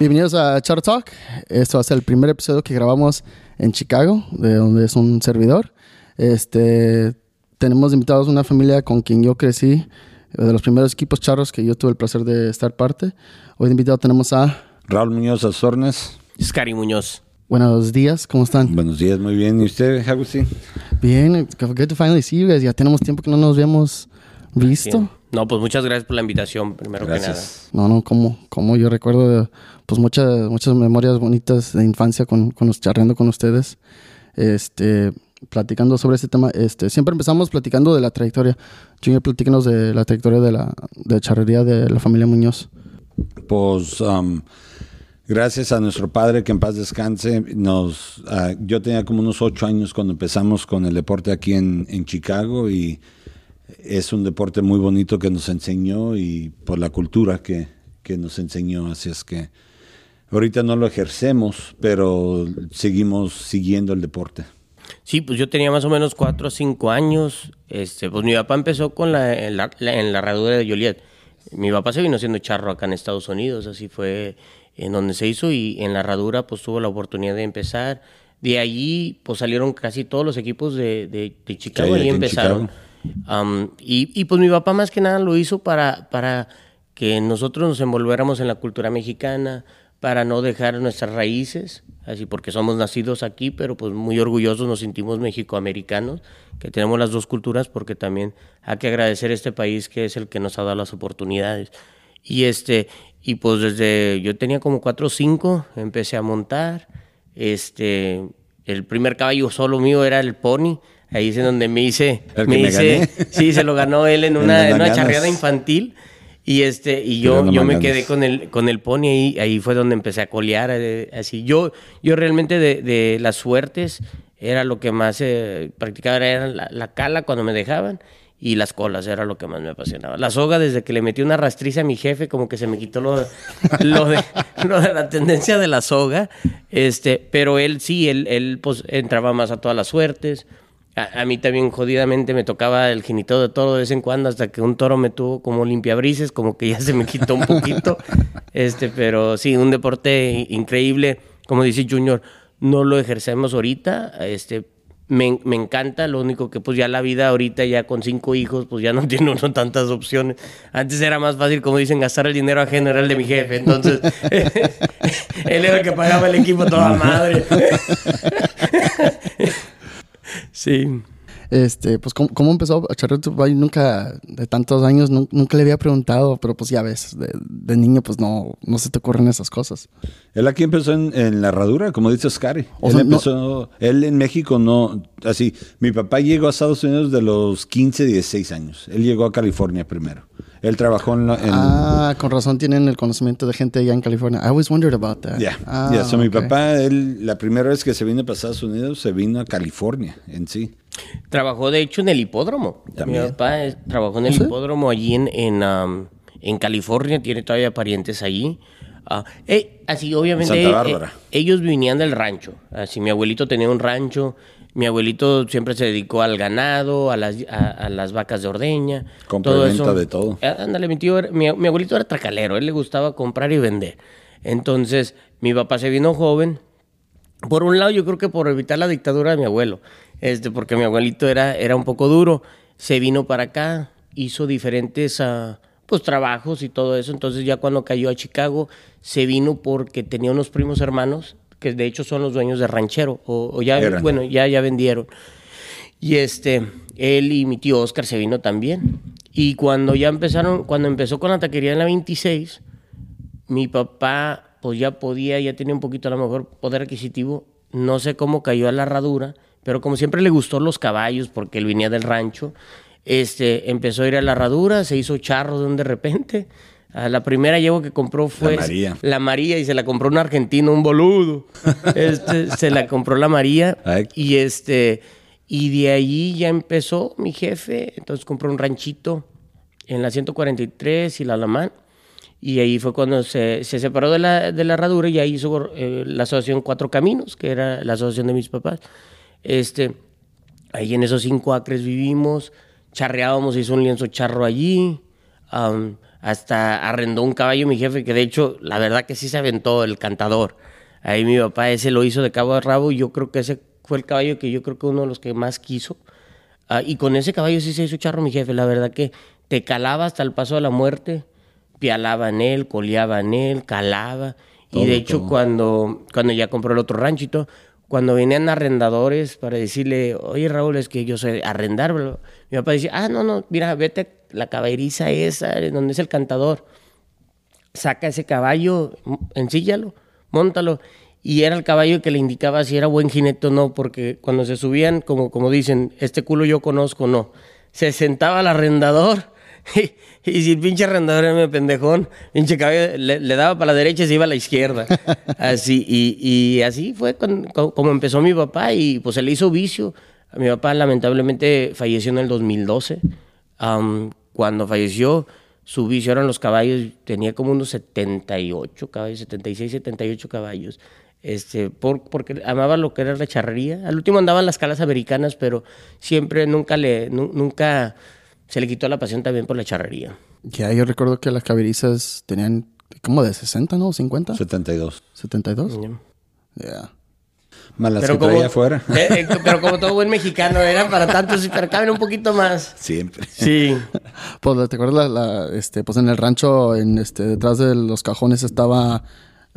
Bienvenidos a Char Talk. Esto va a ser el primer episodio que grabamos en Chicago, de donde es un servidor. Este, tenemos invitados una familia con quien yo crecí, de los primeros equipos charros que yo tuve el placer de estar parte. Hoy de invitado tenemos a Raúl Muñoz Azornes. Scary Muñoz. Buenos días, ¿cómo están? Buenos días, muy bien. ¿Y usted, Agustín? Bien, good to finally see you guys. Ya tenemos tiempo que no nos habíamos visto. Bien. No, pues muchas gracias por la invitación, primero Gracias. No, no, como, como yo recuerdo pues muchas, muchas memorias bonitas de infancia con, con los- charreando con ustedes. Este, platicando sobre este tema. Este, siempre empezamos platicando de la trayectoria. Junior, platícanos de la trayectoria de la de charrería de la familia Muñoz. Pues um, gracias a nuestro padre, que en paz descanse, nos, ah, yo tenía como unos ocho años cuando empezamos con el deporte aquí en, en Chicago y es un deporte muy bonito que nos enseñó y por la cultura que, que nos enseñó. Así es que ahorita no lo ejercemos, pero seguimos siguiendo el deporte. Sí, pues yo tenía más o menos cuatro o cinco años. Este, pues mi papá empezó con la, en, la, en la herradura de Joliet. Mi papá se vino siendo charro acá en Estados Unidos, así fue en donde se hizo y en la herradura pues tuvo la oportunidad de empezar. De allí pues salieron casi todos los equipos de, de, de Chicago, hay ahí aquí y, y pues mi papá más que nada lo hizo para, para que nosotros nos envolviéramos en la cultura mexicana, para no dejar nuestras raíces, así porque somos nacidos aquí, pero pues muy orgullosos nos sentimos mexicoamericanos, que tenemos las dos culturas, porque también hay que agradecer a este país que es el que nos ha dado las oportunidades. Y este, y pues desde yo tenía como cuatro o cinco, empecé a montar, este, el primer caballo solo mío era el pony, ahí es en donde me hice, El me hice, gané. sí, se lo ganó él en una, en una charreada infantil. Y este, y yo, yo me quedé con el, con el pony ahí, ahí fue donde empecé a colear, eh, así. Yo, yo realmente de, de las suertes era lo que más eh, practicaba, era la, la cala cuando me dejaban y las colas era lo que más me apasionaba. La soga, desde que le metí una rastriza a mi jefe, como que se me quitó lo, lo, de, lo de la tendencia de la soga. Este, pero él sí, él, él pues entraba más a todas las suertes. A, a mí también jodidamente me tocaba el genito de toro de vez en cuando hasta que un toro me tuvo como limpiabrises, como que ya se me quitó un poquito. este, pero sí, un deporte increíble. Como dice Junior, no lo ejercemos ahorita. Este, me, me encanta, lo único que pues ya la vida ahorita ya con cinco hijos pues ya no tiene uno tantas opciones. Antes era más fácil, como dicen, gastar el dinero ajeno, era el de mi jefe. Entonces, él era el que pagaba el equipo toda madre. Sí. Este, pues, ¿cómo, cómo empezó a charrear tu papá? Yo nunca, de tantos años, nun- nunca le había preguntado, pero pues ya ves, de, de niño, pues no, no se te ocurren esas cosas. Él aquí empezó en, en la herradura, como dice Oscar. O él sea, no- empezó, él en México no, así, mi papá llegó a Estados Unidos de los 15, 16 años. Él llegó a California primero. Él trabajó en, la- en Ah, con razón tienen el conocimiento de gente allá en California. I always wondered about that. Ya, Ah, ya. So, mi ok. papá, él, la primera vez que se vino para Estados Unidos, se vino a California en sí. Trabajó, de hecho, en el hipódromo. También. Mi papá eh, trabajó en el ¿Sí? hipódromo allí en, en, am, en California, tiene todavía parientes allí. Ah, eh, así, obviamente, Santa eh, Bárbara. ellos venían del rancho. Así, mi abuelito tenía un rancho. Mi abuelito siempre se dedicó al ganado, a las, a, a las vacas de ordeña. Compra todo eso. de todo. Ah, Ándale, mi tío, era- mi, mi abuelito era tracalero, él le gustaba comprar y vender. Entonces, mi papá se vino joven. Por un lado, yo creo que por evitar la dictadura de mi abuelo, este, porque mi abuelito era, era un poco duro, se vino para acá, hizo diferentes ah, pues, trabajos y todo eso. Entonces, ya cuando cayó a Chicago, se vino porque tenía unos primos hermanos, que de hecho son los dueños de Ranchero, o, o ya, Eran. bueno, ya, ya vendieron. Y este, él y mi tío Oscar se vino también. Y cuando ya empezaron, cuando empezó con la taquería en la 26, mi papá pues ya podía, ya tenía un poquito a lo mejor poder adquisitivo. No sé cómo cayó a la herradura, pero como siempre le gustó los caballos porque él venía del rancho, este, empezó a ir a la herradura, se hizo charro de un de repente. Ah, la primera yegua que compró fue La María. la María y se la compró un argentino, un boludo. Este, se la compró la María Ay. y este y de ahí ya empezó mi jefe, entonces compró un ranchito en la 143 y la Alamán. Y ahí fue cuando se, se separó de la, de la herradura y ahí hizo eh, la asociación Cuatro Caminos, que era la asociación de mis papás. Este, ahí en esos cinco acres vivimos, charreábamos, hizo un lienzo charro allí, hasta arrendó un caballo mi jefe, que de hecho, la verdad que sí se aventó el cantador. Ahí mi papá ese lo hizo de cabo a rabo y yo creo que ese fue el caballo que yo creo que uno de los que más quiso. Ah, y con ese caballo sí se hizo charro mi jefe, la verdad que te calaba hasta el paso de la muerte, pialaba en él, coleaba en él, calaba. y de hecho todo. cuando, cuando ya compró el otro ranchito, cuando venían arrendadores para decirle, oye Raúl, es que yo sé arrendar, bro", mi papá decía, ah, no, no, mira, vete la caballeriza esa, donde es el cantador saca ese caballo, ensíllalo, móntalo. Y era el caballo que le indicaba si era buen jinete o no, porque cuando se subían, como, como dicen, este culo yo conozco, no. Se sentaba el arrendador y, y si el pinche arrendador era medio pendejón, pinche caballo le, le daba para la derecha y se iba a la izquierda. Así, y, y así fue con- como empezó mi papá y pues se le hizo vicio. A mi papá lamentablemente falleció en el 2012. Am, cuando falleció, su vicio eran los caballos, tenía como unos 78 caballos, 76, 78 caballos. Este, por, porque amaba lo que era la charrería. Al último andaban las calas americanas, pero siempre nunca le, nu- nunca se le quitó la pasión también por la charrería. Ya, yo recuerdo que las caberizas tenían como de 60, ¿no? ¿50? 72. ¿72? Ya. Más las que traía afuera. eh, eh, pero como todo buen mexicano, eran para tantos, pero caben un poquito más. Siempre. Sí. Pues, ¿te acuerdas? La, la, este, pues en el rancho, en este, detrás de los cajones estaba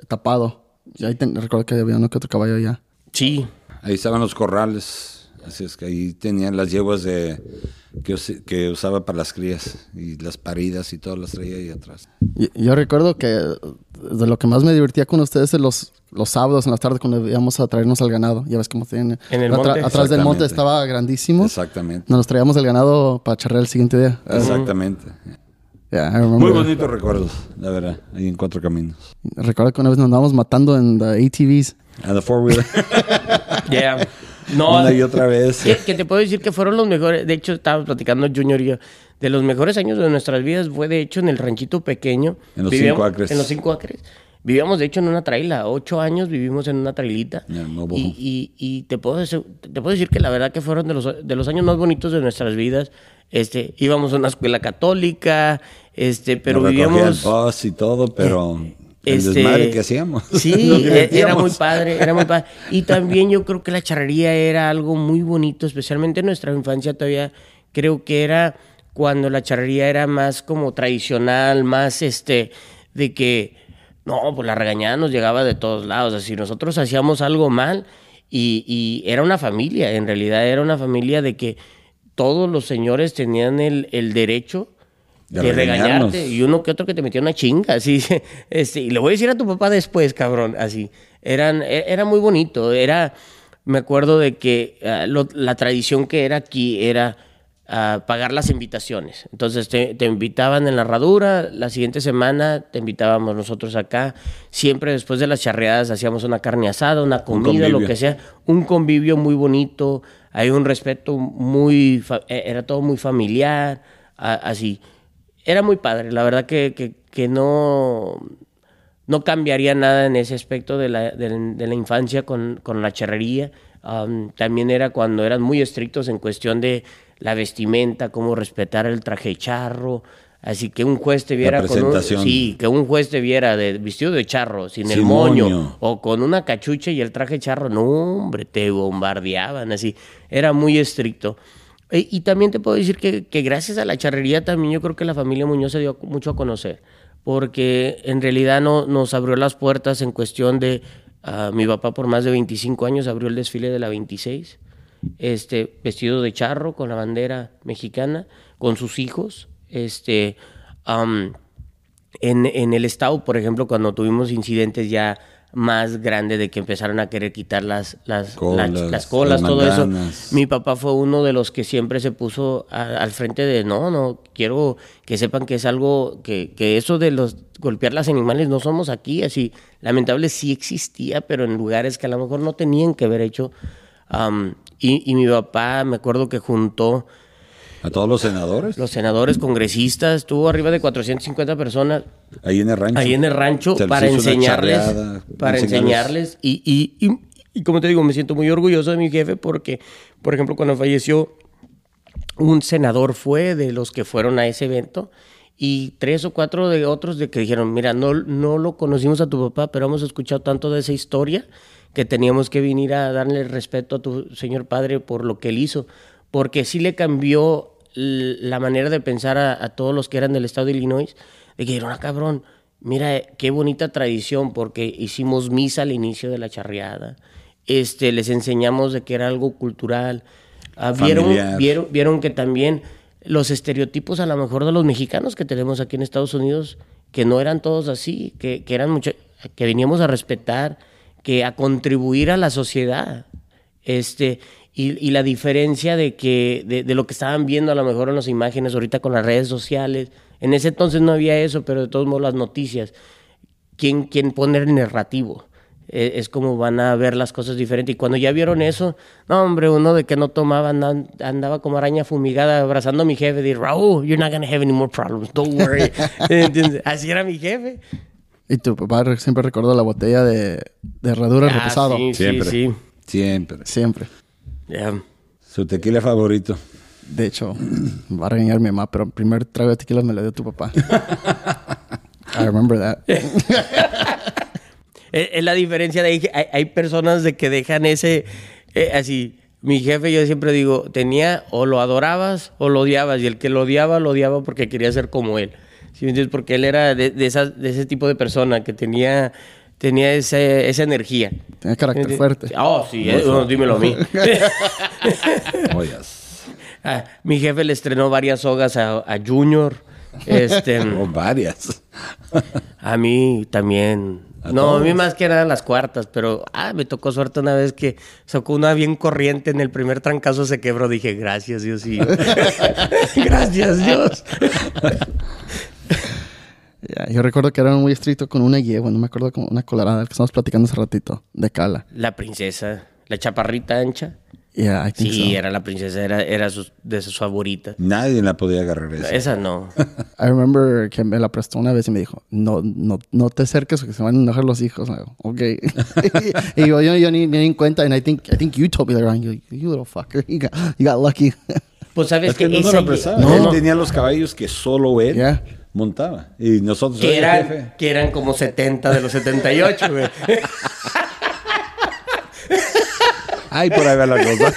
tapado. Y ahí ten- recuerdo que había uno que otro caballo allá. Sí. Ahí estaban los corrales. Así es que ahí tenían las yeguas de, que, us- que usaba para las crías. Y las paridas y todas las traía ahí atrás. Y- yo recuerdo que de lo que más me divertía con ustedes es los, los sábados en las tardes cuando íbamos a traernos al ganado. Ya ves cómo tienen. En el monte. Atrás del monte estaba grandísimo. Exactamente. Nos traíamos el ganado para charrear el siguiente día. Exactamente. Yeah, I remember. Muy bonitos recuerdos, la verdad, ahí en Cuatro Caminos. Recuerdo que una vez nos andábamos matando en the ATVs. A the four wheeler. Yeah. No, Una y otra vez. Que, que te puedo decir que fueron los mejores. De hecho, estábamos platicando Junior y yo. De los mejores años de nuestras vidas fue, de hecho, en el ranchito pequeño. En los Vivíamos- cinco acres. En los cinco acres. Vivíamos, de hecho, en una traila. Ocho años vivimos en una trailita. Y, y- y te, puedo decir, te puedo decir que la verdad que fueron de los, de los años más bonitos de nuestras vidas. Este, íbamos a una escuela católica, este, pero Nos vivíamos... el bus y todo, pero el Este, desmadre que hacíamos. Sí, e- era muy padre, era muy padre. Y también yo creo que la charrería era algo muy bonito, especialmente en nuestra infancia todavía. Creo que era cuando la charrería era más como tradicional, más este, de que, no, pues la regañada nos llegaba de todos lados. Así, nosotros hacíamos algo mal y, y era una familia, en realidad era una familia de que todos los señores tenían el, el derecho De regañarte y uno que otro que te metía una chinga, así, este, y le voy a decir a tu papá después, cabrón, así. Eran, e- era muy bonito, era, me acuerdo de que ah, lo- la tradición que era aquí era ah, pagar las invitaciones. Entonces te, te invitaban en la herradura, la siguiente semana te invitábamos nosotros acá, siempre después de las charreadas hacíamos una carne asada, una comida, lo que sea, un convivio muy bonito, hay un respeto muy, eh, era todo muy familiar, así era muy padre. La verdad que, que, que no, no cambiaría nada en ese aspecto de la, de, de la infancia con, con la charrería. Um, también era cuando eran muy estrictos en cuestión de la vestimenta, cómo respetar el traje charro. Así que un juez te viera con un, sí, que un juez te viera de vestido de charro, sin, el moño, moño. o con una cachucha y el traje charro, no, hombre, te bombardeaban así. Era muy estricto. E- y también te puedo decir que, gracias a la charrería también yo creo que la familia Muñoz se dio mucho a conocer, porque en realidad no, nos abrió las puertas en cuestión de, ah, mi papá por más de 25 años abrió el desfile de la 26, este, vestido de charro con la bandera mexicana, con sus hijos, este, en, en el estado, por ejemplo, cuando tuvimos incidentes ya más grandes de que empezaron a querer quitar las, las, Colas, las, las colas, las todo eso. Mi papá fue uno de los que siempre se puso a- al frente de, no, no, quiero que sepan que es algo, que, que eso de los golpear las animales no somos aquí, así, lamentable sí existía, pero en lugares que a lo mejor no tenían que haber hecho. Y, y mi papá, me acuerdo que juntó A todos los senadores. los senadores, congresistas, tuvo arriba de 450 personas ahí en el rancho. ahí en el rancho para enseñarles, charreada, para enseñarles y, y, y, y como te digo, me siento muy orgulloso de mi jefe porque, por ejemplo, cuando falleció, un senador fue de los que fueron a ese evento y tres o cuatro de otros de que dijeron, mira, no, no lo conocimos a tu papá, pero hemos escuchado tanto de esa historia que teníamos que venir a darle respeto a tu señor padre por lo que él hizo, porque sí le cambió la manera de pensar a, a todos los que eran del estado de Illinois, de que dijeron, ah, cabrón, mira eh, qué bonita tradición, porque hicimos misa al inicio de la charreada, este, les enseñamos de que era algo cultural, Ah, vieron, vieron, vieron que también los estereotipos a lo mejor de los mexicanos que tenemos aquí en Estados Unidos, que no eran todos así, que, que eran mucho, que veníamos a respetar, que a contribuir a la sociedad. Este, y, y la diferencia de que, de, de lo que estaban viendo a lo mejor en las imágenes ahorita con las redes sociales. En ese entonces no había eso, pero de todos modos las noticias. ¿Quién, quién pone el narrativo? Eh, es como van a ver las cosas diferentes. Y cuando ya vieron eso, no, hombre, uno de que no tomaba andan- andaba como araña fumigada abrazando a mi jefe. De Raúl, you're not gonna have any more problems, don't worry. Así era mi jefe. Y tu papá re- siempre recordó la botella de, de herradura Ah, reposado. sí, Siempre. sí, sí. Siempre. Siempre. Ya. Su tequila favorito. De hecho, va a regañar mi mamá, pero el primer trago de tequila me lo dio tu papá. I remember that. Es, es la diferencia de ahí hay, hay personas de que dejan ese eh, así. Mi jefe, yo siempre digo, tenía o lo adorabas o lo odiabas. Y el que lo odiaba, lo odiaba porque quería ser como él. ¿Sí me entiendes? Porque él era de, de esas- de ese tipo de persona que tenía, tenía ese- esa energía. Tenía carácter ¿Sí me fuerte. Oh, sí, eh, no, dímelo a mí. Ah, mi jefe le estrenó varias sogas a, a Junior. Este, O varias. A mí también. ¿A no, a mí más que nada las cuartas, pero ah, me tocó suerte una vez que sacó una bien corriente en el primer trancazo se quebró. Dije, gracias Dios y gracias Dios. Ya, yo recuerdo que era muy estricto con una yegua, no me acuerdo como una colorada que estamos platicando hace ratito, de cala. La princesa, la chaparrita ancha. Yeah, I think Sí, so. era la princesa, era, era sus- de sus favoritas. Nadie la podía agarrar esa. Esa no. I remember que me la prestó una vez y me dijo, no, no, no te acerques porque se van a enojar los hijos. I go, ok. y yo, yo, yo ni, ni en cuenta, and I think, I think you told me that, Ryan. You, you little fucker. You got, you got lucky. Pues sabes Es que no lo ye- prestaba. no, Él no, tenía los caballos que solo él Yeah. Montaba. Y nosotros, que, "Oye, eran, jefe". que eran como 70 de los 78, güey. Ay, por ahí va la cosa.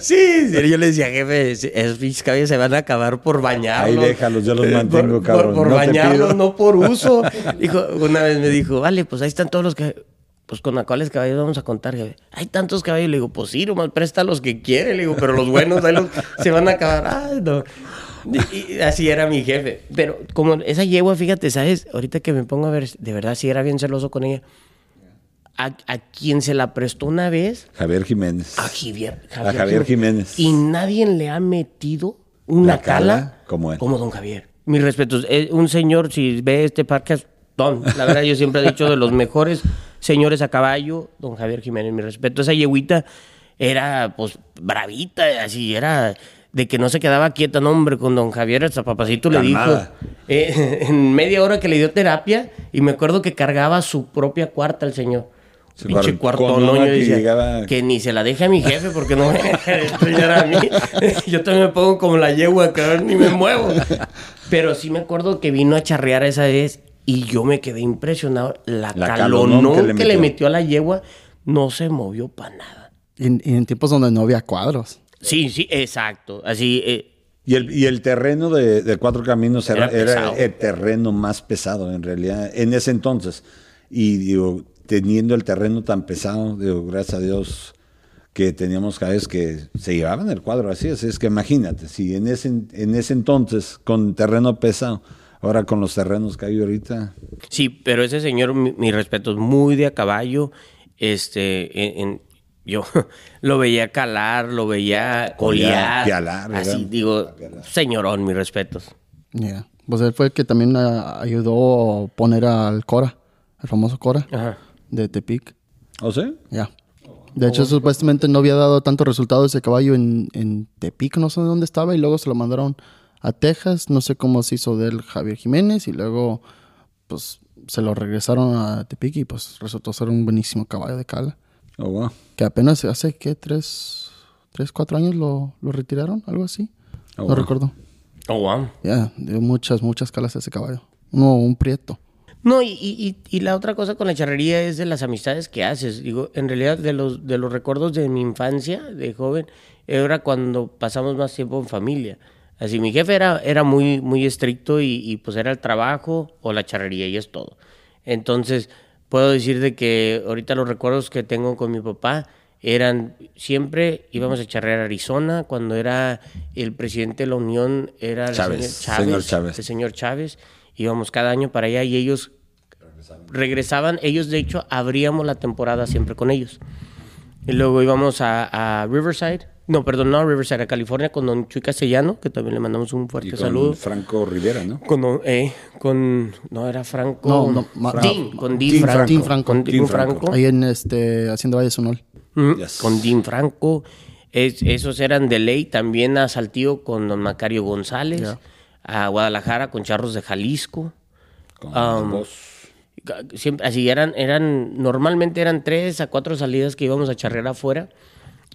Sí, sí, yo le decía, jefe, esos pinches caballos se van a acabar por bañarlos. Ahí déjalos, yo los Eh, mantengo, por, cabrón, Por, por no bañarlos, por uso. Dijo, una vez me dijo, vale, pues ahí están todos los que... Pues con la cuáles caballos vamos a contar, jefe. Hay tantos caballos. Le digo, pues sí, nomás presta los que quiere. Le digo, pero los buenos ahí los- se van a acabar. Ay, no. Y, y así era mi jefe. Pero como esa yegua, fíjate, ¿sabes? Ahorita que me pongo a ver, de verdad sí era bien celoso con ella. A, a quien se la prestó una vez, Javier Jiménez. a Javier, A Javier Jiménez. Y nadie le ha metido una La cala cala, como él. Como don Javier. Mis respetos. Es un señor, si ve este podcast, don. La verdad, yo siempre he dicho de los mejores señores a caballo, don Javier Jiménez. Mi respeto. Esa yeguita era, pues, bravita, así, era de que no se quedaba quieta, no, hombre, con don Javier, hasta papacito le dijo, eh, en media hora que le dio terapia, y me acuerdo que cargaba su propia cuarta el señor. Sí, Pinche cuarto- que decía, llegaba- que ni se la deje a mi jefe porque no me deja estrellar a mí. Yo también me pongo como la yegua, cabrón, ni me muevo. Pero sí me acuerdo que vino a charrear esa vez y yo me quedé impresionado. La, La calonón calonón que, que le, le metió. a la yegua no se movió para nada. Y en tiempos donde no había cuadros. Sí, sí, exacto. Así, eh, Y el, y el terreno de, de Cuatro Caminos era, Era era el terreno más pesado en realidad en ese entonces. Y digo, teniendo el terreno tan pesado, digo, gracias a Dios que teníamos cada vez que se llevaban el cuadro así. Así es que imagínate, si en ese, en ese entonces con terreno pesado, ahora con los terrenos que hay ahorita, Sí, pero ese señor, mi, mi respeto, es muy de a caballo. Este, en, en- yo lo veía calar, lo veía colear. pialar, ¿verdad? así digo, señorón, mis respetos. Yeah. Pues él fue el que también ah, ayudó a poner al Cora, el famoso Cora Ajá. de Tepic. ¿o sea? Ya. De hecho, supuestamente no había dado tanto resultado ese caballo en, en Tepic, no sé dónde estaba, y luego se lo mandaron a Texas, no sé cómo se hizo de él Javier Jiménez, y luego pues se lo regresaron a Tepic y pues resultó ser un buenísimo caballo de cala. Oh, wow. Que apenas hace, ¿qué? ¿Tres, tres cuatro años lo, lo retiraron? Algo así. Oh, no wow. recuerdo. Oh, wow. Ya, dio muchas, muchas calas a ese caballo. Uno, un prieto. No, y, y- y- y la otra cosa con la charrería es de las amistades que haces. Digo, en realidad, de los, de los recuerdos de mi infancia, de joven, era cuando pasamos más tiempo en familia. Así, mi jefe era, era muy, muy estricto y, y, pues era el trabajo o la charrería y es todo. Entonces, puedo decir de que ahorita los recuerdos que tengo con mi papá eran siempre íbamos a charrear a Arizona cuando era el presidente de la Unión era el Chávez, señor Chávez, Chávez. el señor Chávez íbamos cada año para allá y ellos regresaban ellos de hecho abríamos la temporada siempre con ellos y luego íbamos a, a Riverside no perdón no a Riverside a California con Don Chuy Castellano que también le mandamos un Y fuerte con saludo Franco Rivera, ¿no? con, don- eh, con no era Franco No, no, Dean, no, con Dean Dean Franco. Franco, Dean Franco. con Dean Dean Franco. Franco Ahí en este, Hacienda Valle Sonol. Yes. Con Dean Franco. Es- esos eran de ley. También a Saltillo con don Macario González. A Guadalajara con Charros de Jalisco. Con Um, vos. Siempre, así eran, eran, normalmente eran tres a cuatro salidas que íbamos a charrear afuera.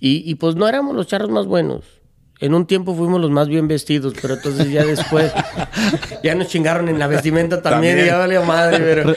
Y, pues no éramos los charros más buenos. En un tiempo fuimos los más bien vestidos, pero entonces ya después ya nos chingaron en la vestimenta también, También. y ya valió madre, pero...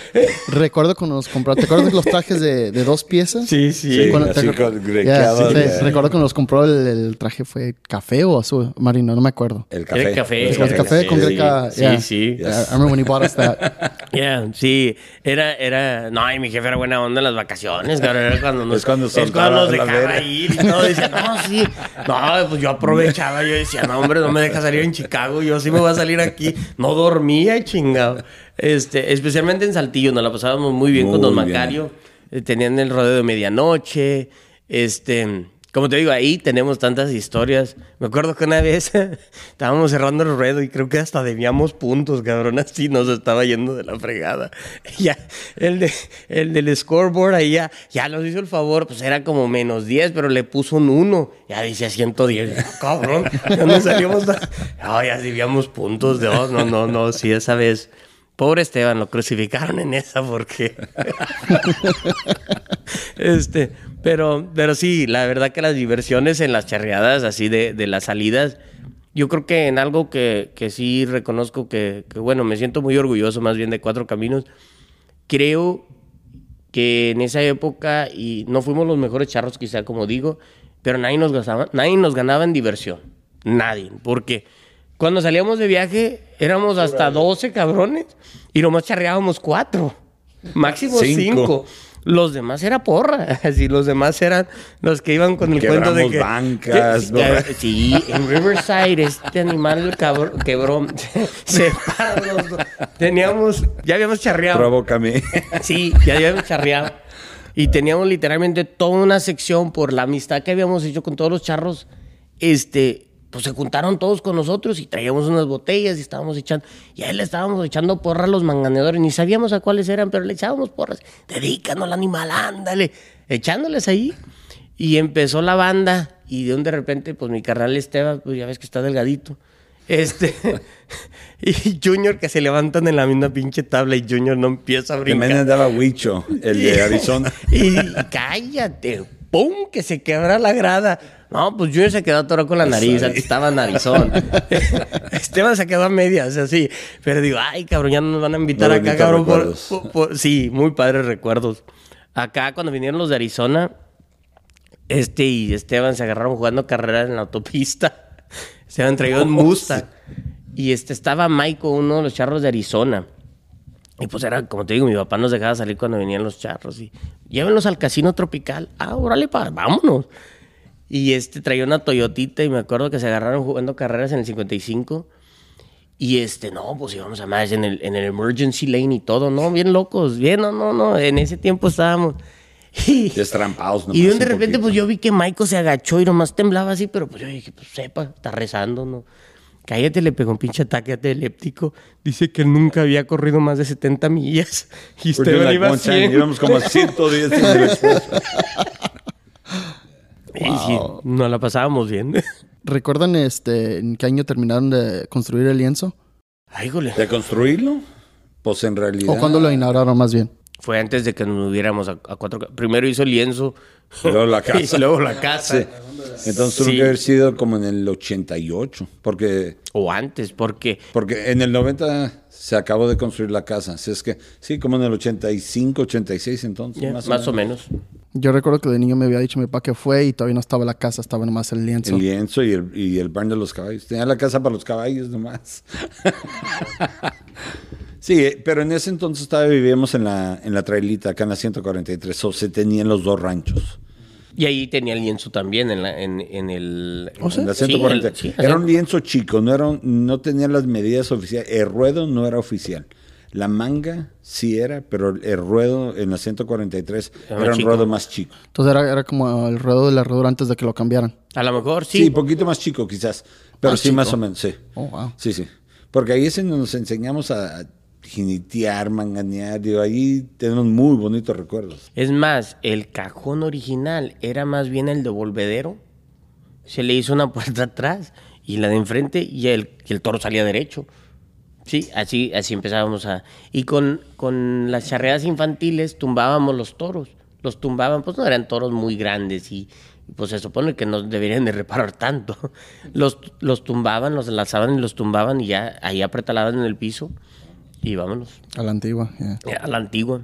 Recuerdo cuando nos compró, ¿te acuerdas de los trajes de, de dos piezas? Sí, sí. Sí, Cuando- así te- con grequeados sí, de- Recuerdo cuando nos compró el, el traje fue café o azul, marino, no me acuerdo. El café. el café. El café con sí, greca. Sí, yeah. sí. Yeah, I remember when he bought us that. Yeah, sí, era, era, no, y mi jefe era buena onda en las vacaciones, cabrón, era cuando nos, Es cuando es cuando nos dejaba ir y todo, decía, no, sí, no, pues yo aprovechaba, yo decía, no, hombre, no me deja salir en Chicago, yo sí me voy a salir aquí, no dormía, chingado, este, especialmente en Saltillo, nos la pasábamos muy bien con Don. Macario, eh, tenían el rodeo de medianoche, este, como te digo, ahí tenemos tantas historias. Me acuerdo que una vez estábamos cerrando el ruedo y creo que hasta debíamos puntos, cabrón, así nos estaba yendo de la fregada. Ya, el, de, el del scoreboard ahí ya, ya nos hizo el favor, pues era como menos 10, pero le puso un 1. Ya dice 110. Cabrón, ya nos salimos. No, ya debíamos puntos de dos. No, no, no, sí, esa vez. Pobre Esteban, lo crucificaron en esa porque. este, pero, pero sí, la verdad que las diversiones en las charreadas, así de, de las salidas, yo creo que en algo que, que sí reconozco que, que, bueno, me siento muy orgulloso más bien de Cuatro Caminos, creo que en esa época, y no fuimos los mejores charros quizá como digo, pero nadie nos ganaba, nadie nos ganaba en diversión, nadie, porque cuando salíamos de viaje éramos hasta 12 cabrones y nomás charreábamos cuatro, máximo Cinco. Los demás era porra, así los demás eran los que iban con el cuento de que bancas, eh, sí, en Riverside este animal cabrón quebró, se pararon los dos. Teníamos, ya habíamos charreado. Provócame. Sí, ya habíamos charreado. Y teníamos literalmente toda una sección por la amistad que habíamos hecho con todos los charros. Este, pues se juntaron todos con nosotros y traíamos unas botellas y estábamos echando. Y ahí le estábamos echando porras a los manganeadores. Ni sabíamos a cuáles eran, pero le echábamos porras. Dedícanos al animal, ándale. Echándoles ahí. Y empezó la banda. Y de un de repente, pues mi carnal Esteban, pues ya ves que está delgadito. Este. y Junior que se levantan en la misma pinche tabla y Junior no empieza a También brincar. andaba Huicho, el de Arizona. Y cállate, ¡pum! Que se quebra la grada. No, pues Junior se quedó atorado con la nariz, antes estaba narizón. Esteban se quedó a medias, así. Pero digo, ay, cabrón, ya no nos van a invitar Muy acá, cabrón. por- recuerdos. por- por- sí, muy padres recuerdos. Acá, cuando vinieron los de Arizona, este y Esteban se agarraron jugando carreras en la autopista. Esteban traía un Mustang. Y este estaba Maiko, uno de los charros de Arizona. Y pues era, como te digo, mi papá nos dejaba salir cuando venían los charros. Y llévenlos al casino tropical. Ah, órale, pa, vámonos. Y este traía una Toyotita y me acuerdo que se agarraron jugando carreras en el 55. Y este, no, pues íbamos a más en el, en el emergency lane y todo, ¿no? Bien locos, bien, no, no, no. En ese tiempo estábamos. Y, Destrampados nomás y de repente, poquito. pues yo vi que Michael se agachó y nomás temblaba así, pero pues yo dije, pues sepa, está rezando, ¿no? Cállate, le pegó un pinche ataque epiléptico. Dice que nunca había corrido más de 70 millas. Y like iba a one time, 100. Íbamos como a 110 en Y nos la pasábamos bien. ¿Recuerdan este, en qué año terminaron de construir el lienzo? Ay. ¿De construirlo? Pues en realidad. ¿O cuándo lo inauguraron más bien? Fue antes de que nos moviéramos a, a cuatro... Primero hizo el lienzo. Y luego la casa. Y luego la casa. Sí. Entonces tuvo Sí. que haber sido como en el 88. Porque, O antes, porque... porque en el 90 se acabó de construir la casa. Así es que, sí, como en el 85, 86 entonces. más, más, o o menos. Yo recuerdo que de niño me había dicho mi papá que fue y todavía no estaba la casa, estaba nomás el lienzo. El lienzo y el, y el barn de los caballos. Tenía la casa para los caballos nomás. sí, pero en ese entonces todavía vivíamos en la, en la trailita, acá en la 143. O se tenían los dos ranchos. Y ahí tenía el lienzo también en, la, en, en el... En la Sí, 140. el- sí, era un lienzo chico, no, era un- no tenía las medidas oficiales. El ruedo no era oficial. La manga sí era, pero el ruedo en la 143 Era era, un chico. ruedo más chico. Entonces era, era como el ruedo de la herradura antes de que lo cambiaran. A lo mejor Sí, sí. poquito más chico quizás, pero Más sí chico. más o menos, sí. Oh, wow. Sí, sí. Porque ahí es en donde nos enseñamos a jinitear, manganear, digo, ahí tenemos muy bonitos recuerdos. Es más, el cajón original era más bien el devolvedero. Se le hizo una puerta atrás y la de enfrente y el, y el toro salía derecho. Sí, así, así empezábamos a... Y con, con las charreadas infantiles tumbábamos los toros. Los tumbaban, pues no eran toros muy grandes y pues se supone que no deberían de reparar tanto. Los, los tumbaban, los enlazaban y los tumbaban y ya ahí apretalaban en el piso y vámonos. A la antigua. yeah. A la antigua.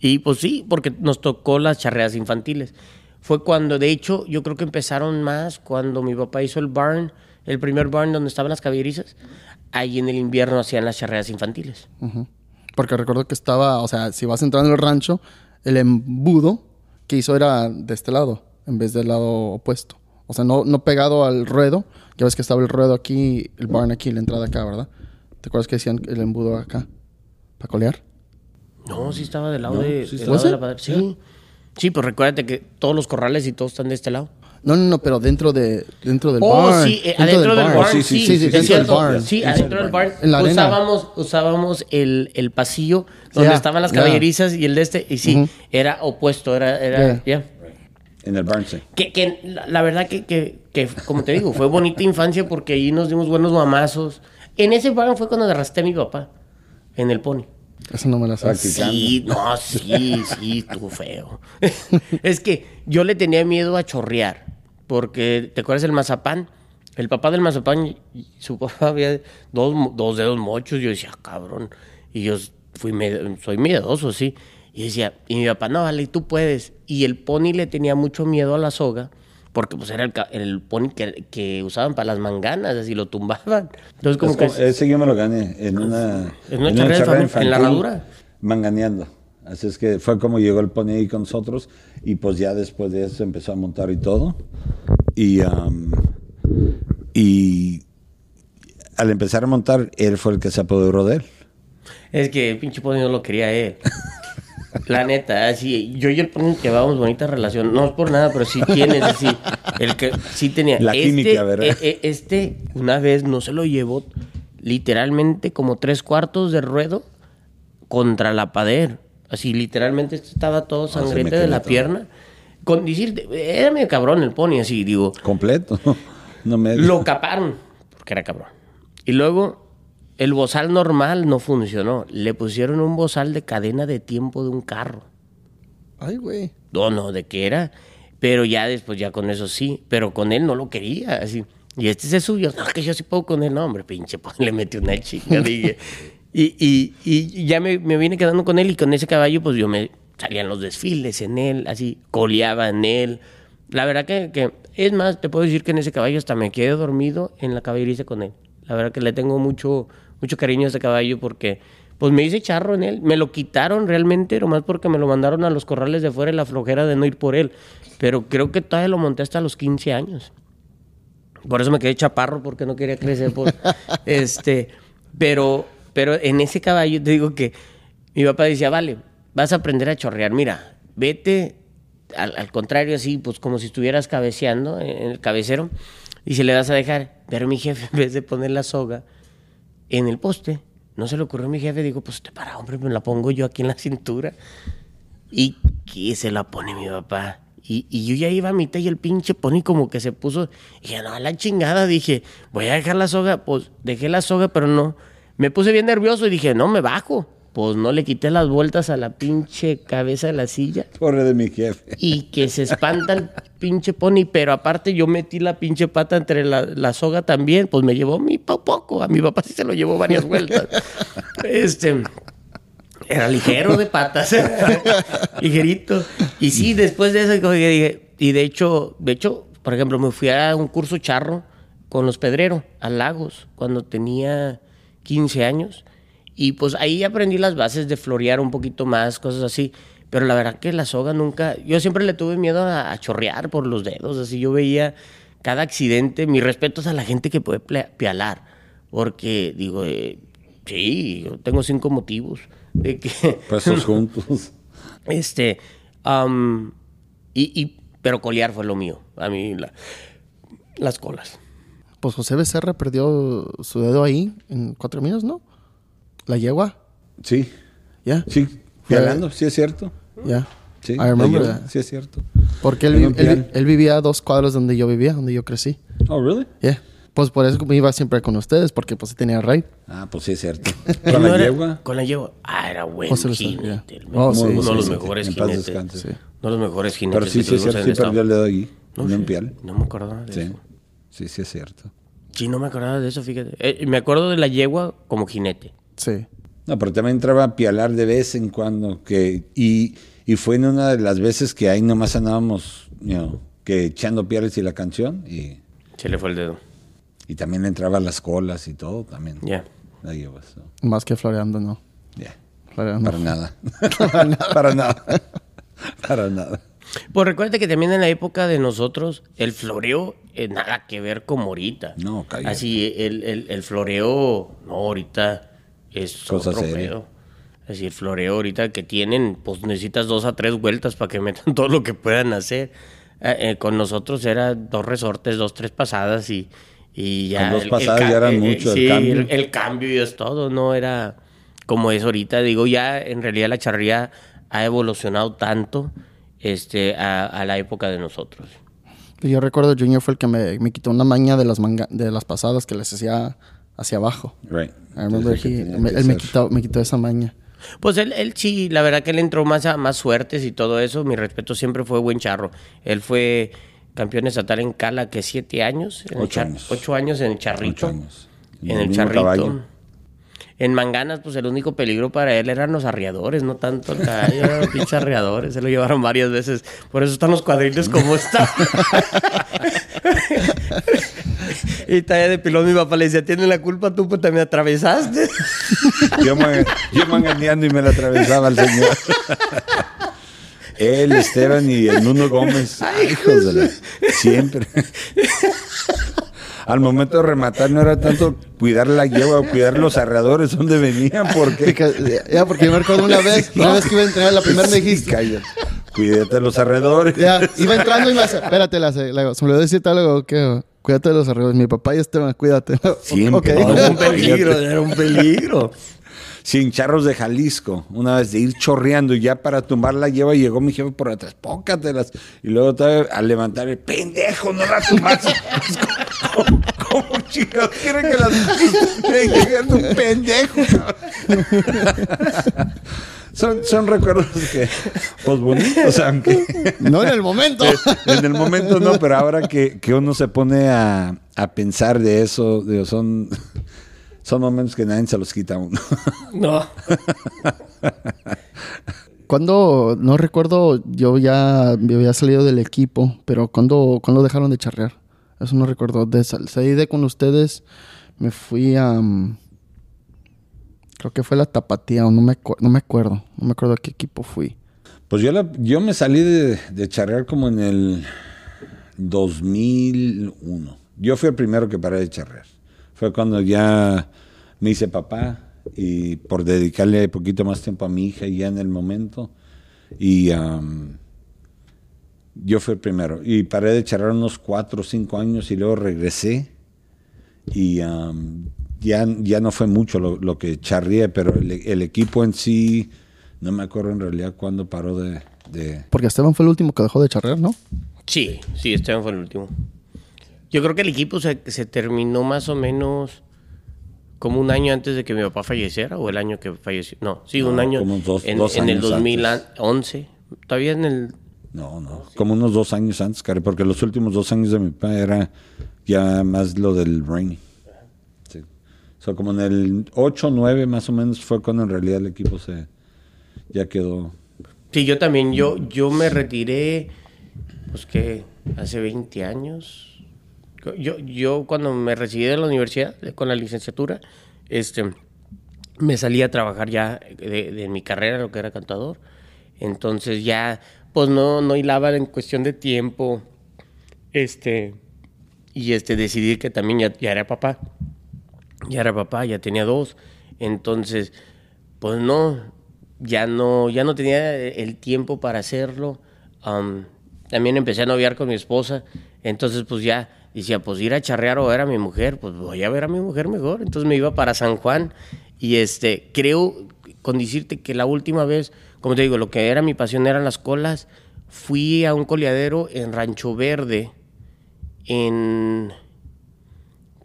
Y pues sí, porque nos tocó las charreas infantiles. Fue cuando, de hecho, yo creo que empezaron más cuando mi papá hizo el barn, el primer barn donde estaban las caballerizas. Ahí en el invierno hacían las charreas infantiles. Porque recuerdo que estaba, o sea, si vas entrando en el rancho, el embudo que hizo era de este lado, en vez del lado opuesto. O sea, no, no pegado al ruedo. Ya ves que estaba el ruedo aquí, el barn aquí, la entrada acá, ¿verdad? ¿Te acuerdas que decían el embudo acá? ¿Para colear? No, sí estaba del lado de, sí del lado de la ¿Sí? padre- Sí. Sí, pues recuérdate que todos los corrales y todos están de este lado. No, no, no, pero dentro de dentro del Oh, barn. sí, eh, adentro del barn, Sí, sí, sí, sí, es dentro del cierto. barn. Sí, adentro del barn. En la arena. usábamos, usábamos el, el pasillo donde estaban las caballerizas y el de este. Y sí, era opuesto, era, era, Ya. ya. En el barn, sí. Que, que la, la verdad que, que, que, como te digo, fue bonita infancia porque ahí nos dimos buenos mamazos. En ese barn fue cuando arrastré a mi papá, en el pony. Eso no me la sé. Practicando. Sí, no, sí, sí, estuvo feo. es que yo le tenía miedo a chorrear, porque, ¿te acuerdas del mazapán? El papá del mazapán, su papá había dos, dos dedos mochos, yo decía, "Ah, cabrón, y yo fui medio- soy miedoso, sí. Y decía, y mi papá, no, vale, tú puedes. Y el pony le tenía mucho miedo a la soga, porque pues era el, el pony que, que usaban para las manganas, así lo tumbaban. Entonces como Es que... ese yo me lo gané en una, En una fam- en la herradura. Manganeando. Así es que fue como llegó el pony ahí con nosotros y pues ya después de eso empezó a montar y todo. Y, am, y al empezar a montar, él fue el que se apoderó de él. Es que el pinche pony no lo quería él. La neta, así, yo y el pony llevábamos bonita relación. No es por nada, pero sí tienes así. El que sí tenía. La química, ¿verdad? eh, eh, este, una vez no se lo llevó literalmente como tres cuartos de ruedo contra la pader. Así, literalmente estaba todo se me sangrete de la pierna. Con decir, era medio cabrón el pony, así, digo. Completo. No me Lo caparon, porque era cabrón. Y luego el bozal normal no funcionó. Le pusieron un bozal de cadena de tiempo de un carro. Ay, güey. No, no, de qué era. Pero ya después, ya con eso sí. Pero con él no lo quería, así. Y este se subió. No, que yo sí puedo con él. No, hombre, pinche, pues le metí una chica. dije. Y, y, y ya me, me vine quedando con él y con ese caballo, pues yo me salía en los desfiles en él, así, coleaba en él. La verdad que, que, es más, te puedo decir que en ese caballo hasta me quedé dormido en la caballeriza con él. La verdad que le tengo mucho, mucho cariño a ese caballo porque pues me hice charro en él. Me lo quitaron realmente, nomás porque me lo mandaron a los corrales de fuera y la flojera de no ir por él. Pero creo que todavía lo monté hasta los 15 años. Por eso me quedé chaparro, porque no quería crecer. Por, este, pero, pero en ese caballo te digo que mi papá decía, vale, vas a aprender a chorrear. Mira, vete al, al contrario, así, pues como si estuvieras cabeceando en el cabecero. Y se le vas a dejar. Pero mi jefe, en vez de poner la soga en el poste, no se le ocurrió a mi jefe. Digo, pues te para, hombre, me la pongo yo aquí en la cintura. Y que se la pone mi papá. Y, y, yo ya iba a mitad y el pinche pony como que se puso. Y no, la chingada. Dije, voy a dejar la soga. Pues dejé la soga, pero no. Me puse bien nervioso y dije, no, me bajo. Pues no le quité las vueltas a la pinche cabeza de la silla. Pobre de mi jefe. Y que se espanta el pinche pony, pero aparte yo metí la pinche pata entre la, la soga también, pues me llevó mi poco. A mi papá sí se lo llevó varias vueltas. este. Era ligero de patas. Ligerito. Y sí, después de eso, dije, y de hecho, de hecho, por ejemplo, me fui a un curso charro con los pedreros a Lagos cuando tenía 15 años. Y pues ahí aprendí las bases de florear un poquito más, cosas así. Pero la verdad que la soga nunca. Yo siempre le tuve miedo a, a chorrear por los dedos. Así yo veía cada accidente. Mi respeto es a la gente que puede pialar. Porque digo, eh, sí, yo tengo cinco motivos de que. Pues juntos. Este. Um, y, y, pero colear fue lo mío. A mí, la, las colas. Pues José Becerra perdió su dedo ahí en cuatro minutos, ¿no? La yegua. Sí. ¿Ya? Sí. Pialando, sí es cierto. Ya. Sí, I remember yegua, that. sí es cierto. Porque él, él, él vivía a dos cuadros donde yo vivía, donde yo crecí. Oh, really? Yeah. Pues por eso me iba siempre con ustedes, porque pues sí tenía rey. Ah, pues sí es cierto. Con la yegua. Con la yegua. Ah, era buen José Becerra, el Oh, sí, uno sí, de los sí, mejores jinetes. Uno de los mejores jinetes. Pero sí, sí Sí perdió el dedo ahí. No, en un pial. No me acordaba de Sí. eso. Sí, sí es cierto. Sí, no me acordaba de eso, fíjate. Eh, me acuerdo de la yegua como jinete. Sí. No, pero también entraba a pialar de vez en cuando. Que, y, y fue en una de las veces que ahí nomás andábamos, you know, que echando piales y la canción. Y, Se le fue el dedo. y también le entraba las colas y todo también. Ya. La yegua, so, Más que floreando, no. yeah. Floreando. Para nada. Para nada. Para nada. Pues recuerda que también en la época de nosotros, el floreo eh, nada que ver como ahorita. No, cállate. Así, el, el, el floreo, no, ahorita es Cosa otro seria. pedo. Así, el floreo ahorita que tienen, pues necesitas dos a tres vueltas para que metan todo lo que puedan hacer. Eh, eh, con nosotros era dos resortes, dos, tres pasadas y, y ya. Con dos pasadas ya eran mucho, el sí, cambio. El, el cambio y es todo, no era como es ahorita. Digo, ya en realidad la charrería ha evolucionado tanto este, a, a la época de nosotros. Y Yo recuerdo Junior fue el que me, me quitó una maña de las manga, de las pasadas que les hacía hacia abajo. Right. I remember he- me- él me quitó, me quitó esa maña. Pues él, él sí, la verdad que él entró más a más suertes y todo eso. Mi respeto siempre fue buen charro. Él fue campeón estatal en Cala, que siete años. en el Ocho char- años. Ocho años en el charrito. Ocho años. En el el charrito. caballo. En Manganas, pues el único peligro para él eran los arriadores, no tanto el caballo, eran los pinches arriadores. Se lo llevaron varias veces. Por eso están los cuadriles como están. y todavía de pilón mi papá le decía, tienes la culpa tú, pues te me atravesaste. Yo, me, yo manganeando y me la atravesaba el señor. Él, Esteban y el Nuno Gómez. Ay, hijos de la- Siempre. Al momento de rematar no era tanto cuidar la yegua o cuidar los arreadores donde venían, porque ya, porque yo me recuerdo una vez, una vez que iba a entrenar, la primera me dijiste, Cállate. Cuídate de los arredores. ya, iba entrando y me hace, espérate, la, se- me olvidó decirte algo, que cuídate de los arreglos. Mi papá y Esteban, cuídate. Siempre. Ok. Era un peligro, era un peligro. Sin charros de Jalisco, una vez de ir chorreando y ya para tumbar la lleva llegó mi jefe por atrás, pócatelas. Y luego al levantar el pendejo, no la tumbas. ¿Cómo, cómo chicos quieren que las un pendejo? son, son recuerdos que, pues bonitos, aunque. No en el momento. en el momento no, pero ahora que, que uno se pone a, a pensar de eso, digo, son, son momentos que nadie se los quita a uno. No. Cuando, no recuerdo, yo ya me había salido del equipo, pero cuando, cuando dejaron de charrear. Eso no recuerdo. De, sal- salí de con ustedes, me fui a... mm, creo que fue la Tapatía, o no me, no me acuerdo. No me acuerdo a qué equipo fui. Pues yo, la- yo me salí de, de charrear como en el 2001. Yo fui el primero que paré de charrear. Fue cuando ya me hice papá y por dedicarle poquito más tiempo a mi hija ya en el momento. Y am, yo fui el primero. Y paré de charrear unos cuatro o cinco años y luego regresé. Y am, ya, ya no fue mucho lo, lo que charrié, pero el, el equipo en sí, no me acuerdo en realidad cuándo paró de, de- Porque Esteban fue el último que dejó de charrear, ¿no? Sí, sí, Esteban fue el último. Yo creo que el equipo se, se terminó más o menos como un año antes de que mi papá falleciera o el año que falleció. No, sí, un No, año como dos- en, dos en el años 2011. Todavía en el... No, no, como unos dos años antes, Cari, porque los últimos dos años de mi papá era ya más lo del Rainy. Sí. So, como en el 8 9 más o menos fue cuando en realidad el equipo se ya quedó. Sí, yo también, yo, yo me retiré, pues que hace 20 años. Yo, yo cuando me recibí de la universidad con la licenciatura, este, me salí a trabajar ya de, mi carrera, lo que era cantador. Entonces ya, pues no, no hilaba en cuestión de tiempo, este, y este, decidí que también ya, era papá. Ya era papá, ya tenía dos. Entonces, pues no, ya no, ya no tenía el tiempo para hacerlo. Am, también empecé a noviar con mi esposa. Entonces, pues ya decía, pues ir a charrear o ver a mi mujer, pues voy a ver a mi mujer mejor. Entonces me iba para San Juan. Y este, creo, con decirte que la última vez, como te digo, lo que era mi pasión eran las colas. Fui a un coleadero en Rancho Verde, en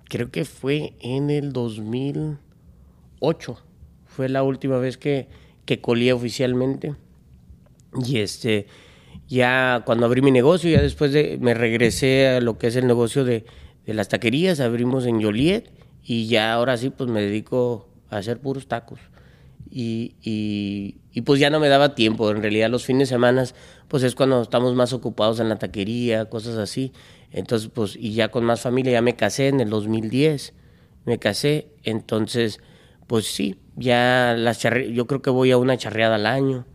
creo que fue en el 2008. Fue la última vez que, que colía oficialmente. Y este, ya cuando abrí mi negocio, ya después de, me regresé a lo que es el negocio de, las taquerías, abrimos en Joliet y ya ahora sí, pues me dedico a hacer puros tacos. Y, y, pues ya no me daba tiempo, en realidad los fines de semana, pues es cuando estamos más ocupados en la taquería, cosas así. Entonces, pues, y ya con más familia, ya me casé en el 2010, me casé, entonces, pues sí, ya las charre- yo creo que voy a una charreada al año,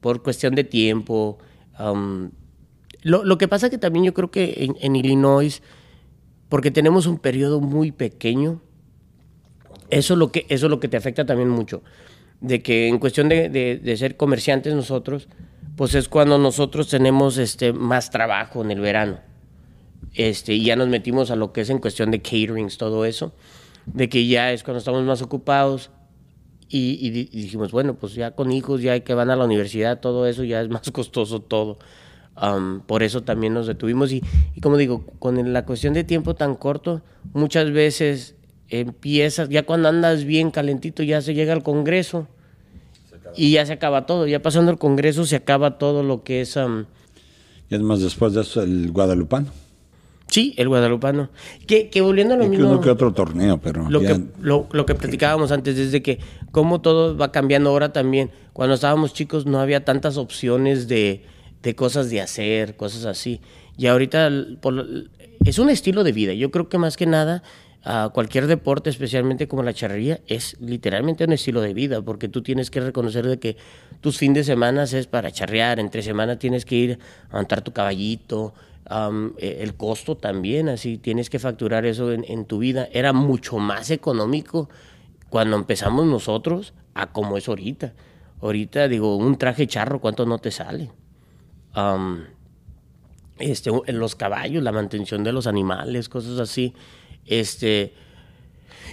por cuestión de tiempo. am. lo, lo que pasa que también yo creo que en, Illinois, porque tenemos un periodo muy pequeño, eso es lo que, eso es lo que te afecta también mucho. De que en cuestión de, de- de ser comerciantes nosotros, pues es cuando nosotros tenemos este, más trabajo en el verano. Este, y ya nos metimos a lo que es en cuestión de caterings, todo eso. De que ya es cuando estamos más ocupados. Y, y di- y dijimos, bueno, pues ya con hijos, ya que van a la universidad, todo eso ya es más costoso todo. Am, por eso también nos detuvimos. Y, y como digo, con la cuestión de tiempo tan corto, muchas veces empiezas, ya cuando andas bien calentito, ya se llega al Congreso y ya se acaba todo. Ya pasando el Congreso se acaba todo lo que es, am, Y además después de eso el guadalupano. Sí, el guadalupano. Que, que volviendo a lo Y que mismo... uno que otro torneo, pero lo ya- que, lo, lo que platicábamos antes, desde que cómo todo va cambiando ahora también. Cuando estábamos chicos no había tantas opciones de, de cosas de hacer, cosas así. Y ahorita por es un estilo de vida. Yo creo que más que nada a cualquier deporte, especialmente como la charrería, es literalmente un estilo de vida, porque tú tienes que reconocer de que tus fines de semana es para charrear, entre semana tienes que ir a montar tu caballito, eh, el costo también, así tienes que facturar eso en, en tu vida. Era mucho más económico cuando empezamos nosotros a como es ahorita. Ahorita, digo, un traje charro, ¿cuánto no te sale? Este, los caballos, la mantención de los animales, cosas así. Este,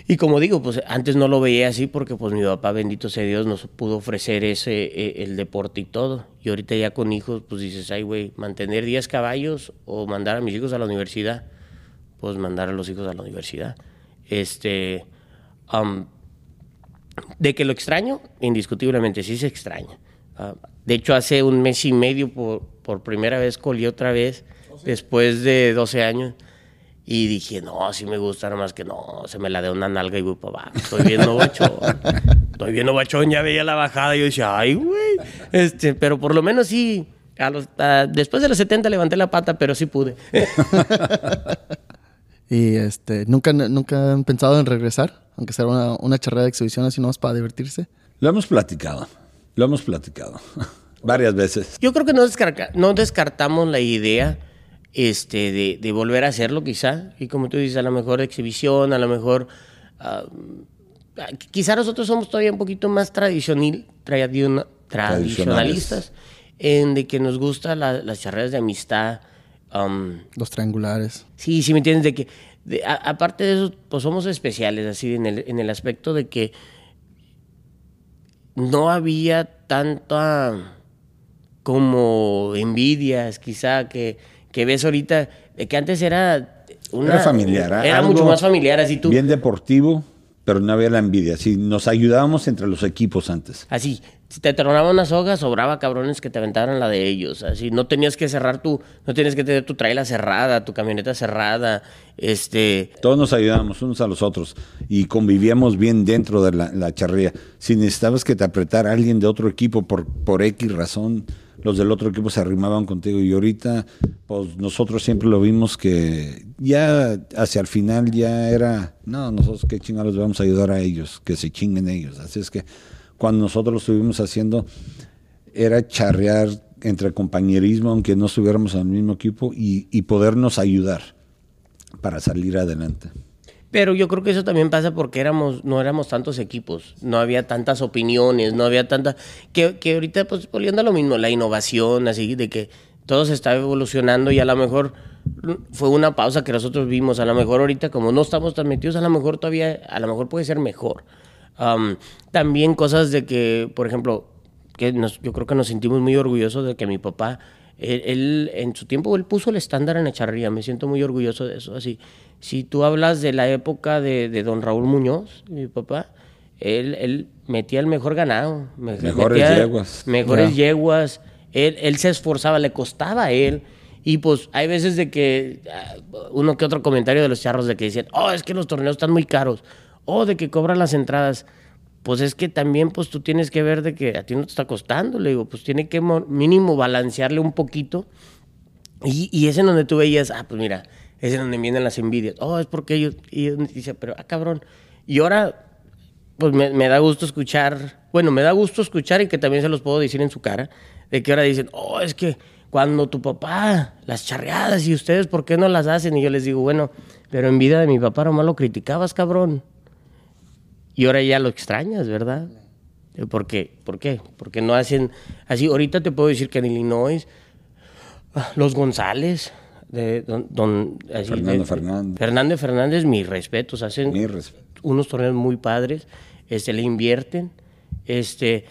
Y como digo, pues antes no lo veía así porque pues mi papá, bendito sea Dios, nos pudo ofrecer ese, eh, el deporte y todo. Y ahorita ya con hijos, pues dices, ay, güey, mantener 10 caballos o mandar a mis hijos a la universidad. Pues mandar a los hijos a la universidad. Este, de que lo extraño, indiscutiblemente sí se extraña. Ah, de hecho, hace un mes y medio por, por primera vez colí otra vez, después de 12 años. Y dije, no, sí me gusta, más que no, se me la de una nalga y voy para abajo. Estoy viendo bachón. Estoy viendo bachón, ya veía la bajada y yo decía, ay, güey. Este, pero por lo menos sí, a los, después de los 70 levanté la pata, pero sí pude. y este, ¿nunca, ¿nunca han pensado en regresar? Aunque sea una, una charrera de exhibición así nomás para divertirse. Lo hemos platicado, lo hemos platicado varias veces. Yo creo que no, no descartamos la idea este, de, de, volver a hacerlo quizá. Y como tú dices, a lo mejor exhibición, a lo mejor... Uh, quizá nosotros somos todavía un poquito más tradicional, tradicionalistas en de que nos gustan las charreras de amistad. Um, Los triangulares. Sí, sí, ¿me entiendes? De que, aparte de eso, pues somos especiales, así, en el, en el aspecto de que no había tanta como envidias, quizá, que que ves ahorita, que antes era una... Era familiar. Era mucho más familiar, así tú... Bien deportivo, pero no había la envidia. Si nos ayudábamos entre los equipos antes. Así, si te tronaban una soga, sobraba cabrones que te aventaran la de ellos. Así, no tenías que cerrar tu, no tenías que tener tu traila cerrada, tu camioneta cerrada, este... Todos nos ayudábamos unos a los otros y convivíamos bien dentro de la, la charrería. Si necesitabas que te apretara alguien de otro equipo por, por X razón, los del otro equipo se arrimaban contigo y ahorita pues nosotros siempre lo vimos que ya hacia el final ya era, no, nosotros qué chingados vamos a ayudar a ellos, que se chinguen ellos. Así es que cuando nosotros lo estuvimos haciendo era charrear entre compañerismo, aunque no estuviéramos en el mismo equipo, y, y podernos ayudar para salir adelante. Pero yo creo que eso también pasa porque éramos, no éramos tantos equipos, no había tantas opiniones, no había tanta... Que, que ahorita, pues, volviendo a lo mismo, la innovación, así, de que todo se está evolucionando y a lo mejor fue una pausa que nosotros vimos. A lo mejor ahorita, como no estamos tan metidos, a lo mejor todavía, a lo mejor puede ser mejor. también cosas de que, por ejemplo, que yo creo que nos sentimos muy orgullosos de que mi papá, él, en su tiempo, él puso el estándar en la charrería. Me siento muy orgulloso de eso. Así, si tú hablas de la época de, don Raúl Muñoz, mi papá, él, él metía el mejor ganado. Mejores yeguas. Mejores yeguas. Él, él se esforzaba, le costaba a él. Y pues hay veces de que ah, uno que otro comentario de los charros de que dicen, oh, es que los torneos están muy caros. O oh, de que cobran las entradas. Pues es que también pues tú tienes que ver de que a ti no te está costando. Le digo, pues tiene que mínimo balancearle un poquito. Y, y es en donde tú veías, ah, pues mira, es en donde vienen las envidias. Oh, es porque ellos. Y dice, pero, ah, cabrón. Y ahora, pues me, da gusto escuchar. Bueno, me da gusto escuchar y que también se los puedo decir en su cara. De que ahora dicen, oh, es que cuando tu papá, las charreadas y ustedes, ¿por qué no las hacen? Y yo les digo, bueno, pero en vida de mi papá nomás lo criticabas, cabrón. Y ahora ya lo extrañas, ¿verdad? ¿Por qué? ¿Por qué? Porque no hacen así. Ahorita te puedo decir que en Illinois, ah, los González, de don, Fernando Fernández. Fernando Fernández, mis respetos, hacen unos torneos muy padres, este, le invierten. Este,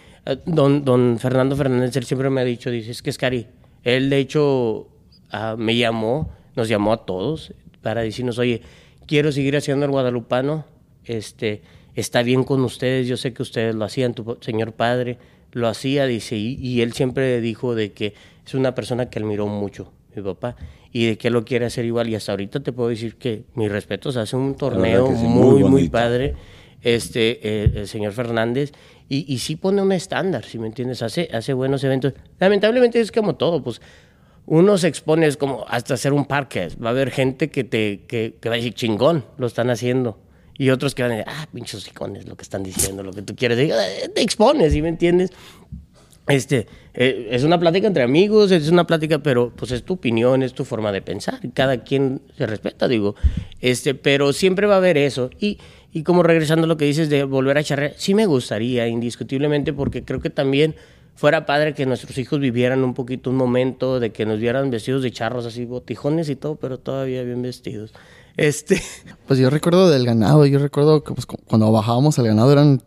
don, don Fernando Fernández, él siempre me ha dicho, dice, es que es cari. Él, de hecho, ah, me llamó, nos llamó a todos para decirnos, oye, quiero seguir haciendo el guadalupano, este, está bien con ustedes, yo sé que ustedes lo hacían, tu señor padre lo hacía, dice, y, y él siempre dijo de que es una persona que admiró mucho, mi papá, y de qué lo quiere hacer igual. Y hasta ahorita te puedo decir que mis respetos, hace un torneo muy, muy, padre este, eh, el señor Fernández. Y, y sí pone un estándar, si me entiendes, hace, hace buenos eventos. Lamentablemente es como todo, pues uno se expone es como hasta hacer un parque. Va a haber gente que te que, que va a decir chingón, lo están haciendo. Y otros que van a decir, ah, pinchos icones, lo que están diciendo, lo que tú quieres. Eh, te expones, ¿sí me entiendes? Este, eh, es una plática entre amigos, es una plática, pero pues es tu opinión, es tu forma de pensar, cada quien se respeta, digo, este, pero siempre va a haber eso. Y, y como regresando a lo que dices de volver a charrear, sí me gustaría, indiscutiblemente, porque creo que también fuera padre que nuestros hijos vivieran un poquito un momento de que nos vieran vestidos de charros, así botijones y todo, pero todavía bien vestidos. Este, Pues yo recuerdo del ganado, yo recuerdo que pues, cu- cuando bajábamos al ganado eran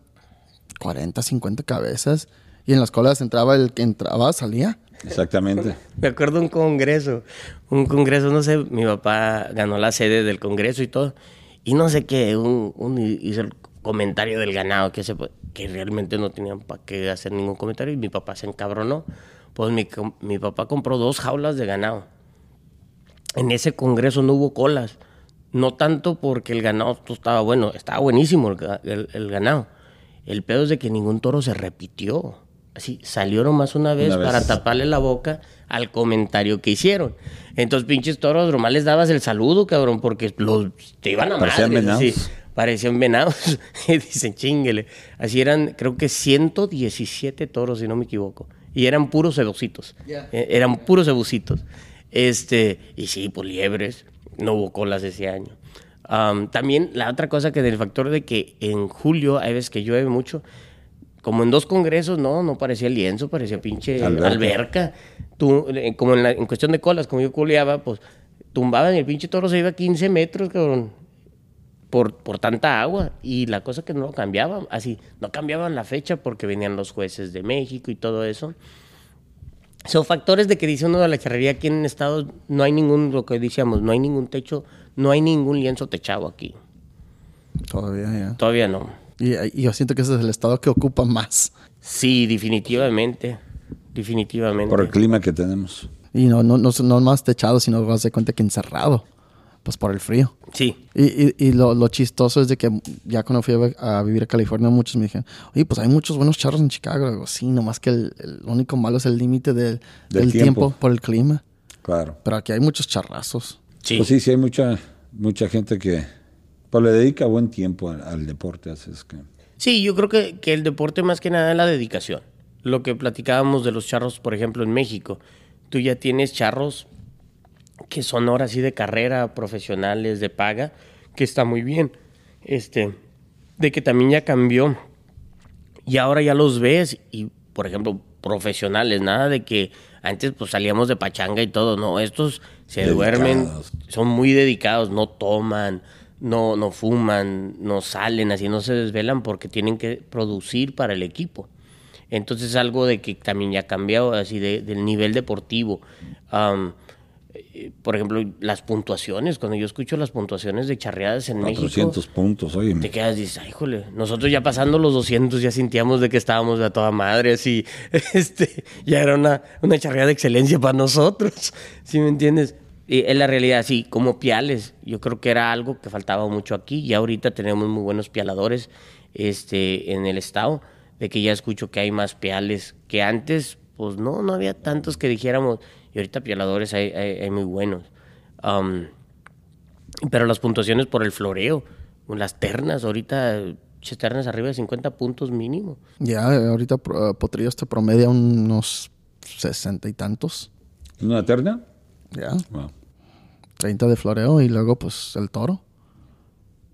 40, 50 cabezas y en las colas entraba el que entraba, salía. Exactamente. Me acuerdo un congreso, un congreso, no sé, mi papá ganó la sede del congreso y todo, y no sé qué, un, un hizo el comentario del ganado, que, se, que realmente no tenían para qué hacer ningún comentario, y mi papá se encabronó. Pues mi, mi papá compró dos jaulas de ganado. En ese congreso no hubo colas, no tanto porque el ganado pues, estaba bueno, estaba buenísimo el, ga- el- el ganado. El pedo es de que ningún toro se repitió. Así, salió nomás una vez, Una vez. para taparle la boca al comentario que hicieron. Entonces, pinches toros, nomás les dabas el saludo, cabrón, porque los, te iban a Parecían madres, venados. así. parecían venados. Y Dicen, chinguele. Así eran, creo que 117 toros, si no me equivoco. Y eran puros cebocitos. Eh, Eran puros cebocitos. Este, y sí, pues liebres. No hubo colas ese año. Am, también la otra cosa que del factor de que en julio hay veces que llueve mucho, como en dos congresos, no, no parecía lienzo, parecía pinche Alberca. alberca. Tú, eh, como en, la- en cuestión de colas, como yo culeaba, pues tumbaban el pinche toro se iba a 15 metros, cabrón, por, por tanta agua. Y la cosa que no lo cambiaban, así, no cambiaban la fecha porque venían los jueces de México y todo eso. Son factores de que dice uno de la charrería aquí en Estados, no hay ningún, lo que decíamos, no hay ningún techo, no hay ningún lienzo techado aquí. Todavía, ya. Todavía no. Y, y yo siento que ese es el estado que ocupa más. Sí, definitivamente. Definitivamente. Por el clima que tenemos. Y no, no, no, no más techado, sino vas de cuenta que encerrado. Pues por el frío. Sí. Y, y, y lo, lo chistoso es de que ya cuando fui a, vi- a vivir a California, muchos me dijeron, oye, pues hay muchos buenos charros en Chicago. Digo, sí, nomás que el, el único malo es el límite del, Del del tiempo. tiempo. por el clima. Claro. Pero aquí hay muchos charrazos. Sí. Pues sí, sí hay mucha, mucha gente que pues, le dedica buen tiempo al, al deporte. Así es que. Sí, yo creo que, que el deporte más que nada es la dedicación. Lo que platicábamos de los charros, por ejemplo, en México. Tú ya tienes charros que son ahora sí de carrera, profesionales, de paga, que está muy bien. Este, de que también ya cambió. Y ahora ya los ves y, por ejemplo, profesionales, nada de que antes pues salíamos de pachanga y todo, no, estos se duermen, son muy dedicados, no toman, no, no fuman, no salen, así no se desvelan porque tienen que producir para el equipo. Entonces algo de que también ya ha cambiado así de- del nivel deportivo. Por ejemplo, las puntuaciones, cuando yo escucho las puntuaciones de charreadas en México, 400 puntos, oye. te quedas y dices, ay, jole, nosotros ya pasando los 200 ya sentíamos de que estábamos a toda madre, así, este, ya era una, una charreada de excelencia para nosotros, ¿sí me entiendes? Y en la realidad, sí, como piales, yo creo que era algo que faltaba mucho aquí, y ahorita tenemos muy buenos pialadores este, en el estado, de que ya escucho que hay más piales que antes, pues no, no había tantos que dijéramos, y ahorita pialadores hay, hay, hay muy buenos. Am, pero las puntuaciones por el floreo, las ternas, ahorita, ternas arriba de 50 puntos mínimo. Ya, ahorita pro- Potrillos te promedia unos sesenta y tantos. ¿Una terna? Ya, Wow. 30 de floreo y luego pues el toro.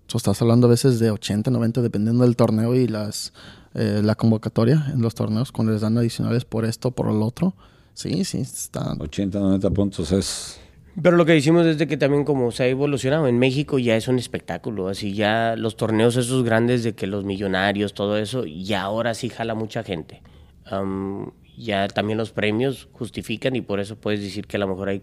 So, estás hablando a veces de 80, 90, dependiendo del torneo y las eh, la convocatoria en los torneos, cuando les dan adicionales por esto, por el otro. Sí, sí, están. 80, 90 puntos es. Pero lo que decimos es de que también como se ha evolucionado, en México ya es un espectáculo, así ya los torneos esos grandes de que los millonarios, todo eso, ya ahora sí jala mucha gente. Ya también los premios justifican y por eso puedes decir que a lo mejor hay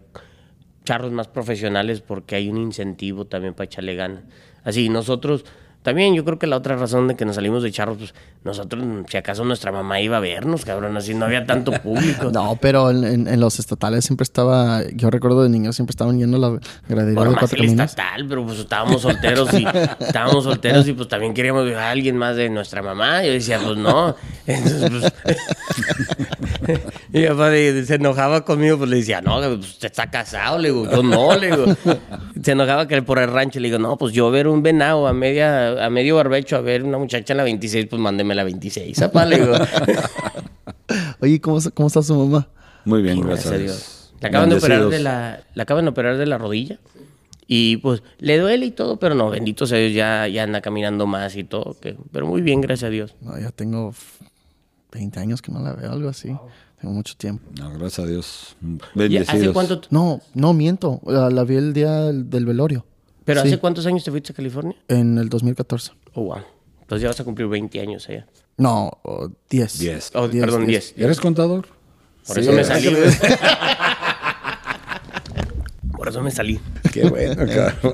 charros más profesionales porque hay un incentivo también para echarle ganas. Así, nosotros, también yo creo que la otra razón de que nos salimos de charros, pues nosotros, si acaso nuestra mamá iba a vernos, cabrón, así no había tanto público. No, pero en, en- los estatales siempre estaba. Yo recuerdo de niños siempre estaban yendo a la gradería de Cuatro el Caminos. estatal, pero pues estábamos solteros y estábamos solteros y pues también queríamos ver a alguien más de nuestra mamá. Yo decía, pues no. Entonces, pues, y papá se enojaba conmigo, pues le decía, no, pues usted está casado, le digo, yo no, le digo. Se enojaba que por el rancho, le digo, no, pues yo ver un venado a media, a medio barbecho, a ver una muchacha en la 26, pues mándeme la 26, zapá, le digo. Oye, ¿cómo, está- ¿cómo está su mamá? Muy bien, Bien, gracias, a Dios. Le acaban, de operar de la, le acaban de operar de la rodilla. Y pues le duele y todo, pero no, bendito sea Dios, ya, ya anda caminando más y todo. que- pero muy bien, gracias a Dios. No, ya tengo f- 20 años que no la veo, algo así. Tengo mucho tiempo. No, gracias a Dios. ¿Y Bendecidos. ¿Hace cuánto? No, no miento. La, la vi el día del, del velorio. ¿Pero Sí. hace cuántos años te fuiste a California? En el 2014. Oh, wow. Entonces ya vas a cumplir 20 años allá. No, oh, 10. 10. Oh, Diez, perdón, diez. 10. ¿Eres contador? Por Sí, eso me salí. Por eso me salí. Qué bueno, cabrón.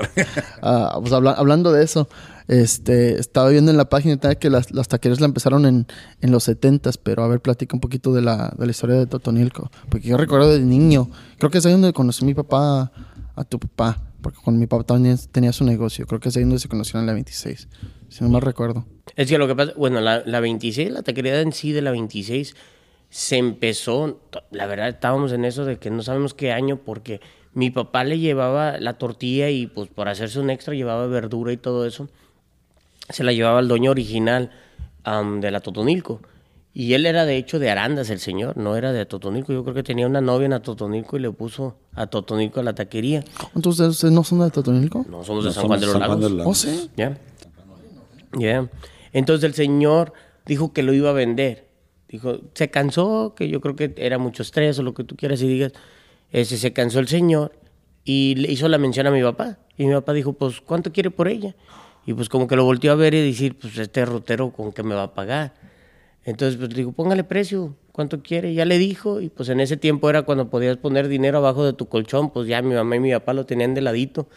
Ah, pues habla- hablando de eso, este, estaba viendo en la página que las, las taquerías la empezaron en, en los 70 pero a ver, platica un poquito de la, de la historia de Totonilco. Porque yo recuerdo de niño, creo que es ahí donde conocí a mi papá, a tu papá, porque cuando mi papá tenía su negocio, creo que es ahí donde se conocieron en la 26, si no mal recuerdo. Es que lo que pasa, bueno, la, la 26, la taquería en sí de la 26 se empezó, la verdad estábamos en eso de que no sabemos qué año porque mi papá le llevaba la tortilla y pues por hacerse un extra llevaba verdura y todo eso. Se la llevaba al dueño original de la Totonilco. Y él era de hecho de Arandas, el señor, no era de Totonilco. Yo creo que tenía una novia en Atotonilco y le puso a Totonilco a la taquería. Entonces, ¿ustedes no son de Totonilco? No somos de No San Juan de los San Juan Lagos. de los Oh, sí. Ya. Ya. Entonces el señor dijo que lo iba a vender. Dijo, se cansó, que yo creo que era mucho estrés o lo que tú quieras y digas. Ese se cansó el señor y le hizo la mención a mi papá. Y mi papá dijo, pues, ¿cuánto quiere por ella? Y pues como que lo volteó a ver y decir, pues este rotero con qué me va a pagar. Entonces, pues le digo, póngale precio, ¿cuánto quiere? Ya le dijo, y pues en ese tiempo era cuando podías poner dinero abajo de tu colchón, pues ya mi mamá y mi papá lo tenían de ladito.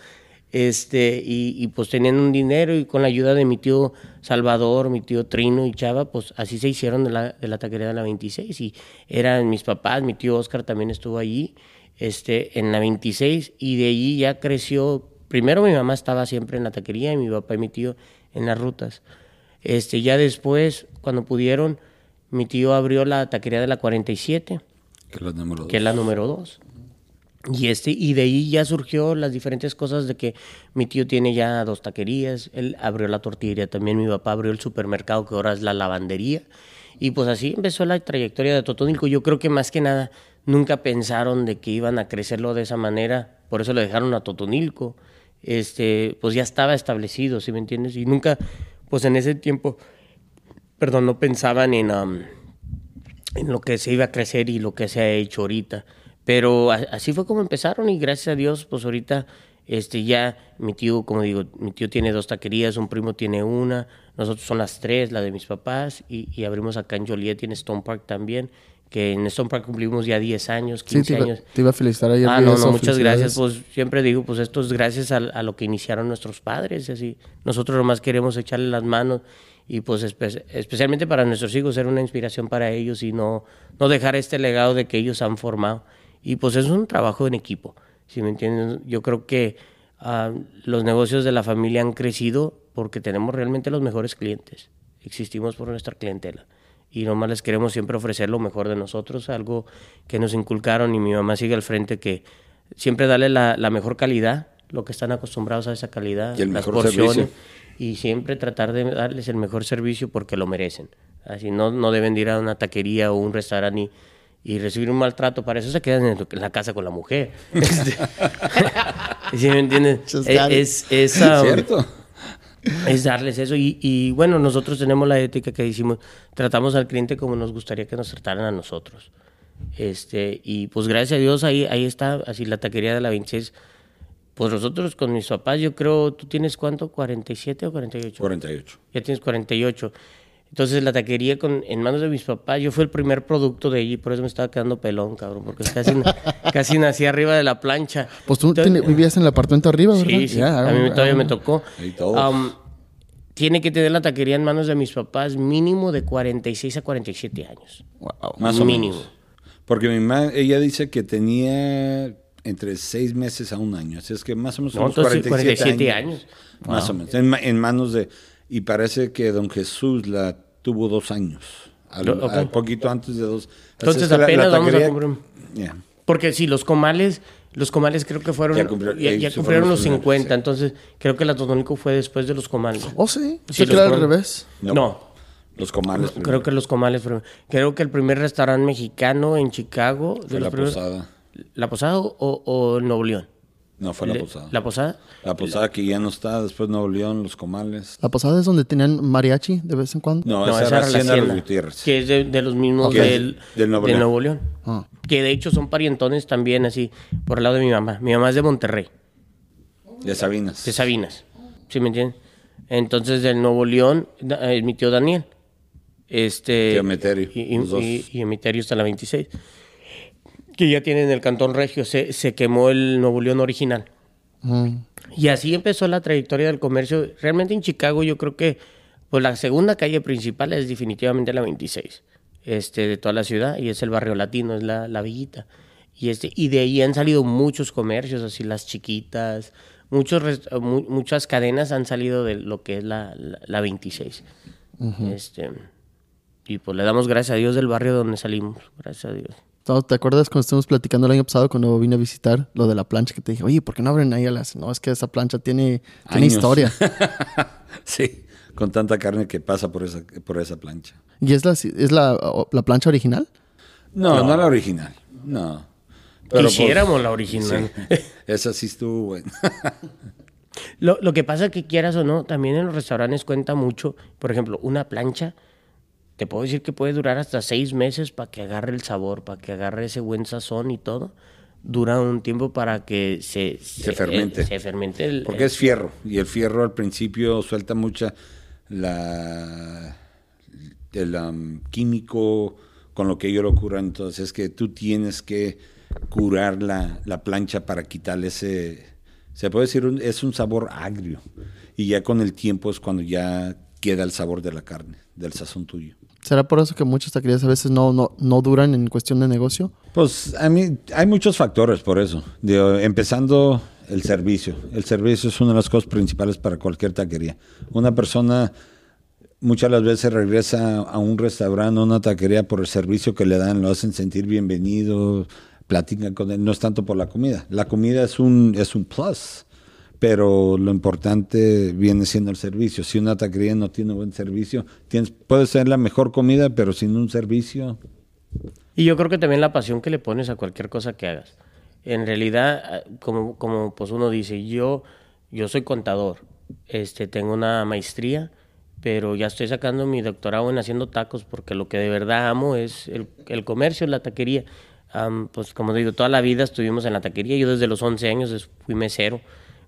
Este, y, y, pues tenían un dinero y con la ayuda de mi tío Salvador, mi tío Trino y Chava, pues así se hicieron de la, de la taquería de la 26 y eran mis papás, mi tío Oscar también estuvo allí, este, en la 26 y de allí ya creció, primero mi mamá estaba siempre en la taquería y mi papá y mi tío en las rutas. Este, ya después, cuando pudieron, mi tío abrió la taquería de la 47, Que es la número que es la número 2. Y, este, y de ahí ya surgió las diferentes cosas de que mi tío tiene ya dos taquerías, él abrió la tortillería también, mi papá abrió el supermercado que ahora es la lavandería. Y pues así empezó la trayectoria de Totonilco. Yo creo que más que nada nunca pensaron de que iban a crecerlo de esa manera, por eso le dejaron a Totonilco. Este, pues ya estaba establecido, ¿sí me entiendes? Y nunca, pues en ese tiempo, perdón, no pensaban en, um, en lo que se iba a crecer y lo que se ha hecho ahorita. Pero así fue como empezaron y gracias a Dios, pues ahorita este ya mi tío, como digo, mi tío tiene dos taquerías, un primo tiene una, nosotros son las tres, la de mis papás, y, y abrimos acá en Joliet, y en Stone Park también, que en Stone Park cumplimos ya 10 años, Sí, 15 te iba, años. te iba a felicitar ayer. Ah, no, no, muchas gracias. Pues siempre digo, pues esto es gracias a, a lo que iniciaron nuestros padres. y Así, nosotros nomás queremos echarle las manos y pues espe- especialmente para nuestros hijos ser una inspiración para ellos y no, no dejar este legado de que ellos han formado. Y pues es un trabajo en equipo, si me entienden? Yo creo que ah, los negocios de la familia han crecido porque tenemos realmente los mejores clientes. Existimos por nuestra clientela y nomás les queremos siempre ofrecer lo mejor de nosotros, algo que nos inculcaron y mi mamá sigue al frente, que siempre darle la, la mejor calidad, lo que están acostumbrados a esa calidad, Y el las mejor porciones, servicio. Y siempre tratar de darles el mejor servicio porque lo merecen. Así no, no deben de ir a una taquería o un restaurante y, y recibir un maltrato, para eso se quedan en, la casa con la mujer. Este, ¿Sí me entiendes? Just Es, es, es, um, ¿Cierto? es darles eso. Y, y, bueno, nosotros tenemos la ética que decimos, tratamos al cliente como nos gustaría que nos trataran a nosotros. Este, y pues gracias a Dios ahí, ahí está, así la taquería de la 26. Pues nosotros con mis papás, yo creo, ¿tú tienes cuánto? ¿47 o 48? 48. Ya tienes 48. Entonces la taquería con, en manos de mis papás, yo fui el primer producto de allí, por eso me estaba quedando pelón, cabrón, porque casi, casi nací arriba de la plancha. Pues tú Entonces- tiene- vivías en el apartamento arriba, ¿verdad? Sí, sí. A mí ah, todavía ah. me tocó. Y todos. Um, tiene que tener la taquería en manos de mis papás mínimo de 46 a 47 años. Wow. Más o Mínimo. menos. Porque mi mamá, ella dice que tenía entre seis meses a un año. Así es que más o menos No, unos entonces 47, 47 años. años. Más o menos. En, en manos de... Y parece que don Jesús la tuvo dos años. Al, Lo- ok. al poquito antes de dos. Entonces es que la- la apenas vamos a taquería- cumplir- Ya. Porque sí, los comales, los comales creo que fueron, Ya ya, cumplieron- ya cumplieron los los primeros, 50, sí. entonces creo que la Totónico fue después de los comales. Oh, sí. Sí, Sí, era al revés. No. No, Los comales. creo primero. que los comales fueron. Creo que el primer restaurante mexicano en Chicago. de Fue los la primeros- posada. ¿La Posada o, o Nuevo León? No, fue la Le- posada. ¿La Posada? La posada que ya no está, después Nuevo León, los comales. La posada es donde tenían mariachi de vez en cuando. No, No, esa, esa era la Hacienda de los Hacienda, Gutiérrez. que es de, de los mismos Ok. del, Del Nuevo de León. Nuevo León. Ah. Que de hecho son parientones también, así, por el lado de mi mamá. Mi mamá es de Monterrey. De Sabinas. De Sabinas. ¿Sí me entiendes? Entonces, del Nuevo León, da- eh, mi tío Daniel. Este, Tío Emeterio, Y, y, y- y Emeterio está la 26. Que ya tienen el Cantón Regio. Se, se quemó el Nuevo León original. Y así empezó la trayectoria del comercio. Realmente en Chicago yo creo que pues la segunda calle principal es definitivamente la 26 este, de toda la ciudad y es el barrio latino, es la, la villita. Y, este, y de ahí han salido muchos comercios, así las chiquitas, muchos, mu- muchas cadenas han salido de lo que es la, la, la 26. este, y pues le damos gracias a Dios del barrio donde salimos, gracias a Dios. ¿Te acuerdas cuando estuvimos platicando el año pasado cuando vine a visitar lo de la plancha que te dije, oye, ¿por qué no abren ahí a las... No, es que esa plancha tiene, tiene historia. Sí, con tanta carne que pasa por esa, por esa plancha. ¿Y es la, es la, la plancha original? No, no, la original. No. Pero, pues, Quisiéramos la original. sí, esa sí estuvo buena. Lo, lo que pasa que quieras o no, también en los restaurantes cuenta mucho. Por ejemplo, una plancha, te puedo decir que puede durar hasta seis meses para que agarre el sabor, para que agarre ese buen sazón y todo. Dura un tiempo para que se, Se fermente. se fermente el- Porque el- es fierro. Y el fierro al principio suelta mucha la el um, químico con lo que ellos lo curan. Entonces es que tú tienes que curar la, la plancha para quitarle ese, se puede decir, un- es un sabor agrio. Y ya con el tiempo es cuando ya queda el sabor de la carne, del sazón tuyo. ¿Será por eso que muchas taquerías a veces no, no, no duran en cuestión de negocio? Pues a mí hay muchos factores por eso. Empezando el servicio. El servicio es una de las cosas principales para cualquier taquería. Una persona muchas las veces regresa a un restaurante, a una taquería por el servicio que le dan, lo hacen sentir bienvenido, platican con él. No es tanto por la comida. La comida es un, es un plus. Pero lo importante viene siendo el servicio. Si una taquería no tiene buen servicio, tienes, puede ser la mejor comida, pero sin un servicio, Y yo creo que también la pasión que le pones a cualquier cosa que hagas. En realidad, ah, como, como pues uno dice, yo, yo soy contador, este, tengo una maestría, pero ya estoy sacando mi doctorado en haciendo tacos porque lo que de verdad amo es el, el comercio, la taquería. Am, pues como digo, toda la vida estuvimos en la taquería. Yo desde los 11 años fui mesero.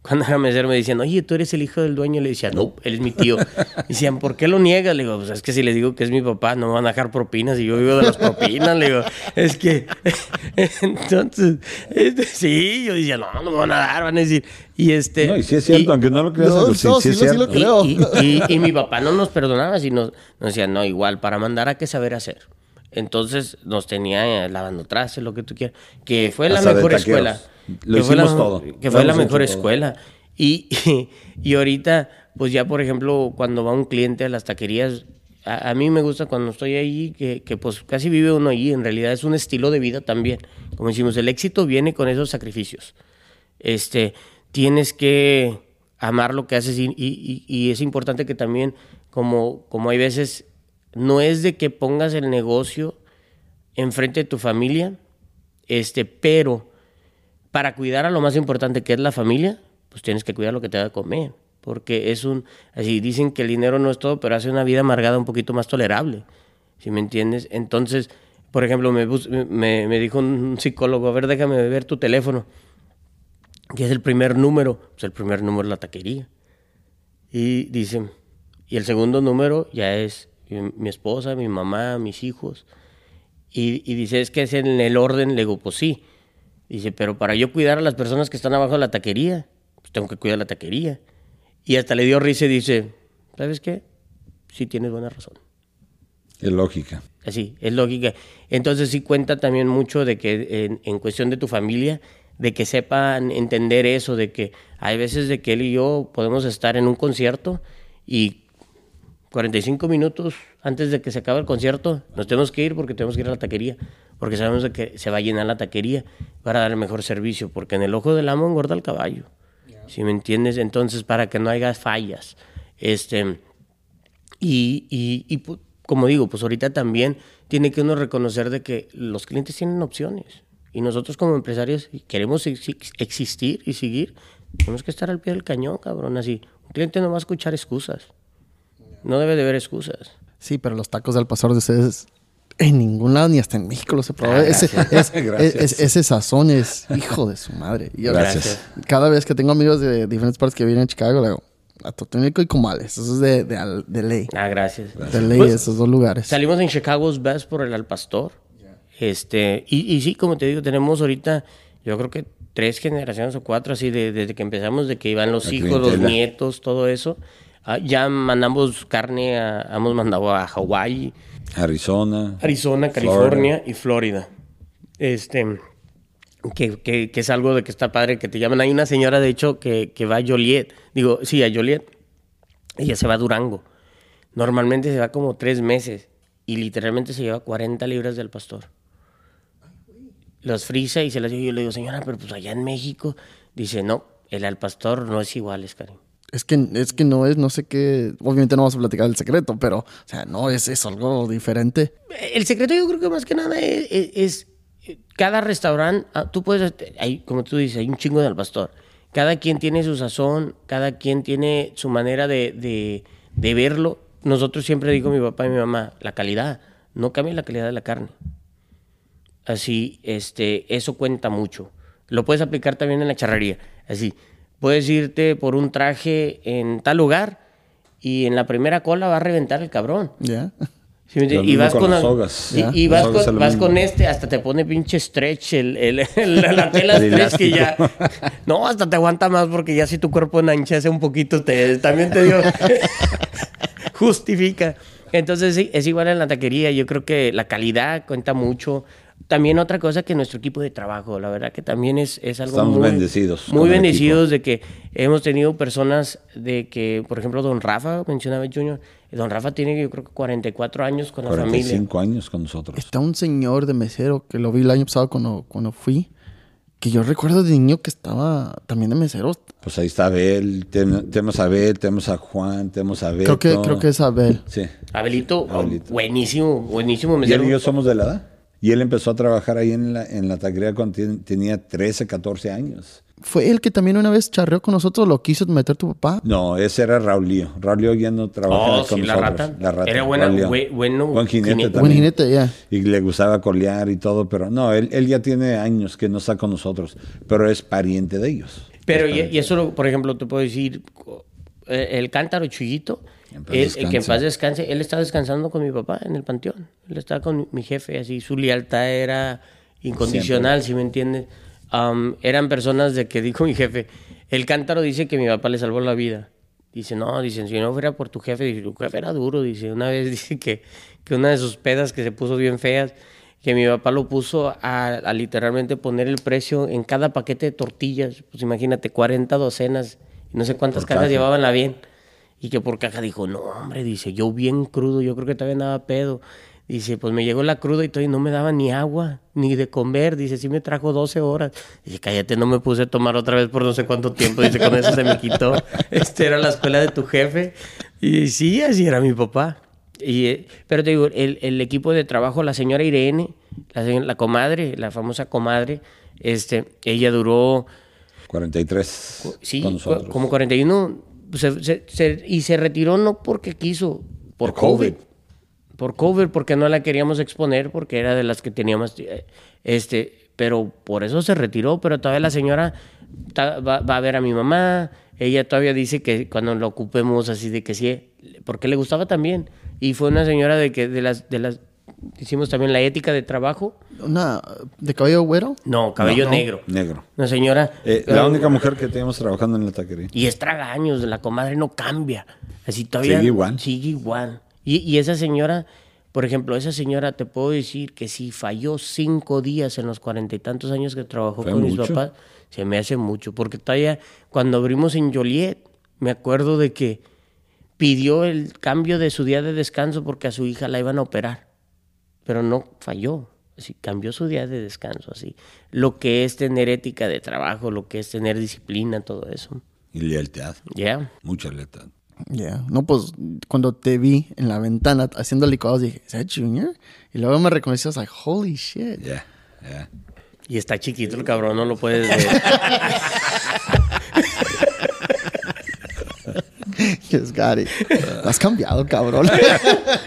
Cuando era mesero me decían, oye, tú eres el hijo del dueño. Le decía, no, él es mi tío. Decían, ¿por qué lo niegas? Le digo, pues es que si les digo que es mi papá, no me van a dejar propinas y yo vivo de las propinas. Le digo, es que. Entonces, este, sí, yo decía, no, no me van a dar, van a decir. Y este. No, y sí es cierto, y- aunque no lo creas, No, pero sí, no, sí es sí lo- sí lo y, creo. y- y- y mi papá no nos perdonaba, sino nos decía, no, igual, para mandar hay que saber hacer. Entonces nos tenía lavando trastes, lo que tú quieras. Que fue la Hasta mejor taqueros. escuela. Lo que fue la, hicimos todo. Que fue la mejor escuela. Y, y, y ahorita, pues ya, por ejemplo, cuando va un cliente a las taquerías, a, a mí me gusta cuando estoy ahí, que, que pues casi vive uno allí. En realidad es un estilo de vida también. Como decimos, el éxito viene con esos sacrificios este, tienes que amar lo que haces y- y es importante que también, como, como hay veces, no es de que pongas el negocio enfrente de tu familia, este, pero para cuidar a lo más importante que es la familia, pues tienes que cuidar lo que te da de comer, porque es un, así dicen que el dinero no es todo, pero hace una vida amargada un poquito más tolerable, ¿sí me entiendes? Entonces, por ejemplo, me, me, me dijo un psicólogo, a ver, déjame ver tu teléfono que es el primer número, pues el primer número es la taquería. Y dice, y el segundo número ya es mi, mi esposa, mi mamá, mis hijos. Y, y dice, es que es en el orden, le digo, pues sí. Dice, pero para yo cuidar a las personas que están abajo de la taquería, pues tengo que cuidar la taquería. Y hasta le dio risa y dice, ¿sabes qué? Sí tienes buena razón. Es lógica. Así, es lógica. Entonces sí cuenta también mucho de que en, en cuestión de tu familia, de que sepan entender eso, de que hay veces de que él y yo podemos estar en un concierto y 45 minutos antes de que se acabe el concierto nos tenemos que ir porque tenemos que ir a la taquería, porque sabemos que se va a llenar la taquería para dar el mejor servicio, porque en el ojo del amo engorda el caballo. ¿Sí me entiendes? Entonces, para que no haya fallas. Este, y, y, y, como digo, pues ahorita también tiene que uno reconocer de que los clientes tienen opciones. Y nosotros como empresarios si queremos ex- existir y seguir. Tenemos que estar al pie del cañón, cabrón. Así, un cliente no va a escuchar excusas. No debe de haber excusas. Sí, pero los tacos del pastor de ustedes En ningún lado, ni hasta en México los he probado. Ah, ese, gracias. es- Gracias. es- ese sazón es hijo de su madre. Y Gracias. Cada vez que tengo amigos de diferentes partes que vienen a Chicago, le digo, atotónico y comales. Eso es de, de, al- de ley. Ah, gracias. De ley, Pues, esos dos lugares. Salimos en Chicago's Best por el Al Pastor. Este, y, y sí, como te digo, tenemos ahorita, yo creo que tres generaciones o cuatro, así, de- desde que empezamos, de que iban los La hijos, los nietos, todo eso. Ah, ya mandamos carne, a- hemos mandado a Hawái, Arizona. Arizona, California y Florida. Este, que, que- que es algo de que está padre que te llaman. Hay una señora, de hecho, que, que va a Joliet. Digo, sí, a Joliet. Ella se va a Durango. Normalmente se va como tres meses y literalmente se lleva 40 libras del pastor. Los frisa y se las lleva. Yo le digo, señora, pero pues allá en México. Dice, no, el al pastor no es igual, es Karim. Es que, es que no es, no sé qué. Obviamente no vamos a platicar el secreto, pero, o sea, no, es, es algo diferente. El secreto yo creo que más que nada es, es- es, cada restaurante, ah, tú puedes, como tú dices, hay un chingo del pastor. Cada quien tiene su sazón, cada quien tiene su manera de, de, de verlo. Nosotros siempre digo mi papá y mi mamá, la calidad, no cambia la calidad de la carne. Así, este, eso cuenta mucho. Lo puedes aplicar también en la charrería. Así, puedes irte por un traje en tal lugar y en la primera cola va a reventar el cabrón. ¿Ya? Sí, me entiendes? Lo y vas con con, las y, y vas, con, vas este, hasta te pone pinche stretch el, el- el- la tela El stretch que ya. No, hasta te aguanta más porque ya si tu cuerpo enanchase un poquito, te, también te dio. justifica. Entonces, sí, es igual en la taquería. Yo creo que la calidad cuenta mucho. También otra cosa que nuestro equipo de trabajo, la verdad que también es, es algo Estamos muy... bendecidos Muy bendecidos de que hemos tenido personas de que, por ejemplo, don Rafa, mencionaba Junior, don Rafa tiene yo creo que 44 años con la familia. 45 años con nosotros. Está un señor de mesero que lo vi el año pasado cuando, cuando fui. Que yo recuerdo de niño que estaba también de mesero. Pues ahí está Abel, ten- tenemos a Abel, tenemos a Juan, tenemos a Beto. Creo que, creo que es Abel. Sí. Abelito, Abelito. buenísimo, buenísimo Y él mesero. y yo somos de la edad. Y él empezó a trabajar ahí en la, en la taquería cuando ten- tenía 13, 14 años. Fue el que también una vez charreó con nosotros, lo quiso meter tu papá. No, ese era Raulío. Raulío ya no trabajaba Oh, con sí, la nosotros. rata. La rata. Era buena, bue- bueno Buen jinete jinete. también. Buen jinete, ya. Y le gustaba colear y todo, pero no, él, él ya tiene años que no está con nosotros, pero es pariente de ellos. Pero, Es y, y eso, por ejemplo, te puedo decir, eh, el cántaro paz él- el que en paz descanse, él está descansando con mi papá en el panteón. Él está con mi, jefe, así, su lealtad era incondicional, si me entiendes. Am, eran personas de que dijo mi jefe, el cántaro dice que mi papá le salvó la vida. Dice, no, dice, si no fuera por tu jefe, dice, tu jefe era duro, dice, una vez dice que, que una de sus pedas que se puso bien feas, que mi papá lo puso a, a literalmente poner el precio en cada paquete de tortillas, pues imagínate, 40 docenas, no sé cuántas cajas caja. llevaban la bien, y que por caja dijo, no, hombre, dice, yo bien crudo, yo creo que todavía andaba pedo. Dice, pues me llegó la cruda y todavía no me daba ni agua, ni de comer. Dice, sí me trajo 12 horas. Dice, cállate, no me puse a tomar otra vez por no sé cuánto tiempo. Dice, con eso se me quitó. Este era la escuela de tu jefe. Y sí, así era mi papá. Y, eh, pero te digo, el, el equipo de trabajo, la señora Irene, la, señora- la comadre, la famosa comadre, este, ella duró 43 Sí, como 41. Se- se- se- y se retiró no porque quiso, por COVID. COVID. Por COVID, porque no la queríamos exponer, porque era de las que teníamos. eh, Este, pero por eso se retiró. Pero todavía la señora ta- va, va a ver a mi mamá. Ella todavía dice que cuando lo ocupemos así de que sí, porque le gustaba también. Y fue una señora de que de las, de las, hicimos también la ética de trabajo. Una de cabello güero. No, cabello No. negro. Negro. Una señora. Eh, la única mujer que tenemos trabajando en la taquería. Y es tragaños, la comadre no cambia. Así todavía. Sigue igual. Sigue igual. Y, y esa señora, por ejemplo, esa señora te puedo decir que si falló cinco días en los cuarenta y tantos años que trabajó Fue con mis papás, se me hace mucho. Porque todavía, cuando abrimos en Joliet, me acuerdo de que pidió el cambio de su día de descanso porque a su hija la iban a operar. Pero no falló. Así, cambió su día de descanso, así. Lo que es tener ética de trabajo, lo que es tener disciplina, todo eso. Y lealtad. Ya. Mucha lealtad. Ya. No, pues cuando te vi en la ventana haciendo licuados dije, ¿es that Junior? Y luego me reconocí, like, holy shit. Ya, ya. Y está chiquito el cabrón, no lo puedes ver. Es Gary. Has cambiado, cabrón.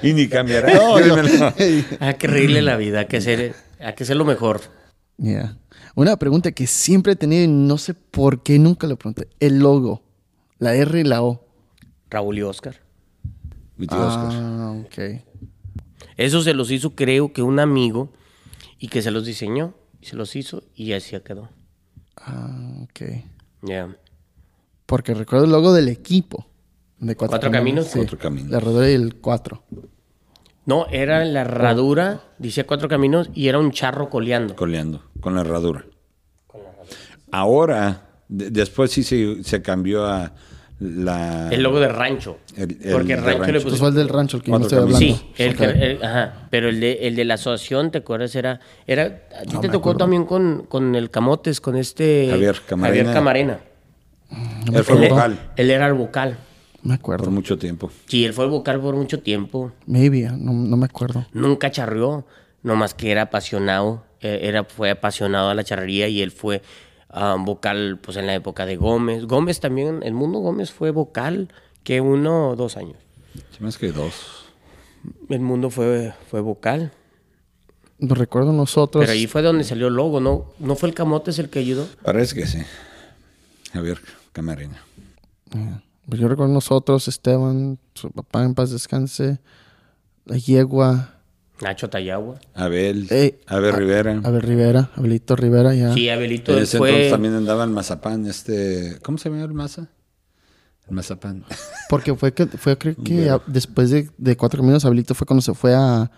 Y ni cambiará. No, no. Hay que reírle la vida, hay que hacer, hay que hacer lo mejor. Yeah. Una pregunta que siempre he tenido y no sé por qué nunca le pregunté. El logo. La R y la O. Raúl y Oscar. Mi tío Oscar. Ah, ok. Eso se los hizo, creo que un amigo, y que se los diseñó, y se los hizo, y así quedó. Ah, ok. Ya. Porque recuerdo el logo del equipo. De cuatro, ¿Cuatro caminos? Sí. Cuatro caminos. La herradura y el cuatro. No, era la herradura, decía cuatro caminos, y era un charro coleando. Coleando, con la herradura. Ahora, de- después sí se, se cambió a la... El logo de rancho. El- el porque de rancho, le rancho. Pues puso. fue el del rancho el que yo Cuatro estoy hablando. Sí, el Ok. que- el- ajá, pero el de, el de la asociación, ¿te acuerdas? Era, era a ti No te me tocó acuerdo. también con, con el Camotes, con este... Javier Camarena. Javier Camarena. Él fue Él, vocal él era el vocal. Me por acuerdo. mucho tiempo. Sí, él fue vocal por mucho tiempo. Maybe, no, no me acuerdo. Nunca charreó, nomás que era apasionado, eh, era, fue apasionado a la charrería y él fue ah, vocal pues en la época de Gómez. Gómez también, el mundo Gómez fue vocal que uno o dos años. Sí, más que dos. El mundo fue, fue vocal. No recuerdo nosotros. Pero ahí fue donde salió el logo, ¿no? ¿No fue el Camotes el que ayudó? Parece que sí. Javier Camarena. Yeah. Pues yo recuerdo nosotros, Esteban, su papá en paz descanse, la yegua, Nacho Tayagua. Abel. Ey, Abel a- Rivera. Abel Rivera, Abelito Rivera, ya. Sí, Abelito En ese fue... entonces también andaba en Mazapán, este... ¿Cómo se llama el Maza? El Mazapán. Porque fue que, fue creo que a- después de, de Cuatro Caminos, Abelito fue cuando se fue a,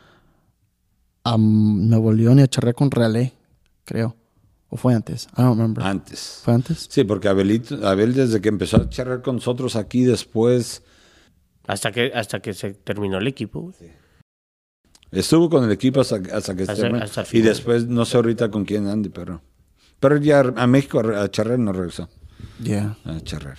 a Nuevo León y a charrear con Realé, creo. ¿O fue antes? I don't remember. Antes. ¿Fue antes? Sí, porque Abelito, Abel desde que empezó a charlar con nosotros aquí después... Hasta que, hasta que se terminó el equipo. güey. Estuvo con el equipo hasta, hasta que Hasta- se- hasta el Y después, no sé ahorita con quién ande, pero... Pero ya a México a charlar no regresó. Yeah. A charlar.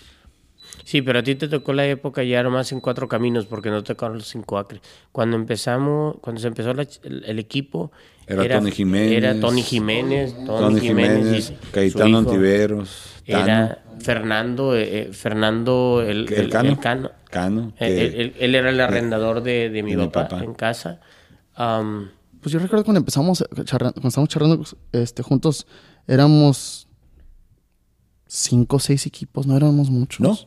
Sí, pero a ti te tocó la época ya nomás en cuatro caminos, porque no te tocaron los cinco acres. Cuando empezamos, cuando se empezó la ch- el, el equipo... Era Tony Jiménez. Era Tony Jiménez. Tony, Tony Jiménez, Caetano. Antiveros, Tano, Era Fernando, eh, eh, Fernando el, el, el- Cano. el Cano. Cano, Eh, que- él, él- él era el arrendador de, de mi, de mi papá, en casa. Pues yo recuerdo cuando empezamos charrando, cuando estábamos charlando este, juntos, éramos cinco o seis equipos, no éramos muchos. No.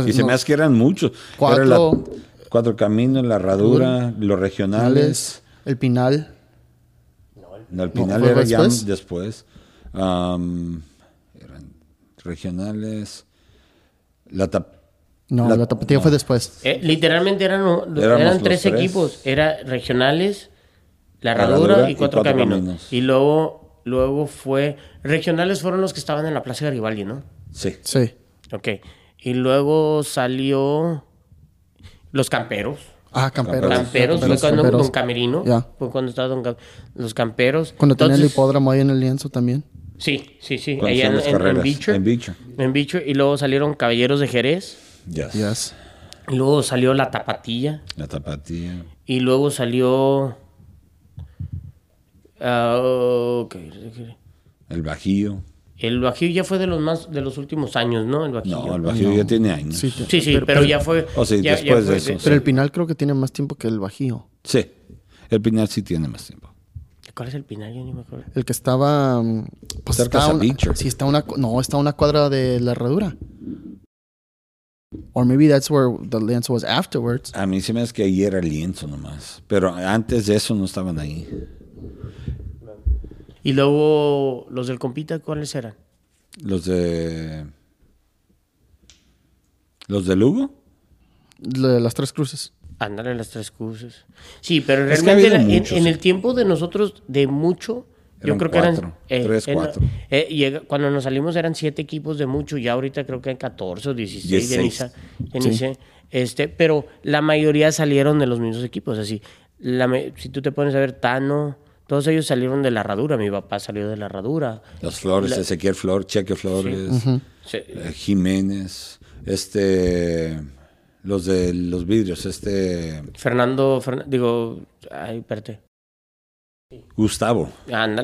No, y se me hace que eran muchos. Cuatro. Era la- cuatro caminos, la herradura, los regionales. El Pinal. No, el Pinal ¿fue era ya después? después. Eran regionales. La tap- No, La- la, tapatía fue después. eh, literalmente eran, eran tres, tres. equipos. Era regionales, la Herradura y y cuatro, Cuatro caminos. Caminos. Y luego, luego fue... Regionales fueron los que estaban en la Plaza Garibaldi, ¿no? sí. Sí. Ok. Y luego salió Los Camperos. Ah, Camperos. Camperos, fue Camperos, cuando Camperos. Don Camerino. Ya. Fue cuando estaba Don Cam- Los Camperos. Cuando tenía el Entonces- hipódromo ahí en el lienzo también. Sí, sí, sí. Cuando Allá son en, en, en. Beecher. En Beecher. En Beecher. Y luego salieron Caballeros de Jerez. Yes. Yes. Y luego salió La Tapatilla. La tapatía. Y luego salió. ah, ok. El Bajío. El Bajío ya fue de los más de los últimos años, ¿no? El Bajío. No, el Bajío ya tiene años. Sí, Sí. Sí, sí, pero, ya fue. Oh, sí, ya- ya después de eso, Pero el Pinal creo que tiene más tiempo que el Bajío. El Pinal sí tiene más tiempo. ¿Cuál es el Pinal? Yo ni me acuerdo. El que estaba. mm, Pues Cerca está de una, sí, está una. No, está una cuadra de la herradura. Or maybe that's where the lienzo was afterwards. A mí se me hace que ahí era el lienzo nomás. Pero antes de eso no estaban ahí. Y luego los del Compita, ¿cuáles eran? Los de. ¿Los de Lugo? Lo de las tres cruces. Ándale las tres cruces. Sí, pero Es que ha realmente en, muchos. en el tiempo de nosotros, de mucho, yo creo que eran... tres, en la- cuatro. eh, cuando nos salimos eran siete equipos de mucho, ya ahorita creo que hay 14 o 16, ya ni 16. sa- ya ni sé. Este, pero la mayoría salieron de los mismos equipos, así. La si tú te pones a ver, Tano, todos ellos salieron de la herradura, mi papá salió de la herradura. Los Flores, La- Ezequiel Flores, Cheque Flores, Sí. eh, Jiménez, este. Los de los vidrios, este. Fernando, Fernan- digo, ay, espérate. Gustavo.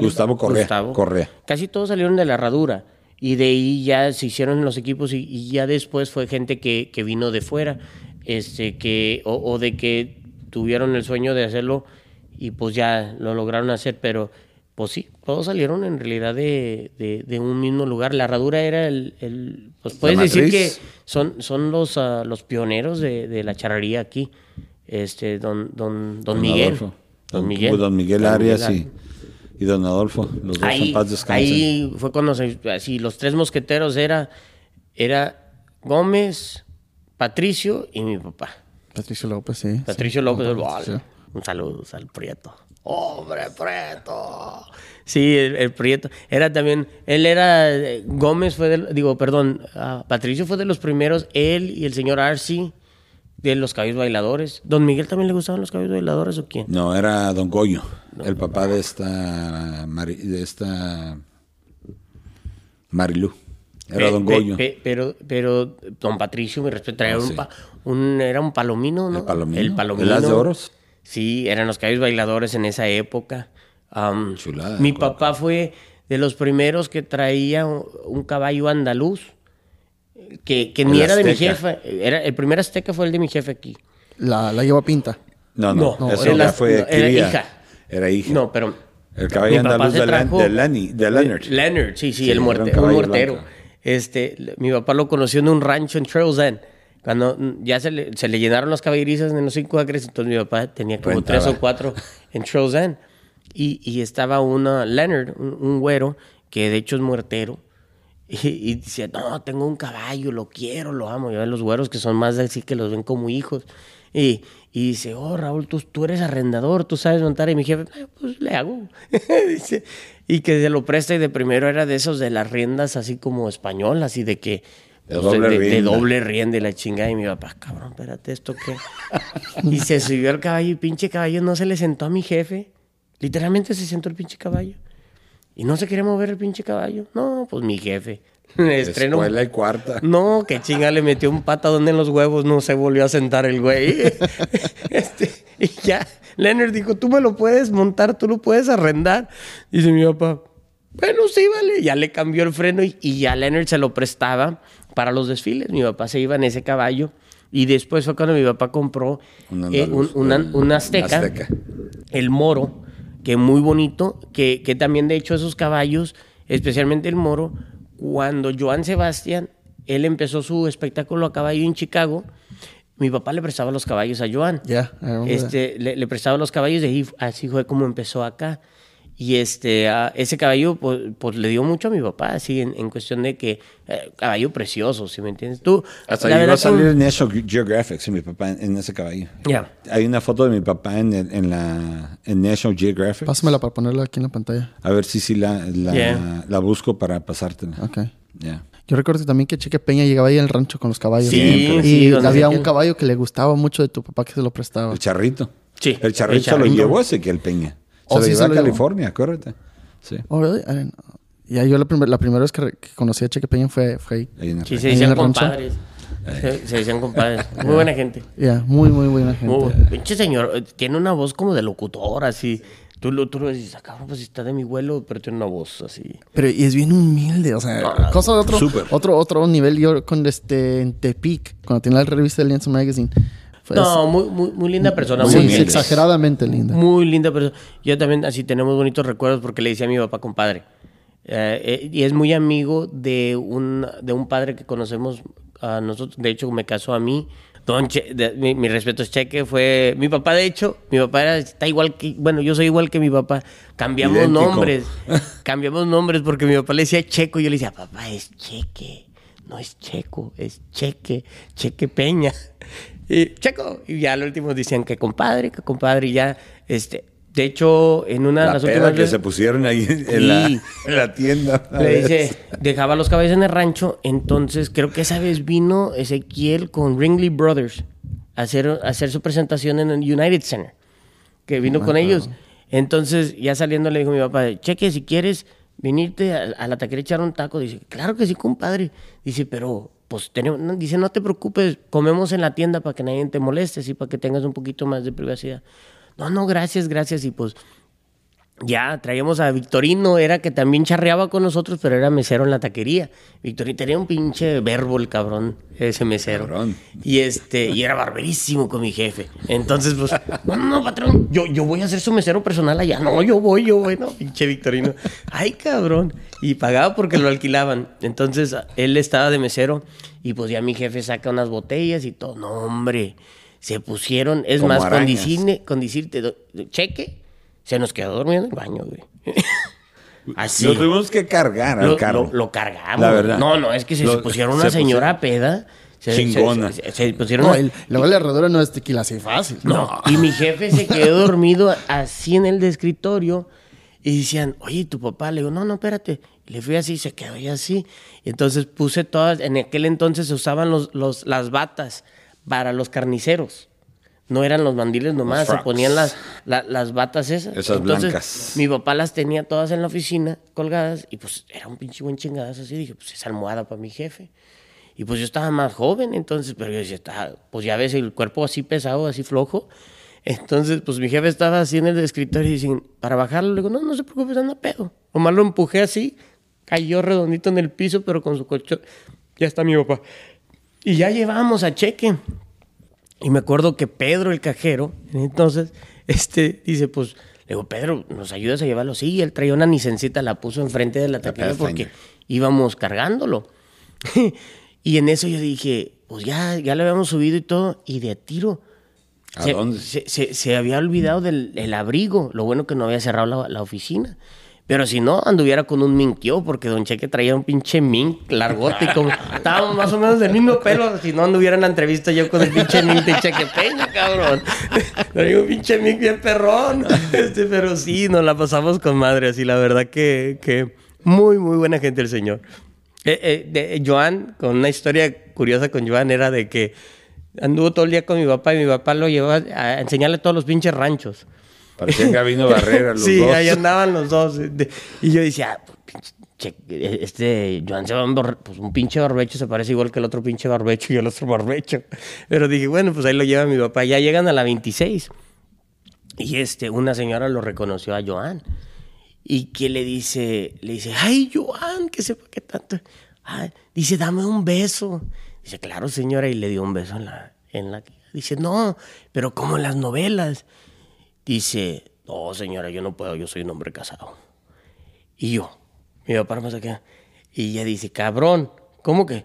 Gustavo Correa. Gustavo. Correa. Casi todos salieron de la herradura. Y de ahí ya se hicieron los equipos y, y ya después fue gente que, que vino de fuera. este, que, o, o de que tuvieron el sueño de hacerlo y pues ya lo lograron hacer, pero pues sí, todos salieron en realidad de, de- de un mismo lugar. La herradura era el, el- pues puedes decir que son, son los, ah, los pioneros de, de la charrería aquí. Este, don, don, don, Miguel. Don Miguel. Don Miguel Arias y, y don Adolfo. Los dos ahí, en paz descansen. ahí fue cuando se, así, los tres mosqueteros era, era Gómez, Patricio y mi papá. Patricio López, sí. Patricio sí. López del Patricio. Un saludo al Prieto. ¡Hombre, Prieto! Sí, el, el Prieto. Era también, él era, Gómez fue del, digo, perdón, ah, Patricio fue de los primeros, él y el señor Arce, de los caballos bailadores. ¿Don Miguel también le gustaban los caballos bailadores o quién? No, era don Goyo, el papá de esta, Mari- de esta Marilú. Era Pe- don Goyo. pe- pero, pero don Patricio, me respeto, era, Ah, un, sí. pa- un- era un palomino, ¿no? El palomino. El palomino. ¿El as de oros? Sí, eran los caballos bailadores en esa época. Chulada, Mi papá fue de los primeros que traía un, caballo andaluz, que, que ni era de mi jefe. Era, el primer azteca fue el de mi jefe aquí. La, la lleva pinta. No, no, No, eso era ya fue no, era hija. Era hija. No, pero... El caballo mi papá andaluz se de, trajo- de Lenny, de Leonard. Leonard, sí, sí, Sí, el un muerte, un, mortero. Este, mi papá lo conoció en un rancho en Trails End. Cuando mm, ya se le, se le llenaron las caballerizas en los cinco acres, entonces mi papá tenía como Rentaba. tres o cuatro en Trails End. Y, y estaba una Leonard, un, un güero, que de hecho es muertero. Y, y decía, no, tengo un caballo, lo quiero, lo amo. Y ven los güeros que son más así que los ven como hijos. Y, y dice, oh, Raúl, tú, tú eres arrendador, tú sabes montar. Y mi jefe, "Eh, pues le hago. dice, y que se lo presta. Y de primero era de esos de las riendas así como españolas y de que... De doble de, de doble la chingada. Y mi papá, cabrón, espérate, ¿esto qué? y se subió al caballo y pinche caballo no se le sentó a mi jefe. Literalmente se sentó el pinche caballo. Y no se quería mover el pinche caballo. No, pues mi jefe. Le estrenó. Escuela y cuarta. No, que chinga, le metió un patadón en los huevos, no se volvió a sentar el güey. Este, y ya, Leonard dijo, tú me lo puedes montar, tú lo puedes arrendar. Dice mi papá, bueno, sí, vale. Ya le cambió el freno y, y ya Leonard se lo prestaba para los desfiles. Mi papá se iba en ese caballo. Y después fue cuando mi papá compró Un eh, andaluz, un, una- azteca, azteca. el moro, que muy bonito, que, que también de hecho esos caballos, especialmente el moro, cuando Joan Sebastián, él empezó su espectáculo a caballo en Chicago, mi papá le prestaba los caballos a Joan. Yeah, este, le, le prestaba los caballos y así fue como empezó acá. Y este, a ese caballo, pues, pues, le dio mucho a mi papá, así, en, en cuestión de que, eh, caballo precioso, ¿sí me entiendes? Tú, Hasta la llegó a salir que- en National Geographic, sí, mi papá, en, en ese caballo. Ya. Hay una foto de mi papá en, el- en la en National Geographic. Pásamela para ponerla aquí en la pantalla. A ver si sí la, la, Yeah. la busco para pasártela. Ok. Ya. Yo recuerdo también que Cheque Peña llegaba ahí al rancho con los caballos. Sí, Y sí, había un caballo que le gustaba mucho de tu papá que se lo prestaba. El charrito. Sí, El charrito, el se lo llevó Ezequiel Peña. Se Oh, lo sí, llevó se a. California, acuérdate. Sí. Oh, really? I didn't know. Ya yo la, primer- la primera vez que, que conocí a Cheque Peña fue, fue ahí. Ahí en el Sí, se Ahí decían compadres. Se, se decían compadres. Muy buena gente. Ya, muy, muy buena gente. Muy- pinche señor, eh, tiene una voz como de locutor, así. Tú lo, tú lo dices, ah, cabrón, pues está de mi vuelo, pero tiene una voz así. Pero y es bien humilde, o sea, No, cosa de otro, súper. otro, otro nivel. Yo con este en Tepic, cuando tenía la revista de Lienzo Magazine. Fue no, muy, muy, muy linda persona. Muy, exageradamente linda. muy linda persona. Yo también así tenemos bonitos recuerdos porque le decía a mi papá compadre. Eh, eh, y es muy amigo de un, de un padre que conocemos a nosotros. De hecho, me casó a mí. Don Che- de- mi, mi respeto es Cheque, fue mi papá, de hecho, mi papá era, está igual que, bueno, yo soy igual que mi papá. Cambiamos Idéntico. nombres, cambiamos nombres porque mi papá le decía Checo y yo le decía, papá, es Cheque, no es Checo, es Cheque, Cheque Peña. Y Checo, y ya al último decían que compadre, que compadre, y ya, este, de hecho, en una de La las peda últimas que veces- se pusieron ahí en, la, Sí. en la tienda. le dice, dejaba los caballos en el rancho, entonces creo que esa vez vino Ezequiel con Ringley Brothers a hacer, a hacer su presentación en el United Center, que vino con ellos. Entonces, ya saliendo le dijo a mi papá, cheque, si quieres venirte a, a la taquería echar un taco, dice, claro que sí, compadre. Dice, pero, pues, tenemos, dice, no te preocupes, comemos en la tienda para que nadie te moleste, y para que tengas un poquito más de privacidad. No, no, gracias, gracias, y pues ya traíamos a Victorino, era que también charreaba con nosotros, pero era mesero en la taquería. Victorino tenía un pinche verbo el cabrón, ese mesero. Cabrón. Y este, y era barberísimo con mi jefe. Entonces, pues, no, no, patrón, yo, yo voy a ser su mesero personal allá. No, yo voy, yo voy, no, pinche Victorino. Ay, cabrón. Y pagaba porque lo alquilaban. Entonces, él estaba de mesero y pues ya mi jefe saca unas botellas y todo. No, hombre, se pusieron, es Como más, con, decirle- con decirte, cheque, se nos quedó dormido en el baño, güey. Así. Lo tuvimos que cargar al Lo, carro. lo- lo cargamos. La verdad. No, no, es que se, Lo- se pusieron una se señora peda. Se, se- Chingona. Se, se pusieron No, una- el- luego la herradura no es tequila así fácil. no. Y mi jefe se quedó dormido así en el de escritorio. Y decían, oye, ¿tu papá? Le digo, no, no, espérate. Y le fui así, se quedó ahí así. Y entonces puse todas, en aquel entonces se usaban los, los, las batas para los carniceros. No eran los mandiles nomás, se ponían las, la- las batas esas. Esas entonces, blancas. Mi papá las tenía todas en la oficina, colgadas, y pues era un pinche buen chingadazo así. Dije, pues es almohada para mi jefe. Y pues yo estaba más joven, entonces, pero yo decía, pues ya ves el cuerpo así pesado, así flojo. Entonces, pues mi jefe estaba así en el escritorio y dicen, para bajarlo, le digo, no, no se preocupe, anda pedo. Omar lo empujé así, cayó redondito en el piso, pero con su colchón. Ya está mi papá. Y ya llevamos a cheque. Y me acuerdo que Pedro, el cajero, entonces, este, dice, pues, le digo, Pedro, ¿nos ayudas a llevarlo? Sí, él traía una nicencita, la puso enfrente de la taquilla porque íbamos cargándolo. y en eso yo dije, pues ya, ya lo habíamos subido y todo, y de tiro. ¿A se, dónde? Se, se- se había olvidado del el abrigo. Lo bueno que no había cerrado la, la oficina. Pero si no, anduviera con un mink yo, porque Don Cheque traía un pinche mink largote y como estábamos más o menos del mismo pelo. Si no, anduviera en la entrevista yo con el pinche mink de Cheque Peña, cabrón. Traía un pinche mink bien perrón. Este, pero sí, nos la pasamos con madre, así la verdad que, que muy, muy buena gente el señor. Eh, eh, de- Joan, con una historia curiosa con Joan, era de que anduvo todo el día con mi papá y mi papá lo llevaba a enseñarle todos los pinches ranchos. Parecían Gabino Barrera los sí, dos. ahí andaban los dos. Y yo decía, ah, che- este Joan se va a emborra- pues un pinche barbecho se parece igual que el otro pinche barbecho y el otro barbecho. Pero dije, bueno, pues ahí lo lleva mi papá. Ya llegan a la 26. Y este, una señora lo reconoció a Joan. Y que le dice, le dice, ay, Joan, que sepa qué tanto. Ay, dice, dame un beso. Dice, claro, señora, y le dio un beso en la, en la. Dice, no, pero como en las novelas. Dice, no, señora, yo no puedo, yo soy un hombre casado. Y yo, mi papá más acá. Y ella dice, cabrón, ¿cómo que?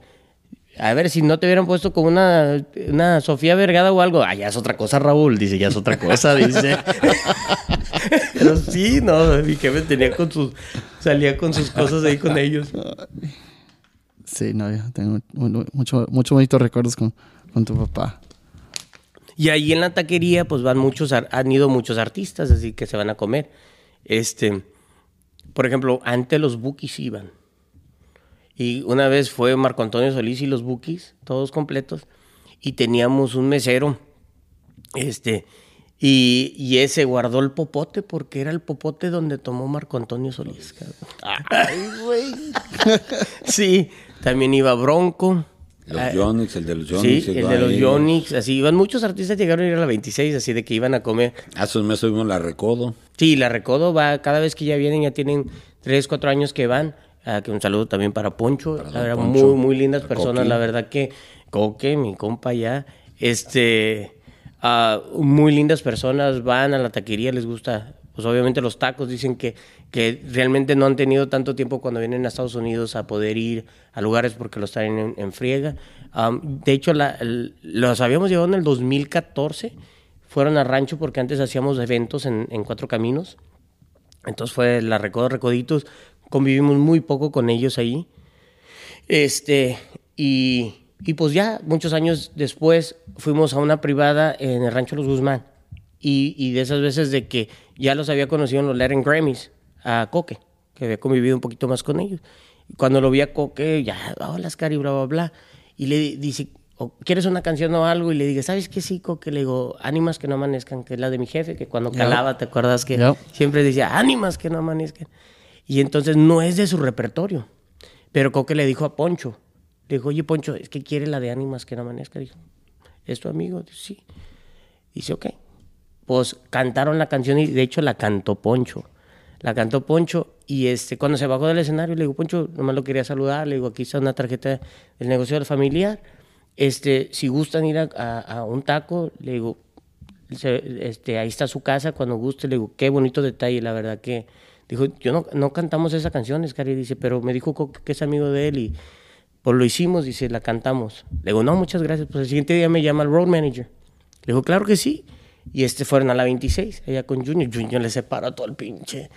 A ver, si no te hubieran puesto con una, una Sofía Vergada o algo. Ah, ya es otra cosa, Raúl. Dice, ya es otra cosa, dice. Pero sí, no, mi jefe tenía con sus, salía con sus cosas ahí con ellos. Sí, no, yo tengo mu- mucho, mucho bonitos recuerdos con, con tu papá. Y ahí en la taquería, pues van muchos, han ido muchos artistas, así que se van a comer. Este, por ejemplo, antes los bookies iban. Y una vez fue Marco Antonio Solís y los bookies, todos completos. Y teníamos un mesero, este, y, y ese guardó el popote porque era el popote donde tomó Marco Antonio Solís. cabrón. Ay, güey. Sí, también iba Bronco. Los Ah, Yonix, el de los Sí, Yonix. el llegó de los. Yonix, así iban muchos artistas llegaron a ir a la 26, así de que iban a comer. Hace un mes tuvimos la Recodo. Sí, la Recodo va, cada vez que ya vienen, ya tienen 3, 4 años que van. Ah, que un saludo también para Poncho, muy, muy lindas personas, la verdad que Coque, mi compa ya, este, ah, muy lindas personas, van a la taquería, les gusta, pues obviamente los tacos, dicen que, que realmente no han tenido tanto tiempo cuando vienen a Estados Unidos a poder ir a lugares porque los traen en, en friega. Am, de hecho, la- el- los habíamos llevado en el 2014, fueron a rancho porque antes hacíamos eventos en, en Cuatro Caminos. Entonces fue la Recodo Recoditos. Convivimos muy poco con ellos ahí. Este, y, y pues ya, muchos años después, fuimos a una privada en el Rancho Los Guzmán. Y, y de esas veces de que ya los había conocido en los Latin Grammys, a Coque, que había convivido un poquito más con ellos. Y cuando lo vi a Coque, ya, hola, Scary, bla, bla, bla. Y le di- dice, "¿O ¿quieres una canción o algo? Y le dije, ¿sabes qué, sí, Coque? Le digo, Ánimas que no amanezcan, que es la de mi jefe, que cuando calaba, ¿te acuerdas que siempre decía, Ánimas que no amanezcan? Y entonces no es de su repertorio. Pero Coque le dijo a Poncho, le dijo, oye Poncho, es que quiere la de Ánimas que no amanezca. Dijo, ¿es tu amigo? Dice, sí. Dice, ok. Pues cantaron la canción y de hecho la cantó Poncho. La cantó Poncho y este, cuando se bajó del escenario le digo, Poncho, nomás lo quería saludar, le digo, aquí está una tarjeta del negocio del familiar, este, si gustan ir a, un taco, le digo, se- este, ahí está su casa cuando guste, le digo, qué bonito detalle, la verdad que, dijo, yo no, no cantamos esa canción, Scary, dice, pero me dijo que es amigo de él y pues lo hicimos, dice, la cantamos. Le digo, no, muchas gracias, pues el siguiente día me llama el road manager. Le digo, claro que sí. Y este fueron a la 26, allá con Junior. Junior le separó todo el pinche.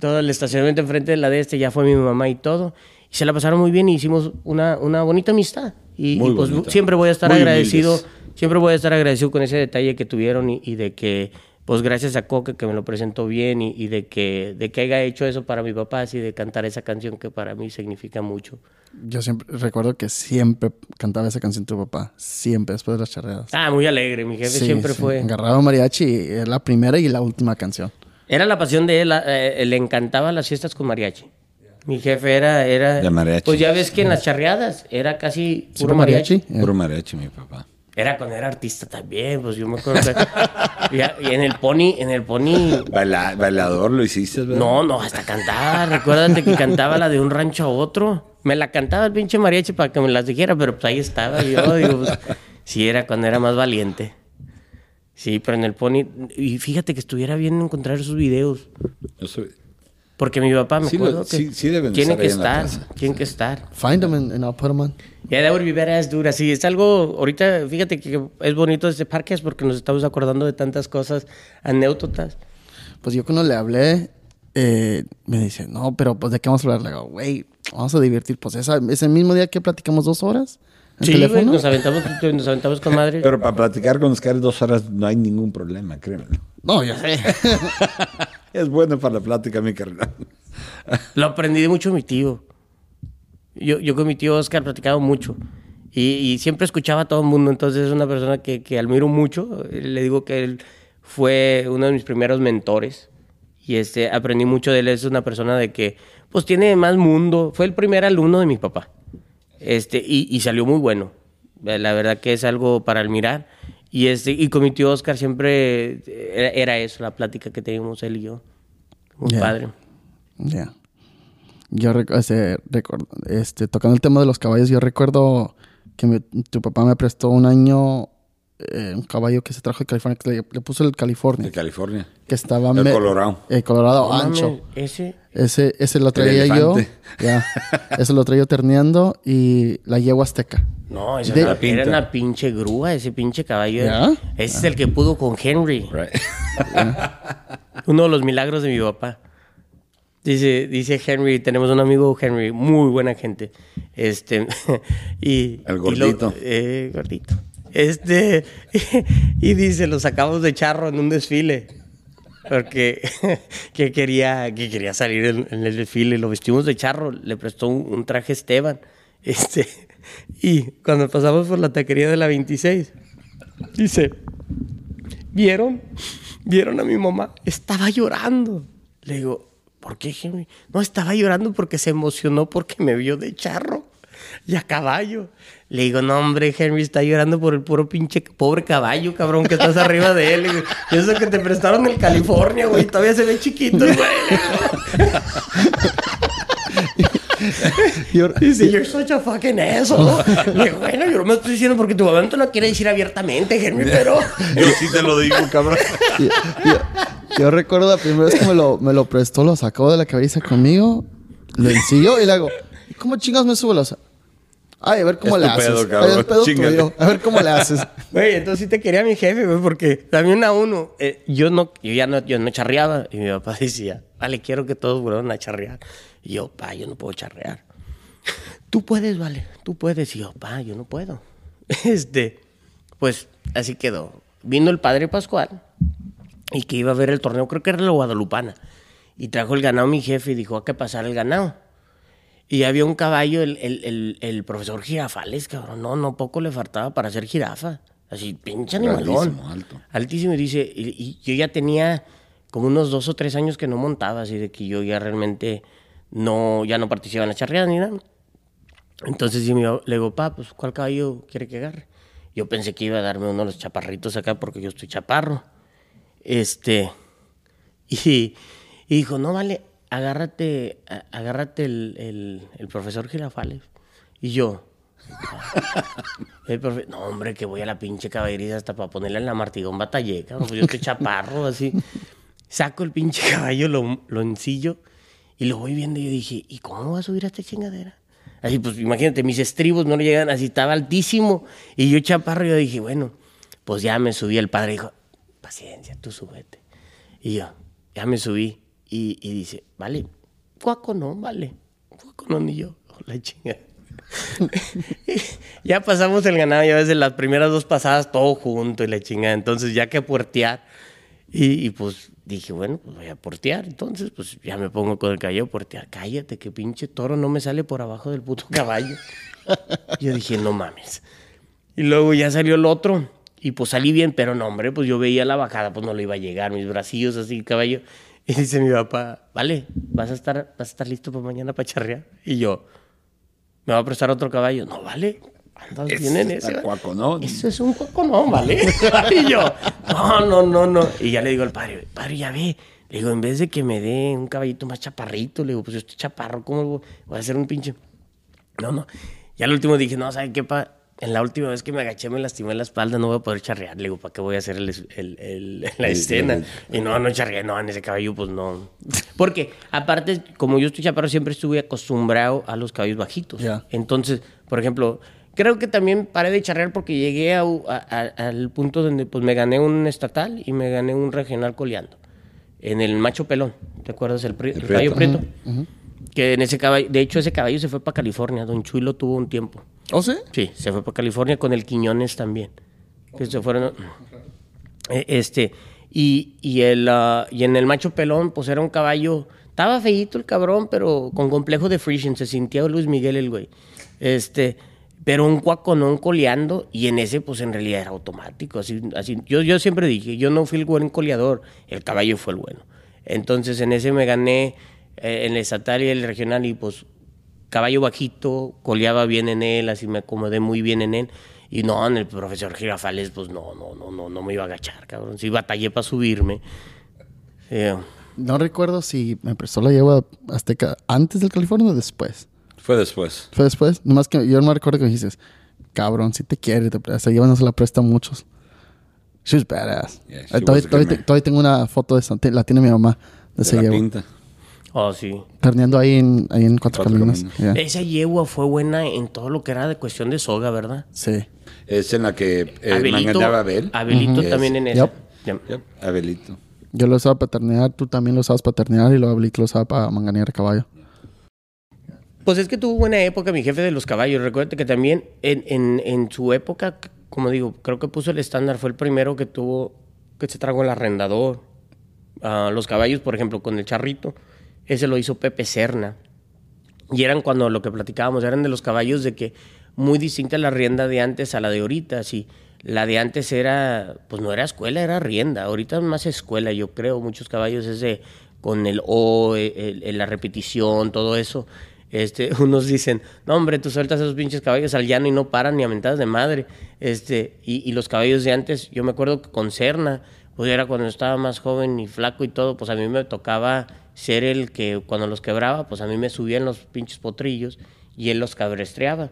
Todo el estacionamiento enfrente de la de este, ya fue mi mamá y todo. Y se la pasaron muy bien y hicimos una, una bonita amistad. Y, pues bonita. siempre voy a estar Muy agradecido. humildes. Siempre voy a estar agradecido con ese detalle que tuvieron y, y de que, pues gracias a Coque que me lo presentó bien y, y de, que, de que haya hecho eso para mi papá, así de cantar esa canción que para mí significa mucho. Yo siempre recuerdo que siempre cantaba esa canción tu papá. Siempre, después de las charreadas. Ah, muy alegre, mi jefe Sí, siempre sí. fue. Agarraba mariachi y es la primera y la última canción. Era la pasión de él, eh, le encantaba las fiestas con mariachi. Mi jefe era, era... De mariachi. Pues ya ves que en las charreadas era casi puro ¿Puro mariachi. mariachi? Puro mariachi, mi papá. Era cuando era artista también, pues yo me acuerdo que... y, en el pony, en el pony... Baila- bailador lo hiciste, ¿verdad? No, no, hasta cantaba. Recuérdate que cantaba la de un rancho a otro. Me la cantaba el pinche mariachi para que me las dijera, pero pues ahí estaba yo. Digo, pues, sí, era cuando era más valiente. Sí, pero en el pony... Y fíjate que estuviera bien encontrar esos videos. Soy- Porque mi papá me Sí lo- acuerdo que sí- sí deben de tiene estar que estar, casa. tiene que estar. Find them and, and I'll put them on. Yeah, that would be badass, dude. Así es algo, ahorita, fíjate que es bonito este podcast porque nos estamos acordando de tantas cosas, anécdotas. Pues yo cuando le hablé, eh, me dice, no, pero pues de qué vamos a hablar. Le digo, güey, vamos a divertir. Pues esa, ese mismo día que platicamos dos horas en Sí, güey, teléfono. nos aventamos, nos aventamos con madre. Pero para platicar con Oscar dos horas no hay ningún problema, créeme. No, ya sé. Es bueno para la plática, mi carnal. Lo aprendí mucho mi tío. Yo, con mi tío Oscar platicaba mucho. Y, y siempre escuchaba a todo el mundo. Entonces es una persona que, que admiro mucho. Le digo que él fue uno de mis primeros mentores. Y este, aprendí mucho de él. Es una persona de que pues tiene más mundo. Fue el primer alumno de mi papá. Este, y, y salió muy bueno. La verdad que es algo para admirar. Y, este, y con mi tío Oscar siempre era, era eso, la plática que teníamos él y yo. Muy padre. Ya. Yo este, recuerdo, este, tocando el tema de los caballos, yo recuerdo que mi- tu papá me prestó un año eh, un caballo que se trajo de California, que le, le puso el California, De California. que estaba... El me- Colorado. El Colorado ancho. ese. Ese, ese lo traía yo. Ya. Ese lo traía yo terneando y la yegua azteca. No, ese De- era, era una pinche grúa, ese pinche caballo. ¿Ya? Ese es el que pudo con Henry. Right. Uno de los milagros de mi papá. Dice, dice Henry, tenemos un amigo Henry, muy buena gente. Este, y. El y lo- gordito. eh, gordito. Este, y dice, lo sacamos de charro en un desfile. Porque que quería, que quería salir en, el desfile, lo vestimos de charro, le prestó un, un traje Esteban. Este, y cuando pasamos por la taquería de la 26, dice, ¿vieron? ¿Vieron a mi mamá? Estaba llorando. Le digo, ¿por qué? No, estaba llorando porque se emocionó porque me vio de charro y a caballo. Le digo, no, hombre, Henry está llorando por el puro pinche pobre caballo, cabrón, que estás arriba de él. "Y eso que te prestaron en California, güey, todavía se ve chiquito, güey. Yo- Dice, you're such a fucking asshole. Le digo, bueno, yo no me estoy diciendo porque tu mamá no te lo quiere decir abiertamente, Henry, pero... Yo sí te lo digo, cabrón. yo, yo- yo recuerdo la primera vez que me lo, me lo prestó, lo sacó de la cabeza conmigo, lo ensilló y le hago, "¿Y ¿cómo chingas me subo los... Ay, a ver cómo Es le haces. pedo, Ay, cabrón. es pedo Chíngate. tuyo. A ver cómo le haces. Güey, entonces sí te quería mi jefe, güey, porque también a uno, eh, yo no, yo ya no, yo no charreaba, y mi papá decía, vale, quiero que todos vuelvan a charrear. Y yo, pa, yo no puedo charrear. Tú puedes, vale, tú puedes. Y yo, pa, yo no puedo. Este, pues así quedó. Vino el padre Pascual y que iba a ver el torneo, creo que era la Guadalupana. Y trajo el ganado mi jefe y dijo, hay que pasar el ganado. Y había un caballo, el, el, el, el profesor Girafales, cabrón. No, no poco le faltaba para ser jirafa. Así, pinche animalón. Grandísimo, alto. Altísimo. Y dice, y, y yo ya tenía como unos dos o tres años que no montaba, así de que yo ya realmente no, ya no participaba en la charreada ni nada. Entonces sí, me le digo, pa, pues, ¿cuál caballo quiere que agarre? Yo pensé que iba a darme uno de los chaparritos acá porque yo estoy chaparro. Este, y, Y dijo, no vale, agárrate, agárrate el, el- profesor Girafales. Y yo, el no hombre, que voy a la pinche caballería hasta para ponerle en la martigón batallé, cabrón, pues yo estoy chaparro, así. Saco el pinche caballo, lo, lo y lo voy viendo y yo dije, ¿y cómo voy a subir a esta chingadera? Así, pues imagínate, mis estribos no le llegan, así estaba altísimo. Y yo chaparro, yo dije, bueno, pues ya me subí. El padre dijo, paciencia, tú súbete. Y yo, ya me subí. Y, y dice, vale, cuaco no, vale. Cuaco no, ni yo. La chinga. ya pasamos el ganado, ya ves, en las primeras dos pasadas todo junto y la chingada. Entonces, ya que puertear. Y, y, pues dije, bueno, pues voy a portear. Entonces, pues ya me pongo con el caballo a portear. Cállate, que pinche toro no me sale por abajo del puto caballo. yo dije, no mames. Y luego ya salió el otro. Y pues salí bien, pero no, hombre, pues yo veía la bajada, pues no le iba a llegar, mis bracillos así, caballo. Y dice mi papá, vale, ¿vas a estar, vas a estar listo para mañana para charrear? Y yo, ¿me va a prestar otro caballo? No, vale, andas bien en ese. cuaconón. Eso es un cuaconón, ¿vale? y yo, no, no, no, no. Y ya le digo al padre, padre, ya ve. Le digo, en vez de que me dé un caballito más chaparrito, le digo, pues yo estoy chaparro, ¿cómo voy a hacer un pinche? No, no. Ya al último dije, no, ¿sabe qué, pa? En la última vez que me agaché me lastimé la espalda, no voy a poder charrear. Le digo, ¿para qué voy a hacer el, el- el- la escena? Y no, no charreé, no, en ese caballo, pues no. Porque, aparte, como yo estoy chaparro, siempre estuve acostumbrado a los caballos bajitos. Entonces, por ejemplo, creo que también paré de charrear porque llegué a- a- a- al punto donde pues me gané un estatal y me gané un regional coleando. En el macho pelón, ¿te acuerdas? El, pri- El el caballo prieto. prieto. Que en ese caballo, de hecho ese caballo se fue para California, Don Chuy lo tuvo un tiempo. ¿Oh, sí? Sí, se fue para California con el Quiñones también. Que se fueron. Eh, Este, y, y, el, ah, y en el macho pelón, pues era un caballo. Estaba feíto el cabrón, pero con complejo de Frisian. Se sintió Luis Miguel el güey. Este, pero un cuaconón coleando. Y en ese, pues en realidad era automático. Así, así. Yo, yo siempre dije, yo no fui el buen coleador, el caballo fue el bueno. Entonces en ese me gané eh, en el estatal y el regional. Y pues caballo bajito, coleaba bien en él, así me acomodé muy bien en él. Y no, en el profesor Girafales, pues no, no, no, no, no me iba a agachar, cabrón. Sí batallé para subirme. Eh, No recuerdo si me prestó la yegua azteca antes del California o después. Fue después. Fue después. Nomás que yo no me recuerdo que me dijiste, cabrón, si te quiere, te presta. Esa yegua no se la presta a muchos. She was badass. Yeah, she Eh, todavía, todavía- todavía tengo una foto de esa. La tiene mi mamá. De esa De la yegua. pinta. Oh, sí. Terneando ahí en, ahí en Cuatro, Cuatro Caminos. Caminos. Yeah. Esa yegua fue buena en todo lo que era de cuestión de soga, ¿verdad? Sí. Es en la que eh, Abelito, Abel. Abelito Yes. también en esa. Yep. Yep, Abelito. Yo lo usaba para ternear, tú también lo usabas para ternear y luego Ablito lo usaba para manganear caballo. Pues es que tuvo buena época mi jefe de los caballos. Recuerda que también en, en, en su época, como digo, creo que puso el estándar. Fue el primero que tuvo, que se tragó el arrendador. Ah, los caballos, por ejemplo, con el charrito. Ese lo hizo Pepe Serna. Y eran cuando lo que platicábamos, eran de los caballos de que muy distinta la rienda de antes a la de ahorita. Sí, la de antes era, pues no era escuela, era rienda. Ahorita es más escuela, yo creo. Muchos caballos ese con el O, el- el- la repetición, todo eso. Este, unos dicen, no hombre, tú sueltas esos pinches caballos al llano y no paran ni a mentadas de madre. Este, y, los caballos de antes, yo me acuerdo que con Serna, pues era cuando estaba más joven y flaco y todo, pues a mí me tocaba ser el que cuando los quebraba, pues a mí me subían los pinches potrillos y él los cabrestreaba.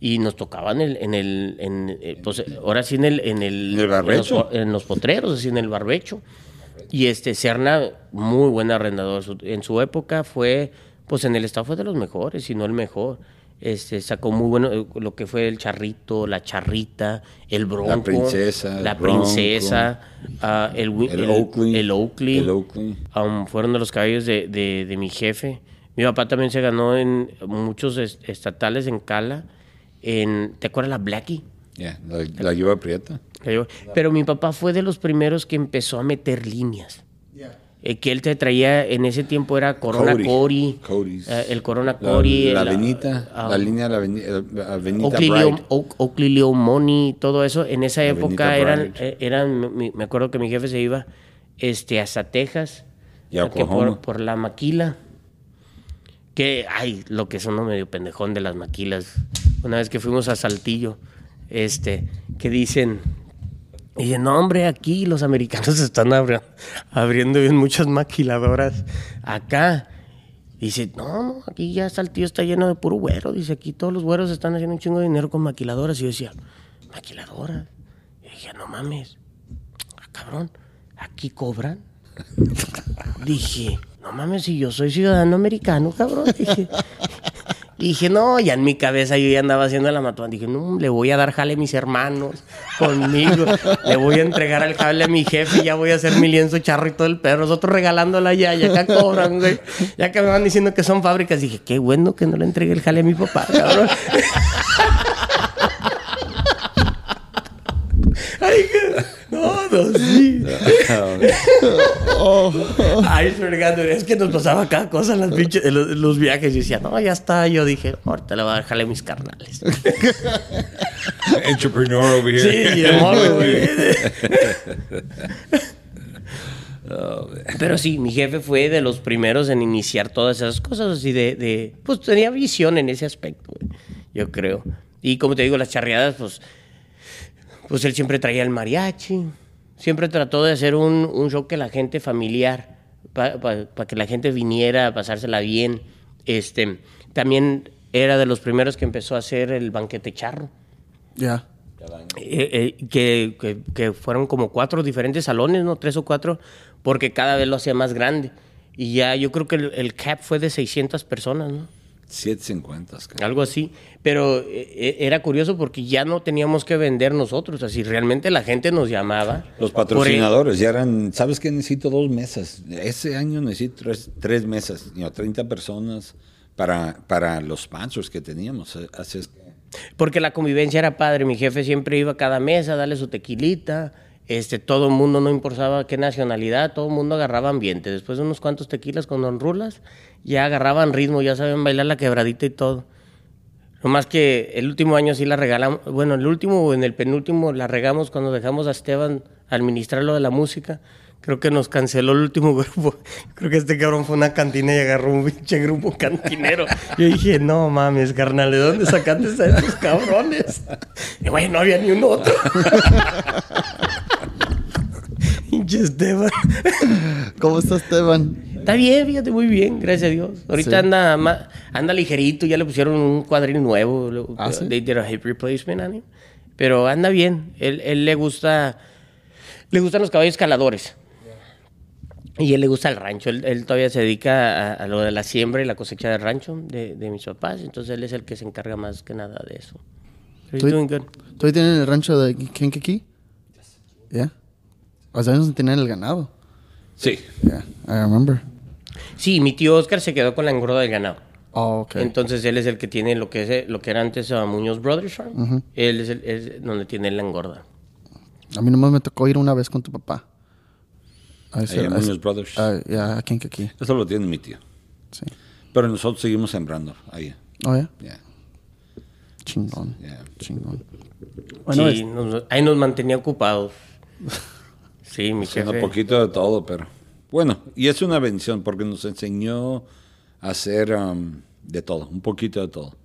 Y nos tocaban en el, en el, en, eh, pues ahora sí en el, en el, ¿En el barbecho? en los, en los potreros, así en el barbecho. Y este Serna, muy buen arrendador. En su época fue, pues en el estado fue de los mejores, si no el mejor. Este, sacó muy bueno eh, lo que fue el charrito, la charrita, el bronco, princesa, la bronco. princesa, ah, el, El Oakley. el Oakley, El Oakley. um, fueron de los caballos de, de- de mi jefe. Mi papá también se ganó en muchos est- estatales en Cala. En, ¿Te acuerdas la Blackie? Yeah, la, la lleva prieta. Pero mi papá fue de los primeros que empezó a meter líneas. Eh, que él te traía, en ese tiempo era Corona. Cori, eh, el Corona La, Cori, la el, avenita, ah, la línea de la aveni- la avenida Oakley. Leo, Money, todo eso. En esa Avenida época eran, eh, eran me acuerdo que mi jefe se iba este, hasta Texas, Y a eh, que Oklahoma. por, por la maquila. Que, ay, lo que son medio pendejón de las maquilas. Una vez que fuimos a Saltillo, este, que dicen, Y dice, no, hombre, aquí los americanos están abri- abriendo bien muchas maquiladoras acá. Dice, no, no, aquí ya está el tío está lleno de puro güero. Dice, aquí todos los güeros están haciendo un chingo de dinero con maquiladoras. Y yo decía, ¿maquiladoras? Y dije, no mames, ah, cabrón, ¿aquí cobran? Dije, no mames, si yo soy ciudadano americano, cabrón. Dije, dije, no, ya en mi cabeza yo ya andaba haciendo la matón. Dije, no, le voy a dar jale a mis hermanos conmigo. Le voy a entregar el jale a mi jefe y ya voy a hacer mi lienzo charro y todo el perro. Nosotros regalándola ya, ya acá cobran, güey. Ya que me van diciendo que son fábricas. Dije, qué bueno que no le entregué el jale a mi papá, cabrón. Ay, que- sí. Ay, fregando, es que nos pasaba cada cosa en, las pinches- en los, en los viajes. Y decía, no, ya está. Yo dije, ahorita le voy a dejarle a mis carnales. Entrepreneur over Sí, here. y el morro, güey. Pero sí, mi jefe fue de los primeros en iniciar todas esas cosas así de, de- pues tenía visión en ese aspecto, güey, yo creo. Y como te digo, las charreadas, pues, pues él siempre traía el mariachi, siempre trató de hacer un, un show que la gente familiar, para que la gente viniera a pasársela bien. Este, también era de los primeros que empezó a hacer el banquete charro. Ya. Eh, eh, que, que- que fueron como cuatro diferentes salones, ¿no? Tres o cuatro, porque cada vez lo hacía más grande. Y ya yo creo que el, el cap fue de 600 personas, ¿no? 750. creo. Algo así. Pero eh, eh, era curioso porque ya no teníamos que vender nosotros. Así realmente la gente nos llamaba. Los patrocinadores ya eran, ¿sabes qué? Necesito dos mesas. Ese año necesito tres, tres mesas, you know, 30 personas para, para los sponsors que teníamos. Eh, Así es que- Porque la convivencia era padre. Mi jefe siempre iba a cada mesa a darle su tequilita. Este, todo el mundo, no importaba qué nacionalidad, todo el mundo agarraba ambiente. Después de unos cuantos tequilas con Don Rulas, ya agarraban ritmo, ya sabían bailar la quebradita y todo. No más que el último año sí la regalamos, bueno, el último o en el penúltimo la regamos cuando dejamos a Esteban administrar lo de la música. Creo que nos canceló el último grupo. Creo que este cabrón fue a una cantina y agarró un pinche grupo cantinero. Yo dije, no mames, carnal, ¿de dónde sacaste a esos cabrones? Y güey, no había ni un otro. Pinche Esteban. ¿Cómo está Esteban? Está bien, fíjate, muy bien, gracias a Dios. Ahorita Sí. anda anda ligerito, ya le pusieron un cuadril nuevo. ¿Ah, sí? They did a hip replacement on him. Pero anda bien. Él, él le gusta. Le gustan los caballos escaladores. Y él le gusta el rancho. Él, él todavía se dedica a, a lo de la siembra y la cosecha del rancho de, de mis papás. Entonces él es el que se encarga más que nada de eso. He's Tú- doing good. ¿Todavía tienen el rancho de Kankakee? ¿Ya? O sea, ellos tenían el ganado. Sí. Yeah, I remember. Sí, mi tío Oscar se quedó con la engorda del ganado. Oh, okay. Entonces él es el que tiene lo que es lo que era antes uh, Muñoz Brothers Farm. Él es, el, es donde tiene la engorda. A mí nomás me tocó ir una vez con tu papá. A ese- Ahí a a ese- Muñoz Brothers. ah, Ya, a Kankakee. Eso lo tiene mi tío. Sí. Pero nosotros seguimos sembrando ahí. Oh, ya. Yeah, Chingón. yeah. Chingón. Bueno, sí, es- nos- ahí nos mantenía ocupados. Sí, mi Haciendo jefe. poquito de todo, pero bueno, y es una bendición porque nos enseñó a hacer um, de todo, un poquito de todo.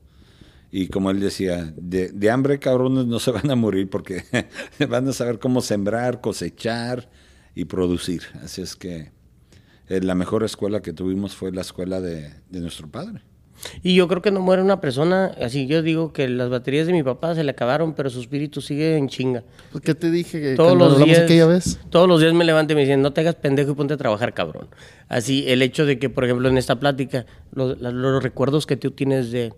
Y como él decía, de, de hambre cabrones no se van a morir porque van a saber cómo sembrar, cosechar y producir. Así es que eh, la mejor escuela que tuvimos fue la escuela de, de nuestro padre. Y yo creo que no muere una persona. Así yo digo que las baterías de mi papá se le acabaron, pero su espíritu sigue en chinga. Pues, ¿Qué te dije que Todos los días. aquella vez? Todos los días me levanto y me dicen, no te hagas pendejo y ponte a trabajar, cabrón. Así, el hecho de que, por ejemplo, en esta plática, los, los recuerdos que tú tienes de.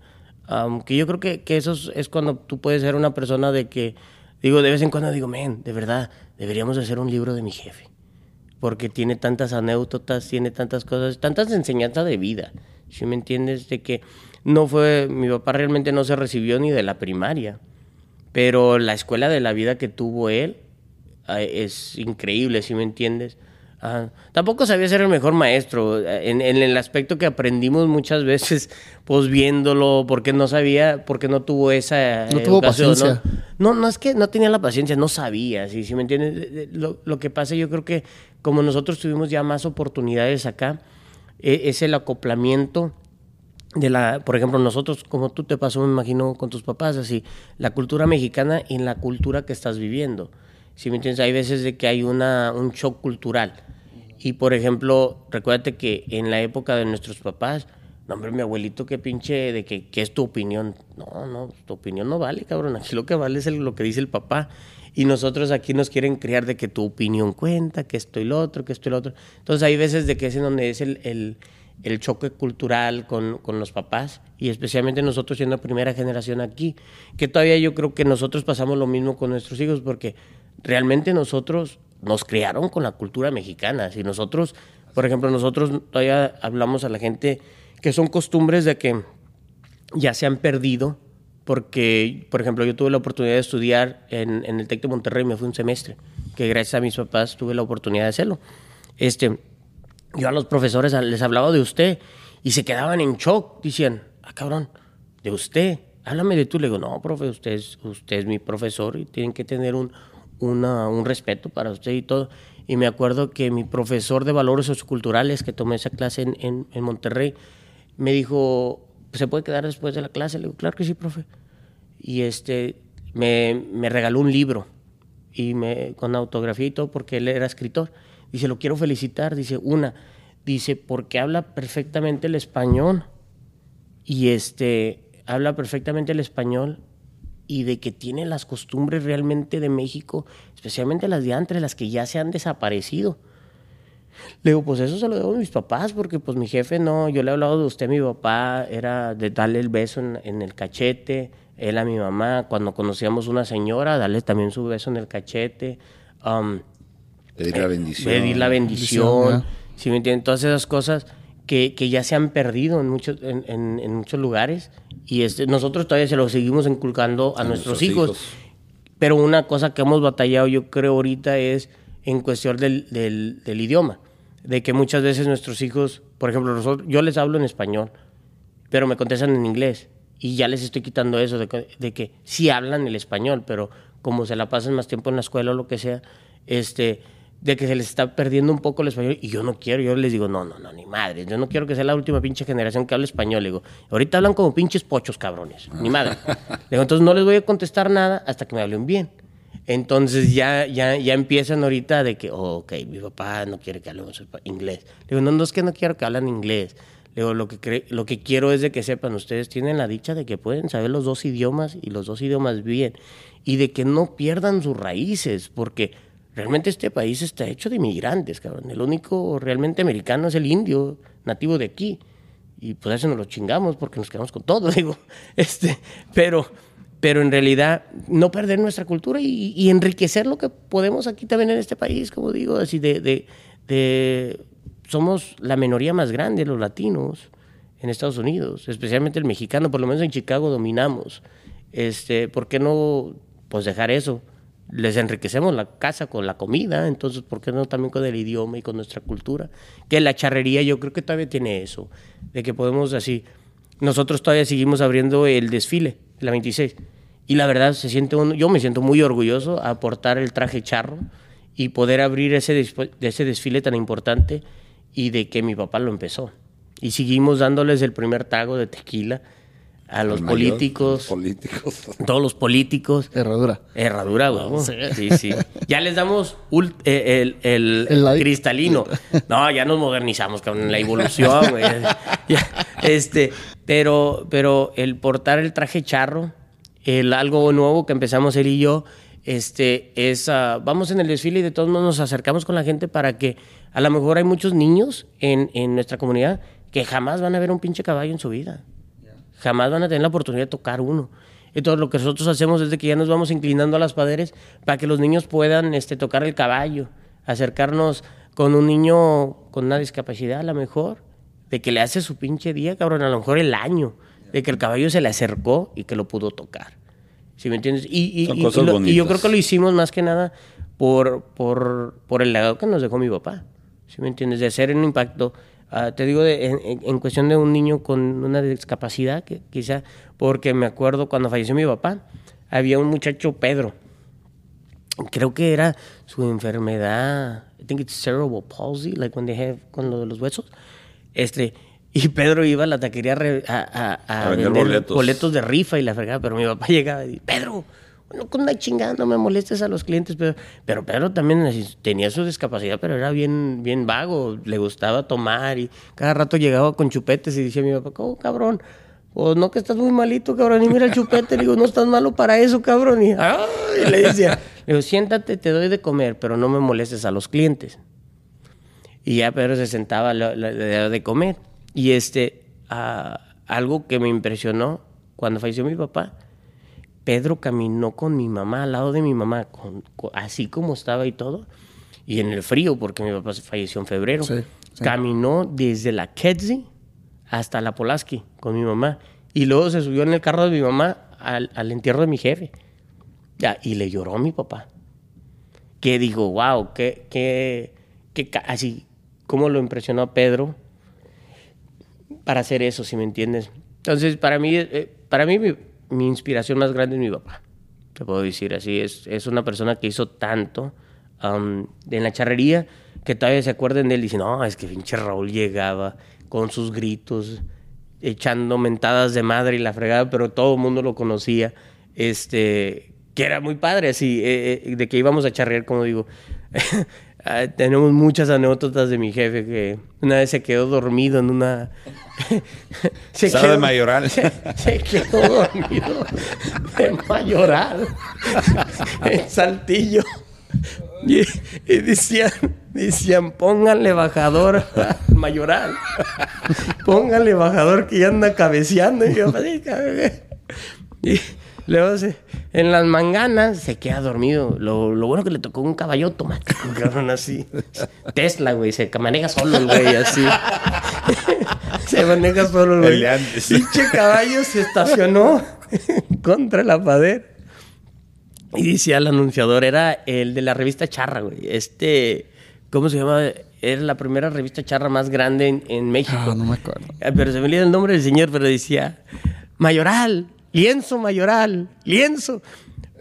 am, que yo creo que, que eso es, es cuando tú puedes ser una persona de que. Digo, de vez en cuando digo, men, de verdad, deberíamos hacer un libro de mi jefe. Porque tiene tantas anécdotas, tiene tantas cosas, tantas enseñanzas de vida. ¿Sí me entiendes? De que no fue. Mi papá realmente no se recibió ni de la primaria. Pero la escuela de la vida que tuvo él ah, es increíble, ¿sí me entiendes? Ah, tampoco sabía ser el mejor maestro, eh, en, en el aspecto que aprendimos muchas veces, pues viéndolo, porque no sabía, porque no tuvo esa No tuvo paciencia. ¿no? No, no es que no tenía la paciencia, no sabía, ¿sí, ¿Sí me entiendes? De- de- Lo, lo que pasa, yo creo que como nosotros tuvimos ya más oportunidades acá, eh, es el acoplamiento de la, por ejemplo, nosotros, como tú te pasó, me imagino, con tus papás, así, la cultura mexicana y la cultura que estás viviendo. Si me entiendes? Hay veces de que hay una, un shock cultural. Y por ejemplo, recuérdate que en la época de nuestros papás, no, hombre, mi abuelito, qué pinche, de que, ¿qué es tu opinión? No, no, tu opinión no vale, cabrón. Aquí lo que vale es lo que dice el papá. Y nosotros aquí nos quieren criar de que tu opinión cuenta, que esto y lo otro, que esto y lo otro. Entonces hay veces de que es en donde es el, el, choque cultural con, con, los papás y especialmente nosotros siendo primera generación aquí, que todavía yo creo que nosotros pasamos lo mismo con nuestros hijos porque realmente nosotros nos criaron con la cultura mexicana. Si nosotros, por ejemplo, nosotros todavía hablamos a la gente que son costumbres de que ya se han perdido porque, por ejemplo, yo tuve la oportunidad de estudiar en, en el TEC de Monterrey, me fue un semestre, que gracias a mis papás tuve la oportunidad de hacerlo. Este, yo a los profesores les hablaba de usted y se quedaban en shock, decían, ah, cabrón, de usted, háblame de tú. Le digo, no, profe, usted es, usted es mi profesor y tienen que tener un, una, un respeto para usted y todo. Y me acuerdo que mi profesor de valores socioculturales, que tomé esa clase en, en, en Monterrey, me dijo, ¿se puede quedar después de la clase? Le digo, claro que sí, profe. Y este, me, me regaló un libro y me, con autografía y todo porque él era escritor. Dice, lo quiero felicitar. Dice, una, dice, porque habla perfectamente el español. Y este, habla perfectamente el español y de que tiene las costumbres realmente de México, especialmente las de antes, las que ya se han desaparecido. Le digo, pues eso se lo debo a mis papás, porque pues mi jefe no, yo le he hablado de usted, mi papá, era de darle el beso en, en el cachete, él a mi mamá, cuando conocíamos una señora, darle también su beso en el cachete. Um, pedir la bendición. Pedir la bendición, si ¿sí me entienden? Todas esas cosas que, que, ya se han perdido en muchos, en, en, en muchos lugares y este, nosotros todavía se lo seguimos inculcando a, a nuestros, nuestros hijos. hijos. Pero una cosa que hemos batallado yo creo ahorita es en cuestión del, del, del, idioma, de que muchas veces nuestros hijos, por ejemplo, nosotros, yo les hablo en español, pero me contestan en inglés y ya les estoy quitando eso de que, de que sí hablan el español, pero como se la pasan más tiempo en la escuela o lo que sea, este, de que se les está perdiendo un poco el español y yo no quiero, yo les digo, no, no, no, ni madre, yo no quiero que sea la última pinche generación que hable español, le digo, ahorita hablan como pinches pochos cabrones, ni madre. le digo, entonces no les voy a contestar nada hasta que me hablen bien. Entonces ya, ya, ya empiezan ahorita de que, oh, ok, mi papá no quiere que hablemos inglés. Le digo, no, no es que no quiero que hablen inglés. Le digo, lo que, lo que quiero es de que sepan, ustedes tienen la dicha de que pueden saber los dos idiomas y los dos idiomas bien. Y de que no pierdan sus raíces, porque realmente este país está hecho de inmigrantes, cabrón. El único realmente americano es el indio, nativo de aquí. Y pues eso nos lo chingamos porque nos quedamos con todo, digo. Este, pero pero en realidad no perder nuestra cultura y, y, enriquecer lo que podemos aquí también en este país, como digo, así de, de, de, somos la minoría más grande, los latinos, en Estados Unidos, especialmente el mexicano, por lo menos en Chicago dominamos. Este, ¿Por qué no pues dejar eso? Les enriquecemos la casa con la comida, entonces ¿por qué no también con el idioma y con nuestra cultura? Que la charrería yo creo que todavía tiene eso, de que podemos así, nosotros todavía seguimos abriendo el desfile, la 26. Y la verdad, se siente uno, yo me siento muy orgulloso a aportar el traje charro y poder abrir ese, ese desfile tan importante y de que mi papá lo empezó. Y seguimos dándoles el primer tago de tequila a los mayor, políticos, políticos. Todos los políticos. Herradura. Herradura, güey. Oh, sí. sí, sí. Ya les damos el, el, el, el cristalino. No, ya nos modernizamos, con la evolución, güey. este, pero, pero el portar el traje charro, el algo nuevo que empezamos él y yo, este, es, uh, vamos en el desfile y de todos modos nos acercamos con la gente para que a lo mejor hay muchos niños en, en nuestra comunidad que jamás van a ver un pinche caballo en su vida. Jamás van a tener la oportunidad de tocar uno. Entonces lo que nosotros hacemos es que ya nos vamos inclinando a las paderes para que los niños puedan este, tocar el caballo, acercarnos con un niño con una discapacidad a lo mejor, de que le hace su pinche día, cabrón, a lo mejor el año, de que el caballo se le acercó y que lo pudo tocar. ¿Sí me entiendes? Y, y, Son y, cosas lo, bonitas. y yo creo que lo hicimos más que nada por, por, por el legado que nos dejó mi papá. ¿Sí me entiendes? De hacer un impacto. Uh, te digo, de, en, en, cuestión de un niño con una discapacidad, que quizá, porque me acuerdo cuando falleció mi papá, había un muchacho, Pedro, creo que era su enfermedad, I think it's cerebral palsy, like when they have, con lo de los huesos, este, y Pedro iba a la taquería a, a, a, a vender vender boletos. boletos de rifa y la fregada, pero mi papá llegaba y decía, Pedro, no con una chingada, no me molestes a los clientes. Pero, pero Pedro también tenía su discapacidad, pero era bien, bien vago, le gustaba tomar y cada rato llegaba con chupetes y decía mi papá, ¿cómo cabrón? Pues no que estás muy malito, cabrón, y mira el chupete, le digo, no estás malo para eso, cabrón. Y, le decía, le digo, siéntate, te doy de comer, pero no me molestes a los clientes. Y ya Pedro se sentaba, le, le, de comer. Y este, algo que me impresionó cuando falleció mi papá, Pedro caminó con mi mamá, al lado de mi mamá, con, así como estaba y todo, y en el frío, porque mi papá falleció en febrero. Caminó desde la Kedzie hasta la Polaski con mi mamá. Y luego se subió en el carro de mi mamá al, entierro de mi jefe. Ya, y le lloró a mi papá. Que digo, wow, que, que, que así, cómo lo impresionó a Pedro para hacer eso, si me entiendes. Entonces, para mí, eh, para mí mi, inspiración más grande es mi papá. Te puedo decir así. Es, es una persona que hizo tanto um, en la charrería que todavía se acuerden de él. Dicen, no, es que pinche Raúl llegaba con sus gritos, echando mentadas de madre y la fregada, pero todo el mundo lo conocía. Este, que era muy padre, así, eh, eh, de que íbamos a charrear, como digo. Ah, tenemos muchas anécdotas de mi jefe que una vez se quedó dormido en una. se quedó, de mayoral. Se, quedó dormido en mayoral. en Saltillo. Y, decían, decían, pónganle bajador al mayoral. pónganle bajador que ya anda cabeceando. Y yo, y luego en las manganas se queda dormido. Lo, lo, bueno que le tocó un caballo automático, así. Tesla, güey, se maneja solo el güey, así. se maneja solo el güey. Pinche caballo se estacionó contra la pared y decía el anunciador, era el de la revista Charra, güey. Este, ¿cómo se llama? Era la primera revista charra más grande en, México. Ah, no me acuerdo. Ah, pero se me olvida el nombre del señor, pero decía, Mayoral, lienzo Mayoral, lienzo.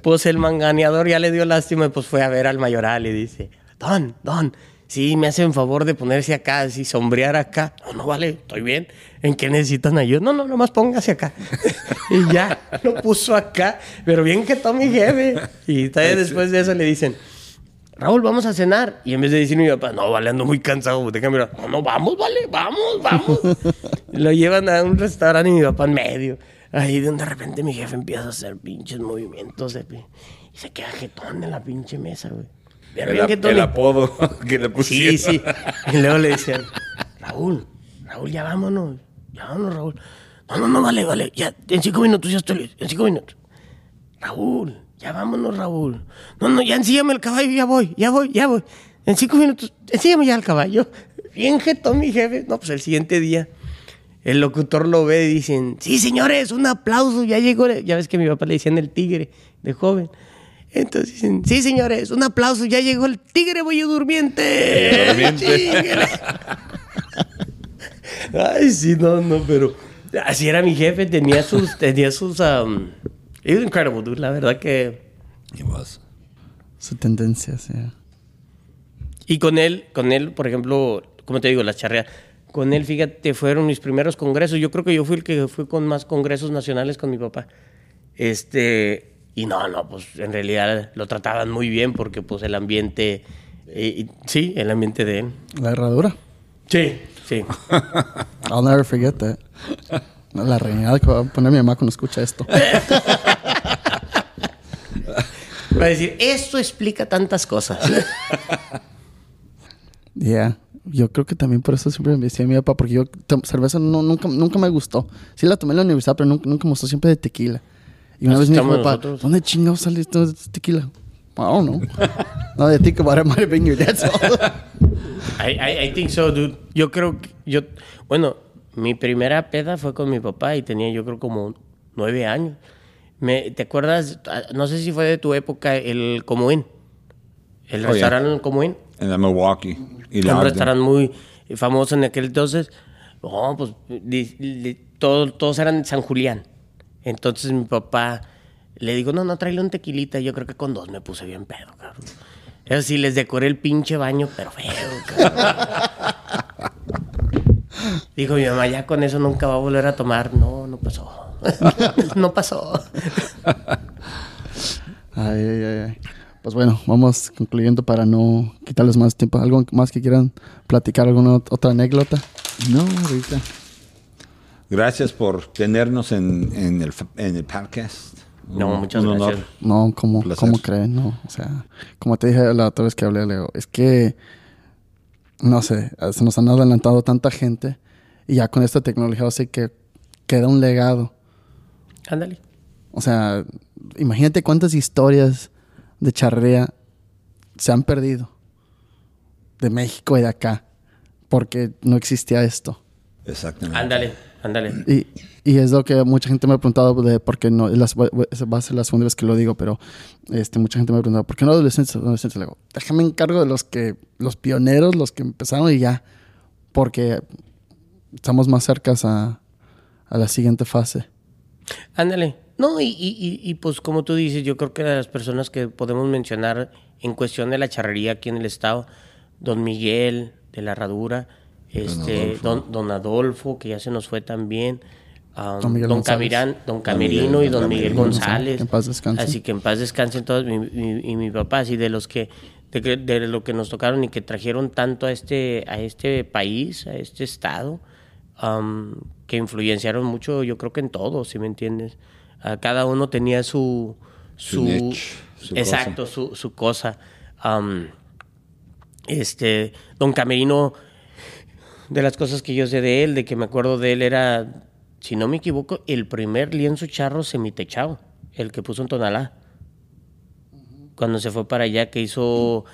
Pues el manganeador ya le dio lástima y pues fue a ver al Mayoral y dice, Don, Don, sí, me hacen favor de ponerse acá, así, sombrear acá. No, no vale, estoy bien. ¿En qué necesitan ayuda? No, no, nomás póngase acá. y ya, lo puso acá. Pero bien que tome jefe. Y después de eso le dicen, Raúl, vamos a cenar. Y en vez de decir mi papá, no, vale, ando muy cansado, déjame No, no, vamos, vale, vamos, vamos. lo llevan a un restaurante y mi papá en medio. Ahí de repente mi jefe empieza a hacer pinches movimientos y se queda jetón en la pinche mesa, güey. El, el apodo que le pusieron. Sí, sí. Y luego le decían, Raúl, Raúl, ya vámonos. Ya vámonos, Raúl. No, no, no, vale, vale. Ya, en cinco minutos ya estoy listo. En cinco minutos. Raúl, ya vámonos, Raúl. No, no, ya ensíame el caballo, ya voy, ya voy, ya voy. En cinco minutos, ensíame ya el caballo. Bien jetón, mi jefe. No, pues el siguiente día, el locutor lo ve y dicen, sí, señores, un aplauso, ya llegó. Ya ves que mi papá le decían el tigre de joven. Entonces dicen, sí, señores, un aplauso, ya llegó el tigre bollo durmiente. Durmiente. Ay, sí, no, no, pero así era mi jefe, tenía sus, tenía sus, um, it incredible, dude, la verdad que... It was. Su tendencia, sí. Y con él, con él, por ejemplo, como te digo, la charrea, con él, fíjate, fueron mis primeros congresos. Yo creo que yo fui el que fui con más congresos nacionales con mi papá. Este, y no, no, pues en realidad lo trataban muy bien porque pues el ambiente, eh, sí, el ambiente de él. La herradura. Sí, sí. I'll never forget that. La reina que va a poner mi mamá cuando escucha esto. Va a decir, esto explica tantas cosas. Yeah. Yo creo que también por eso siempre me decía mi papá, porque yo cerveza no, nunca, nunca me gustó. Sí la tomé en la universidad, pero nunca, nunca me gustó siempre de tequila. Y una vez me dijo, papá, ¿dónde chingados sale esto tequila? I don't know. no, I think about it might have been your dad's I, I, I think so, dude. Yo creo que yo, bueno, mi primera peda fue con mi papá y tenía yo creo como nueve años. Me, ¿Te acuerdas? No sé si fue de tu época el Común. El oh, restaurante Común. En la Milwaukee. Y un restaurante muy famoso en aquel entonces. No, pues todos, todos eran San Julián. Entonces mi papá le digo, no, no, tráele un tequilita. Yo creo que con dos me puse bien pedo, cabrón. Eso sí, les decoré el pinche baño, pero feo, cabrón. Dijo mi mamá, ya con eso nunca va a volver a tomar. No, no pasó. no pasó. Ay, ay, ay, ay. Pues bueno, vamos concluyendo para no quitarles más tiempo. ¿Algo más que quieran platicar? ¿Alguna ot- otra anécdota? No, ahorita. Gracias por tenernos en, en, el, en el podcast. No, Un- muchas un honor. gracias. No, ¿cómo, placer. ¿cómo creen? No, o sea, como te dije la otra vez que hablé, Leo, es que, no sé, se nos han adelantado tanta gente y ya con esta tecnología sé que queda un legado. Ándale. O sea, imagínate cuántas historias de charrea se han perdido de México y de acá porque no existía esto. Exactamente. Ándale, ándale. Y, y es lo que mucha gente me ha preguntado de por qué no, es las- va a ser la segunda vez que lo digo, pero este, mucha gente me ha preguntado, ¿por qué no adolescentes? adolescentes? Le digo, déjame encargo de los que, los pioneros, los que empezaron y ya, porque estamos más cercas a, a la siguiente fase. Ándale. No, y, y, y, y, pues como tú dices, yo creo que las personas que podemos mencionar en cuestión de la charrería aquí en el estado, don Miguel de la Herradura, este, Adolfo. don, don Adolfo, que ya se nos fue también, um, Don don. Camirán, don Camerino Miguel, y don don Miguel González. que en paz descansen. Así que en paz descansen todos, mi- mi- y mi papá, así de los que, de, que- de lo que nos tocaron y que trajeron tanto a este, a este país, a este estado, um, que influenciaron mucho, yo creo que en todo, si me entiendes. Cada uno tenía su... Su Su, niche, su exacto, su, su cosa. Um, este, don Camerino, de las cosas que yo sé de él, de que me acuerdo de él, era, si no me equivoco, el primer lienzo charro semitechado, el que puso en Tonalá. Cuando se fue para allá, que hizo,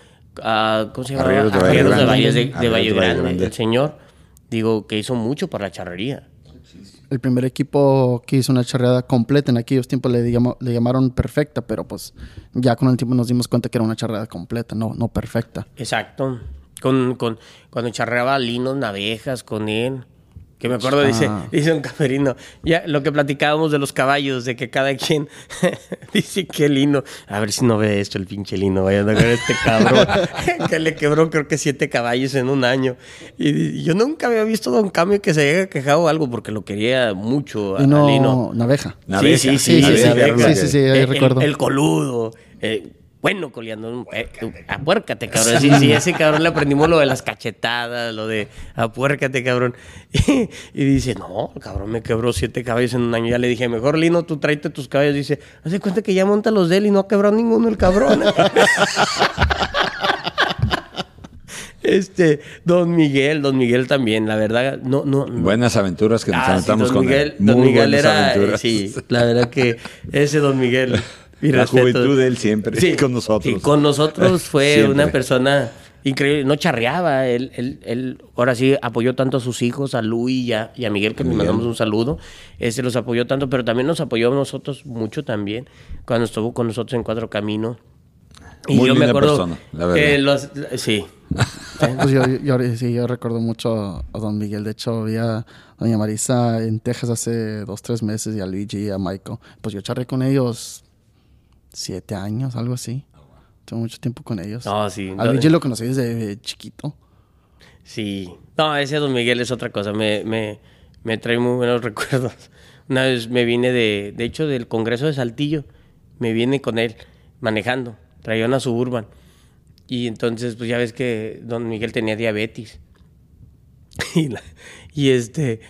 ah, ¿cómo se llama? Arrieros de Valle Arrieros de Grande. Valles de, de Arrieros de Valle Valle Grande, Grande. el señor. Digo, que hizo mucho para la charrería. El primer equipo que hizo una charreada completa en aquellos tiempos le, llamo- le llamaron perfecta, pero pues ya con el tiempo nos dimos cuenta que era una charreada completa, no, no perfecta. Exacto. Con, con, cuando charreaba linos, navejas con él. Que me acuerdo, dice, Ah. dice un camerino. Ya lo que platicábamos de los caballos, de que cada quien dice qué lino. A ver si no ve esto el pinche lino. Vayan a ver este cabrón que le quebró creo que siete caballos en un año. Y, yo nunca había visto a Don Cambio que se haya quejado o algo porque lo quería mucho a, Y a no, Lino. naveja. Sí, sí, Sí, sí, sí, sí, sí, sí, sí, sí, ahí El- recuerdo. El, coludo. eh, bueno, coleando. Eh, apuércate, cabrón. Sí, sí, ese cabrón le aprendimos lo de las cachetadas, lo de apuércate, cabrón. Y, dice, no, el cabrón me quebró siete caballos en un año. Ya le dije, mejor Lino, tú tráete tus caballos. Dice, hace cuenta que ya monta los de él y no ha quebrado ninguno el cabrón. Este, Don Miguel, Don Miguel también, la verdad, no, no, no. Buenas aventuras que nos Ah, sí, aventamos don con Miguel, él. Don Miguel buenas era, aventuras. sí, la verdad que ese Don Miguel. mi La respeto. juventud de él siempre, con nosotros. Y con nosotros fue Siempre. una persona increíble, no charreaba, él, él, él ahora sí apoyó tanto a sus hijos, a Luis y a, y a Miguel, que Miguel. mandamos un saludo, ese los apoyó tanto, pero también nos apoyó a nosotros mucho también, cuando estuvo con nosotros en Cuatro Caminos. Muy linda persona, la verdad. que los- sí, Pues yo, yo, sí, yo recuerdo mucho a Don Miguel. De hecho, vi a Doña Marisa en Texas hace dos, tres meses y a Luigi y a Michael. Pues yo charré con ellos siete años, algo así. Tengo mucho tiempo con ellos. No, sí. A Luigi lo conocí desde chiquito. Sí. No, ese Don Miguel es otra cosa. Me, me, me trae muy buenos recuerdos. Una vez me vine de, de hecho, del Congreso de Saltillo. Me vine con él manejando. Traía una Suburban. Y entonces, pues ya ves que Don Miguel tenía diabetes. y, la- y este...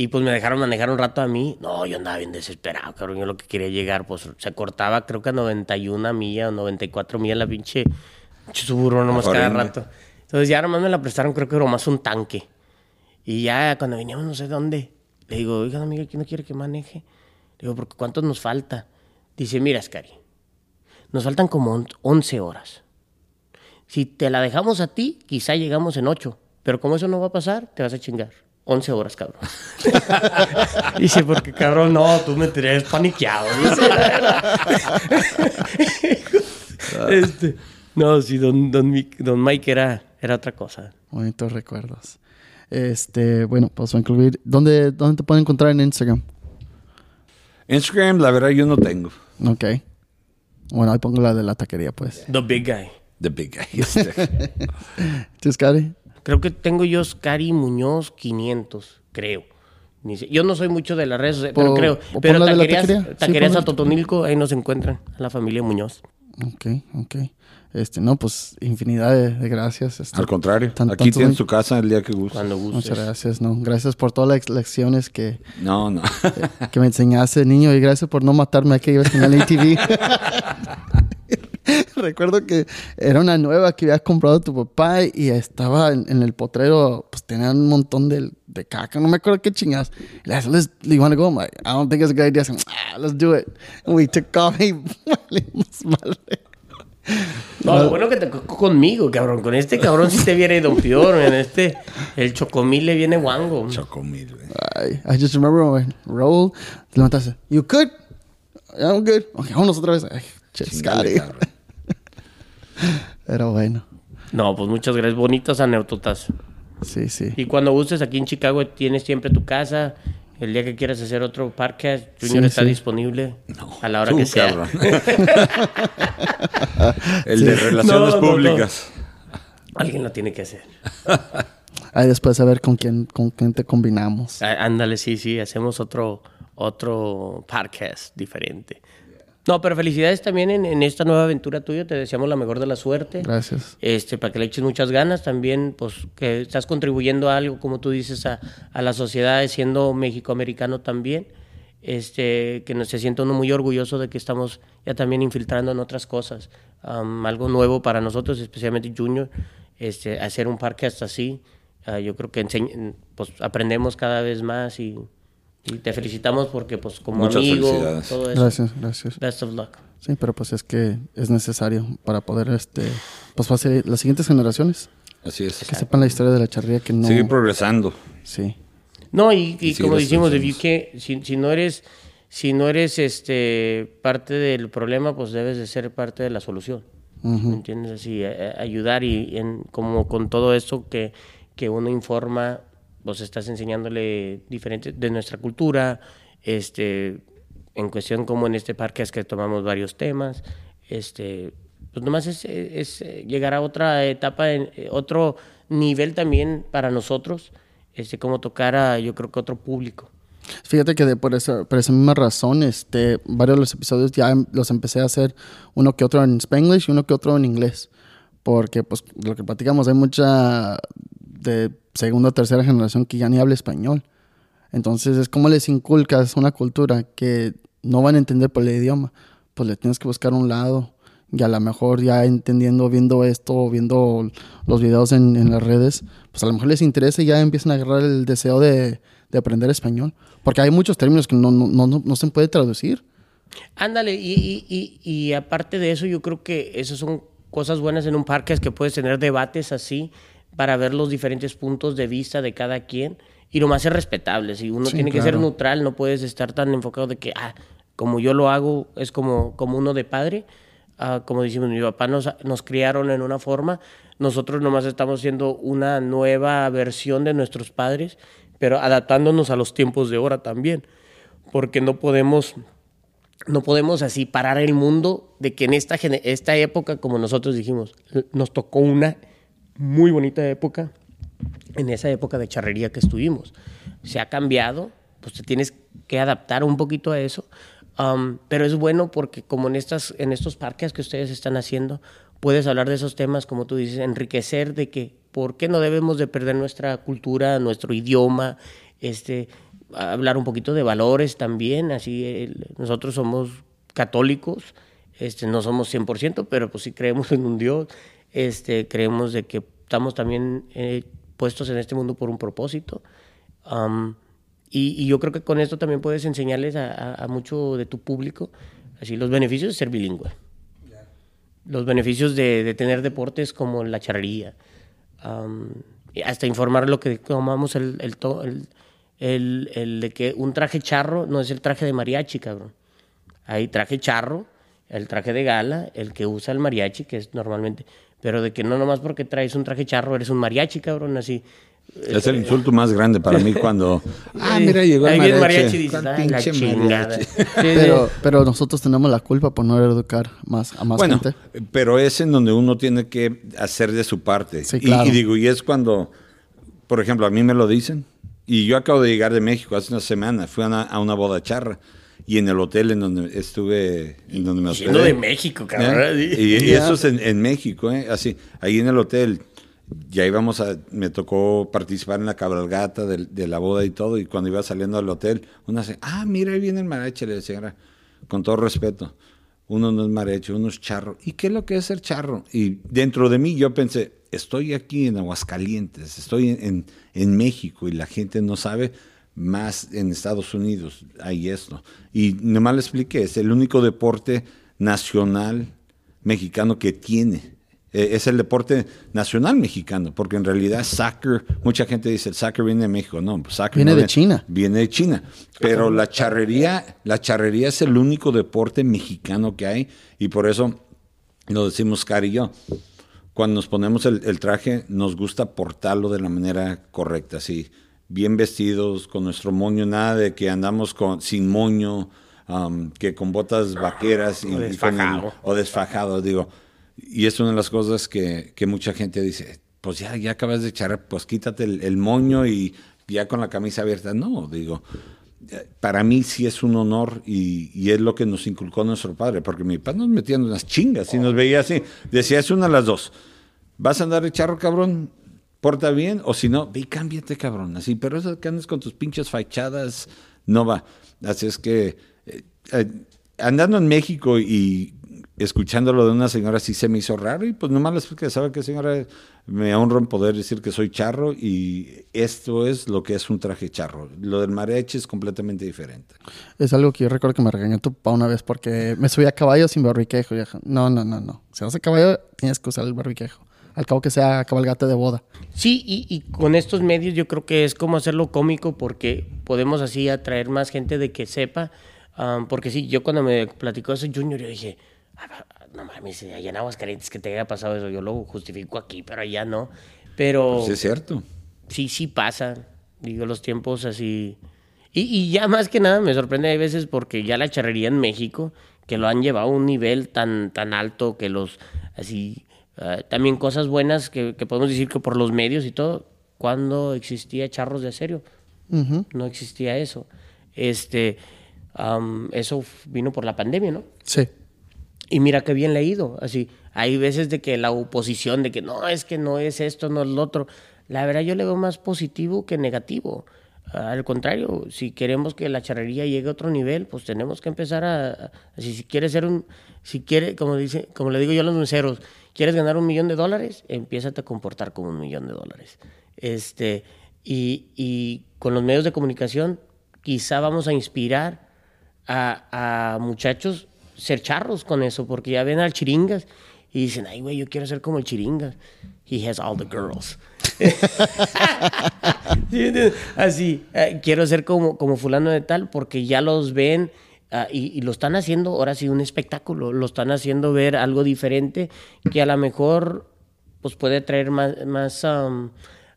Y pues me dejaron manejar un rato a mí. No, yo andaba bien desesperado, cabrón. Yo lo que quería llegar, pues se cortaba creo que a 91 millas o 94 millas la pinche, pinche Suburban nomás cada rato. Entonces ya nomás me la prestaron, creo que era más un tanque. Y ya cuando veníamos no sé dónde, le digo, oiga, amiga, ¿quién no quiere que maneje? Le digo, porque ¿cuántos nos falta? Dice, mira, Scary, nos faltan como on- 11 horas. Si te la dejamos a ti, quizá llegamos en 8. Pero como eso no va a pasar, te vas a chingar. 11 horas, cabrón. Dice, porque cabrón, no, tú me tenías paniqueado. Este, no, sí, don, don, don Mike era, era otra cosa. Bonitos recuerdos. Este, bueno, pues a incluir. ¿Dónde, ¿Dónde te pueden encontrar en Instagram? Instagram, la verdad, yo no tengo. Ok. Bueno, ahí pongo la de la taquería, pues. The Big Guy. The Big Guy. Este. ¿Tú? Creo que tengo yo Scary Muñoz 500, creo. Yo no soy mucho de las redes sociales, pero creo. Pero pon la de la taquerías, taquería. Sí, taquerías ponla. a Totonilco, ahí nos encuentran, a la familia Muñoz. Ok, ok. Este, no, pues infinidad de, de gracias. este, Al contrario, tan- aquí tienes tu casa el día que gustes. Cuando gustes. Muchas gracias, no. Gracias por todas las lecciones que, No, no. que me enseñaste, niño, y gracias por no matarme aquella vez en el ATV. Recuerdo que era una nueva que había comprado tu papá y estaba en, en el potrero, pues tenían un montón de, de caca, no me acuerdo qué chingas. Le dije, let's, you wanna go? I'm like, I don't think it's a good idea. Like, ah, let's do it. And we took off y valimos madre. No, lo bueno que te tocó conmigo, cabrón. Con este cabrón sí te viene ido peor. En este, el chocomil le viene guango. Chocomil, güey. I, I just remember when I rolled, te levantaste. You? Yeah, I'm good. Ok, vámonos otra vez. Ay, Scotty. Pero bueno, No, pues muchas gracias. Bonitas anécdotas. sí, sí. Y cuando gustes aquí en Chicago tienes siempre tu casa. El día que quieras hacer otro podcast, Junior Sí, está sí. disponible a la hora Tú, que sea. cabrón. el de relaciones No, no, no. públicas. Alguien lo tiene que hacer. Ahí después a ver con quién, con quién te combinamos. Ah, Ándale, sí, sí, hacemos otro, otro podcast diferente. No, pero felicidades también en, en esta nueva aventura tuya. Te deseamos la mejor de la suerte. Gracias. Este, para que le eches muchas ganas también, pues que estás contribuyendo a algo, como tú dices, a, a la sociedad, siendo mexicoamericano también. Este, que nos se sienta uno muy orgulloso de que estamos ya también infiltrando en otras cosas. Am, algo nuevo para nosotros, especialmente Junior, este, hacer un podcast así. ah, yo creo que enseñ- pues, aprendemos cada vez más y, y te felicitamos porque pues como Muchas amigo, felicidades. todo eso. Gracias, gracias. Best of luck. Sí, pero pues es que es necesario para poder, este, pues pasar las siguientes generaciones Así es. que sepan la historia de la charrería que no. Sigue progresando. Sí. No, y, y Sí, como decimos, if soluciones. you can't- si, si no eres, si no eres este parte del problema, pues debes de ser parte de la solución. ¿Me entiendes? Así, a- a- ayudar y, y en, como con todo esto que, que uno informa, pues estás enseñándole diferente de nuestra cultura, este, en cuestión como en este parque es que tomamos varios temas, este, pues nomás es, es, eh, llegar a otra etapa, en, eh, otro nivel también para nosotros, este, como tocar a, yo creo que otro público. Fíjate que de por, esa, por esa misma razón, este, varios de los episodios ya em- los empecé a hacer uno que otro en Spanglish y uno que otro en inglés. Porque, pues, lo que platicamos, hay mucha de segunda o tercera generación que ya ni habla español. Entonces, es como les inculcas una cultura que no van a entender por el idioma. Pues le tienes que buscar un lado. Y a lo mejor ya entendiendo, viendo esto, viendo los videos en, en las redes, pues a lo mejor les interesa y ya empiezan a agarrar el deseo de, de aprender español. Porque hay muchos términos que no, no, no, no se puede traducir. Ándale, y, y, y, y aparte de eso, yo creo que esas son cosas buenas en un parque, es que puedes tener debates así para ver los diferentes puntos de vista de cada quien y lo más es respetable. Si uno Sí, tiene que ser claro. neutral, no puedes estar tan enfocado de que, ah, como yo lo hago, es como, como uno de padre. Ah, como decimos, mi papá nos, nos criaron en una forma, nosotros nomás estamos siendo una nueva versión de nuestros padres, pero adaptándonos a los tiempos de ahora también, porque no podemos no podemos así parar el mundo de que en esta, esta época, como nosotros dijimos, nos tocó una muy bonita época, en esa época de charrería que estuvimos. Se ha cambiado, pues te tienes que adaptar un poquito a eso, pero es bueno porque como en, estas, en estos parques que ustedes están haciendo, puedes hablar de esos temas, como tú dices, enriquecer de que por qué no debemos de perder nuestra cultura, nuestro idioma, este, hablar un poquito de valores también, así el- nosotros somos católicos, este, no somos 100%, pero pues sí creemos en un Dios, este, creemos de que estamos también eh, puestos en este mundo por un propósito. Am, y, y yo creo que con esto también puedes enseñarles a, a- a mucho de tu público así los beneficios de ser bilingüe. Los beneficios de, de tener deportes como la charrería. Y hasta informar lo que tomamos el, el, to- el, el- el de que un traje charro no es el traje de mariachi, cabrón. Hay traje charro, el traje de gala, el que usa el mariachi, que es normalmente. Pero de que no nomás porque traes un traje charro eres un mariachi, cabrón, así. Es el insulto más grande para mí cuando. Ah, mira, llegó el mariachi. mariachi y dices, ¿Cuál "Ay, la pinche chingada". Pero, pero nosotros tenemos la culpa por no educar más a más Bueno, gente. pero es en donde uno tiene que hacer de su parte. Sí, Y- claro. y, digo, y es cuando, por ejemplo, a mí me lo dicen. Y yo acabo de llegar de México hace una semana, fui a una, a una boda charra. y en el hotel en donde estuve, en donde me hospedé. de México, cabrón. ¿Eh? así. Y, y eso es en, en México, ¿eh? Así, ahí en el hotel, ya íbamos a, me tocó participar en la cabalgata de, de la boda y todo, y cuando iba saliendo del hotel, una se, ah, mira, ahí viene el mariachi, le decía, "Señora, con todo respeto, uno no es mariachi, uno es charro. ¿Y qué es lo que es ser charro? Y dentro de mí yo pensé, estoy aquí en Aguascalientes, estoy en, en, en México y la gente no sabe más en Estados Unidos hay esto. Y nomás le expliqué, es el único deporte nacional mexicano que tiene. Eh, es el deporte nacional mexicano, porque en realidad soccer, mucha gente dice el soccer viene de México, no, pues soccer Viene no de China. Viene de China, pero la charrería, la charrería es el único deporte mexicano que hay y por eso lo decimos Cari y yo. Cuando nos ponemos el, el traje, nos gusta portarlo de la manera correcta, así, bien vestidos, con nuestro moño, nada de que andamos con, sin moño, um, que con botas vaqueras y, O y con el- desfajado. o desfajado, digo. Y es una de las cosas que, que mucha gente dice, pues ya, ya acabas de echar, pues quítate el, el moño y ya con la camisa abierta. No, digo, para mí sí es un honor y, y es lo que nos inculcó nuestro padre, porque mi padre nos metía en unas chingas y nos veía así. Decía, es una de las dos. ¿Vas a andar de charro, cabrón? Porta bien, o si no, ve y cámbiate, cabrón. Así, pero eso que andes con tus pinches fachadas, no va. Así es que, eh, eh, andando en México y escuchándolo de una señora sí se me hizo raro y pues nomás les expliqué, ¿sabe qué señora? Me honro en poder decir que soy charro y esto es lo que es un traje charro. Lo del mariachi es completamente diferente. Es algo que yo recuerdo que me regañó tu papá una vez porque me subí a caballo sin barbiquejo. Y dije, no, no, no, no. Si vas a caballo, tienes que usar el barbiquejo. Al cabo que sea cabalgata de boda. Sí, y, y con estos medios yo creo que es como hacerlo cómico porque podemos así atraer más gente de que sepa. am, porque sí, yo cuando me platicó eso Junior, yo dije, "Ah, no mames, allá en Aguascalientes que te haya pasado eso, yo lo justifico aquí, pero allá no. Pero Sí, es cierto. sí, sí pasa. Digo, los tiempos así. Y, y ya más que nada me sorprende hay veces porque ya la charrería en México, que lo han llevado a un nivel tan, tan alto que los, así, ah, también cosas buenas que, que podemos decir que por los medios y todo, cuando existía charros de acero, no existía eso. Este, eso vino por la pandemia, ¿no? Sí. Y mira qué bien leído. Así, hay veces de que la oposición, de que no, es que no es esto, no es lo otro. La verdad, yo le veo más positivo que negativo. Al contrario, si queremos que la charrería llegue a otro nivel, pues tenemos que empezar a, si, si quieres ser un, si quiere, como dice, como le digo yo a los meseros, quieres ganar un millón de dólares, empiézate a comportar como un millón de dólares. Este, y, y con los medios de comunicación, quizá vamos a inspirar a muchachos ser charros con eso, porque ya ven al Chiringas y dicen, ay, güey, yo quiero ser como el Chiringas. He has all the girls. Así, eh, quiero ser como, como fulano de tal, porque ya los ven ah, y, lo están haciendo, ahora sí, un espectáculo, lo están haciendo ver algo diferente que a lo mejor pues puede traer más, más, am,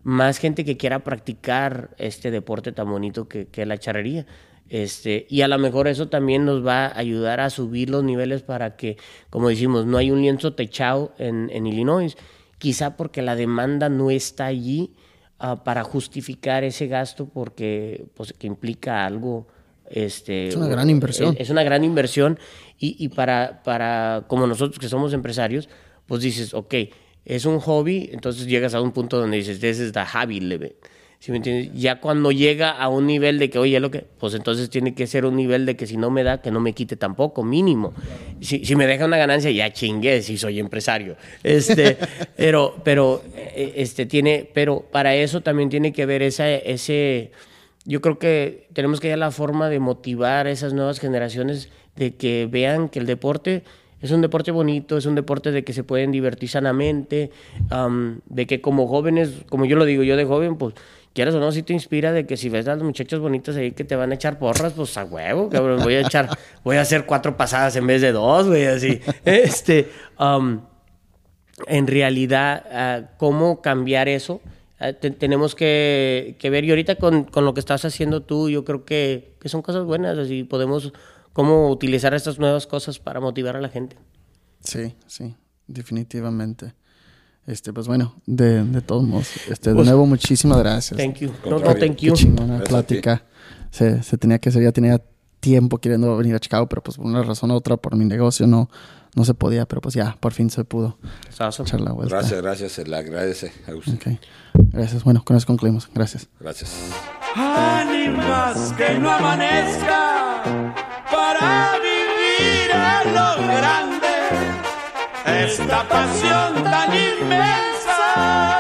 más gente que quiera practicar este deporte tan bonito que, que la charrería. Este, y a lo mejor eso también nos va a ayudar a subir los niveles para que, como decimos, no hay un lienzo techado en, en Illinois, quizá porque la demanda no está allí ah, para justificar ese gasto porque pues, que implica algo. Este, Es una gran inversión. Es, es una gran inversión y, y para, para, como nosotros que somos empresarios, pues dices, ok, es un hobby, entonces llegas a un punto donde dices, this is the hobby limit. ¿Sí me entiendes? Ya cuando llega a un nivel de que, oye, lo que, pues entonces tiene que ser un nivel de que si no me da, que no me quite tampoco, mínimo. Si, si me deja una ganancia, ya chingué si soy empresario. Este, pero, pero, eh, este tiene, pero para eso también tiene que ver esa, ese, yo creo que tenemos que hallar la forma de motivar a esas nuevas generaciones de que vean que el deporte es un deporte bonito, es un deporte de que se pueden divertir sanamente, am, de que como jóvenes, como yo lo digo, yo de joven, pues quieras o no, si te inspira de que si ves a las muchachas bonitas ahí que te van a echar porras, pues a huevo, cabrón, voy a echar, voy a hacer cuatro pasadas en vez de dos, güey, así. Este, am, en realidad, ah, cómo cambiar eso. Ah, te- tenemos que, que ver, y ahorita con, con lo que estás haciendo tú, yo creo que, que son cosas buenas, así podemos cómo utilizar estas nuevas cosas para motivar a la gente. Sí, sí, definitivamente. Este, pues bueno, de, de todos modos, este, de Pues, nuevo, muchísimas gracias. Thank you. No, no, thank Qué you. chingona Gracias a ti. plática. Se, se tenía que hacer, ya tenía tiempo queriendo venir a Chicago, pero pues por una razón u otra, por mi negocio, no, no se podía, pero pues ya, por fin se pudo echar la vuelta. Gracias, gracias, se le agradece, Agustín. Ok. Gracias. Bueno, con eso concluimos. Gracias. Gracias. ánimas que no amanezca para vivir a lo grande esta pasión tan inmensa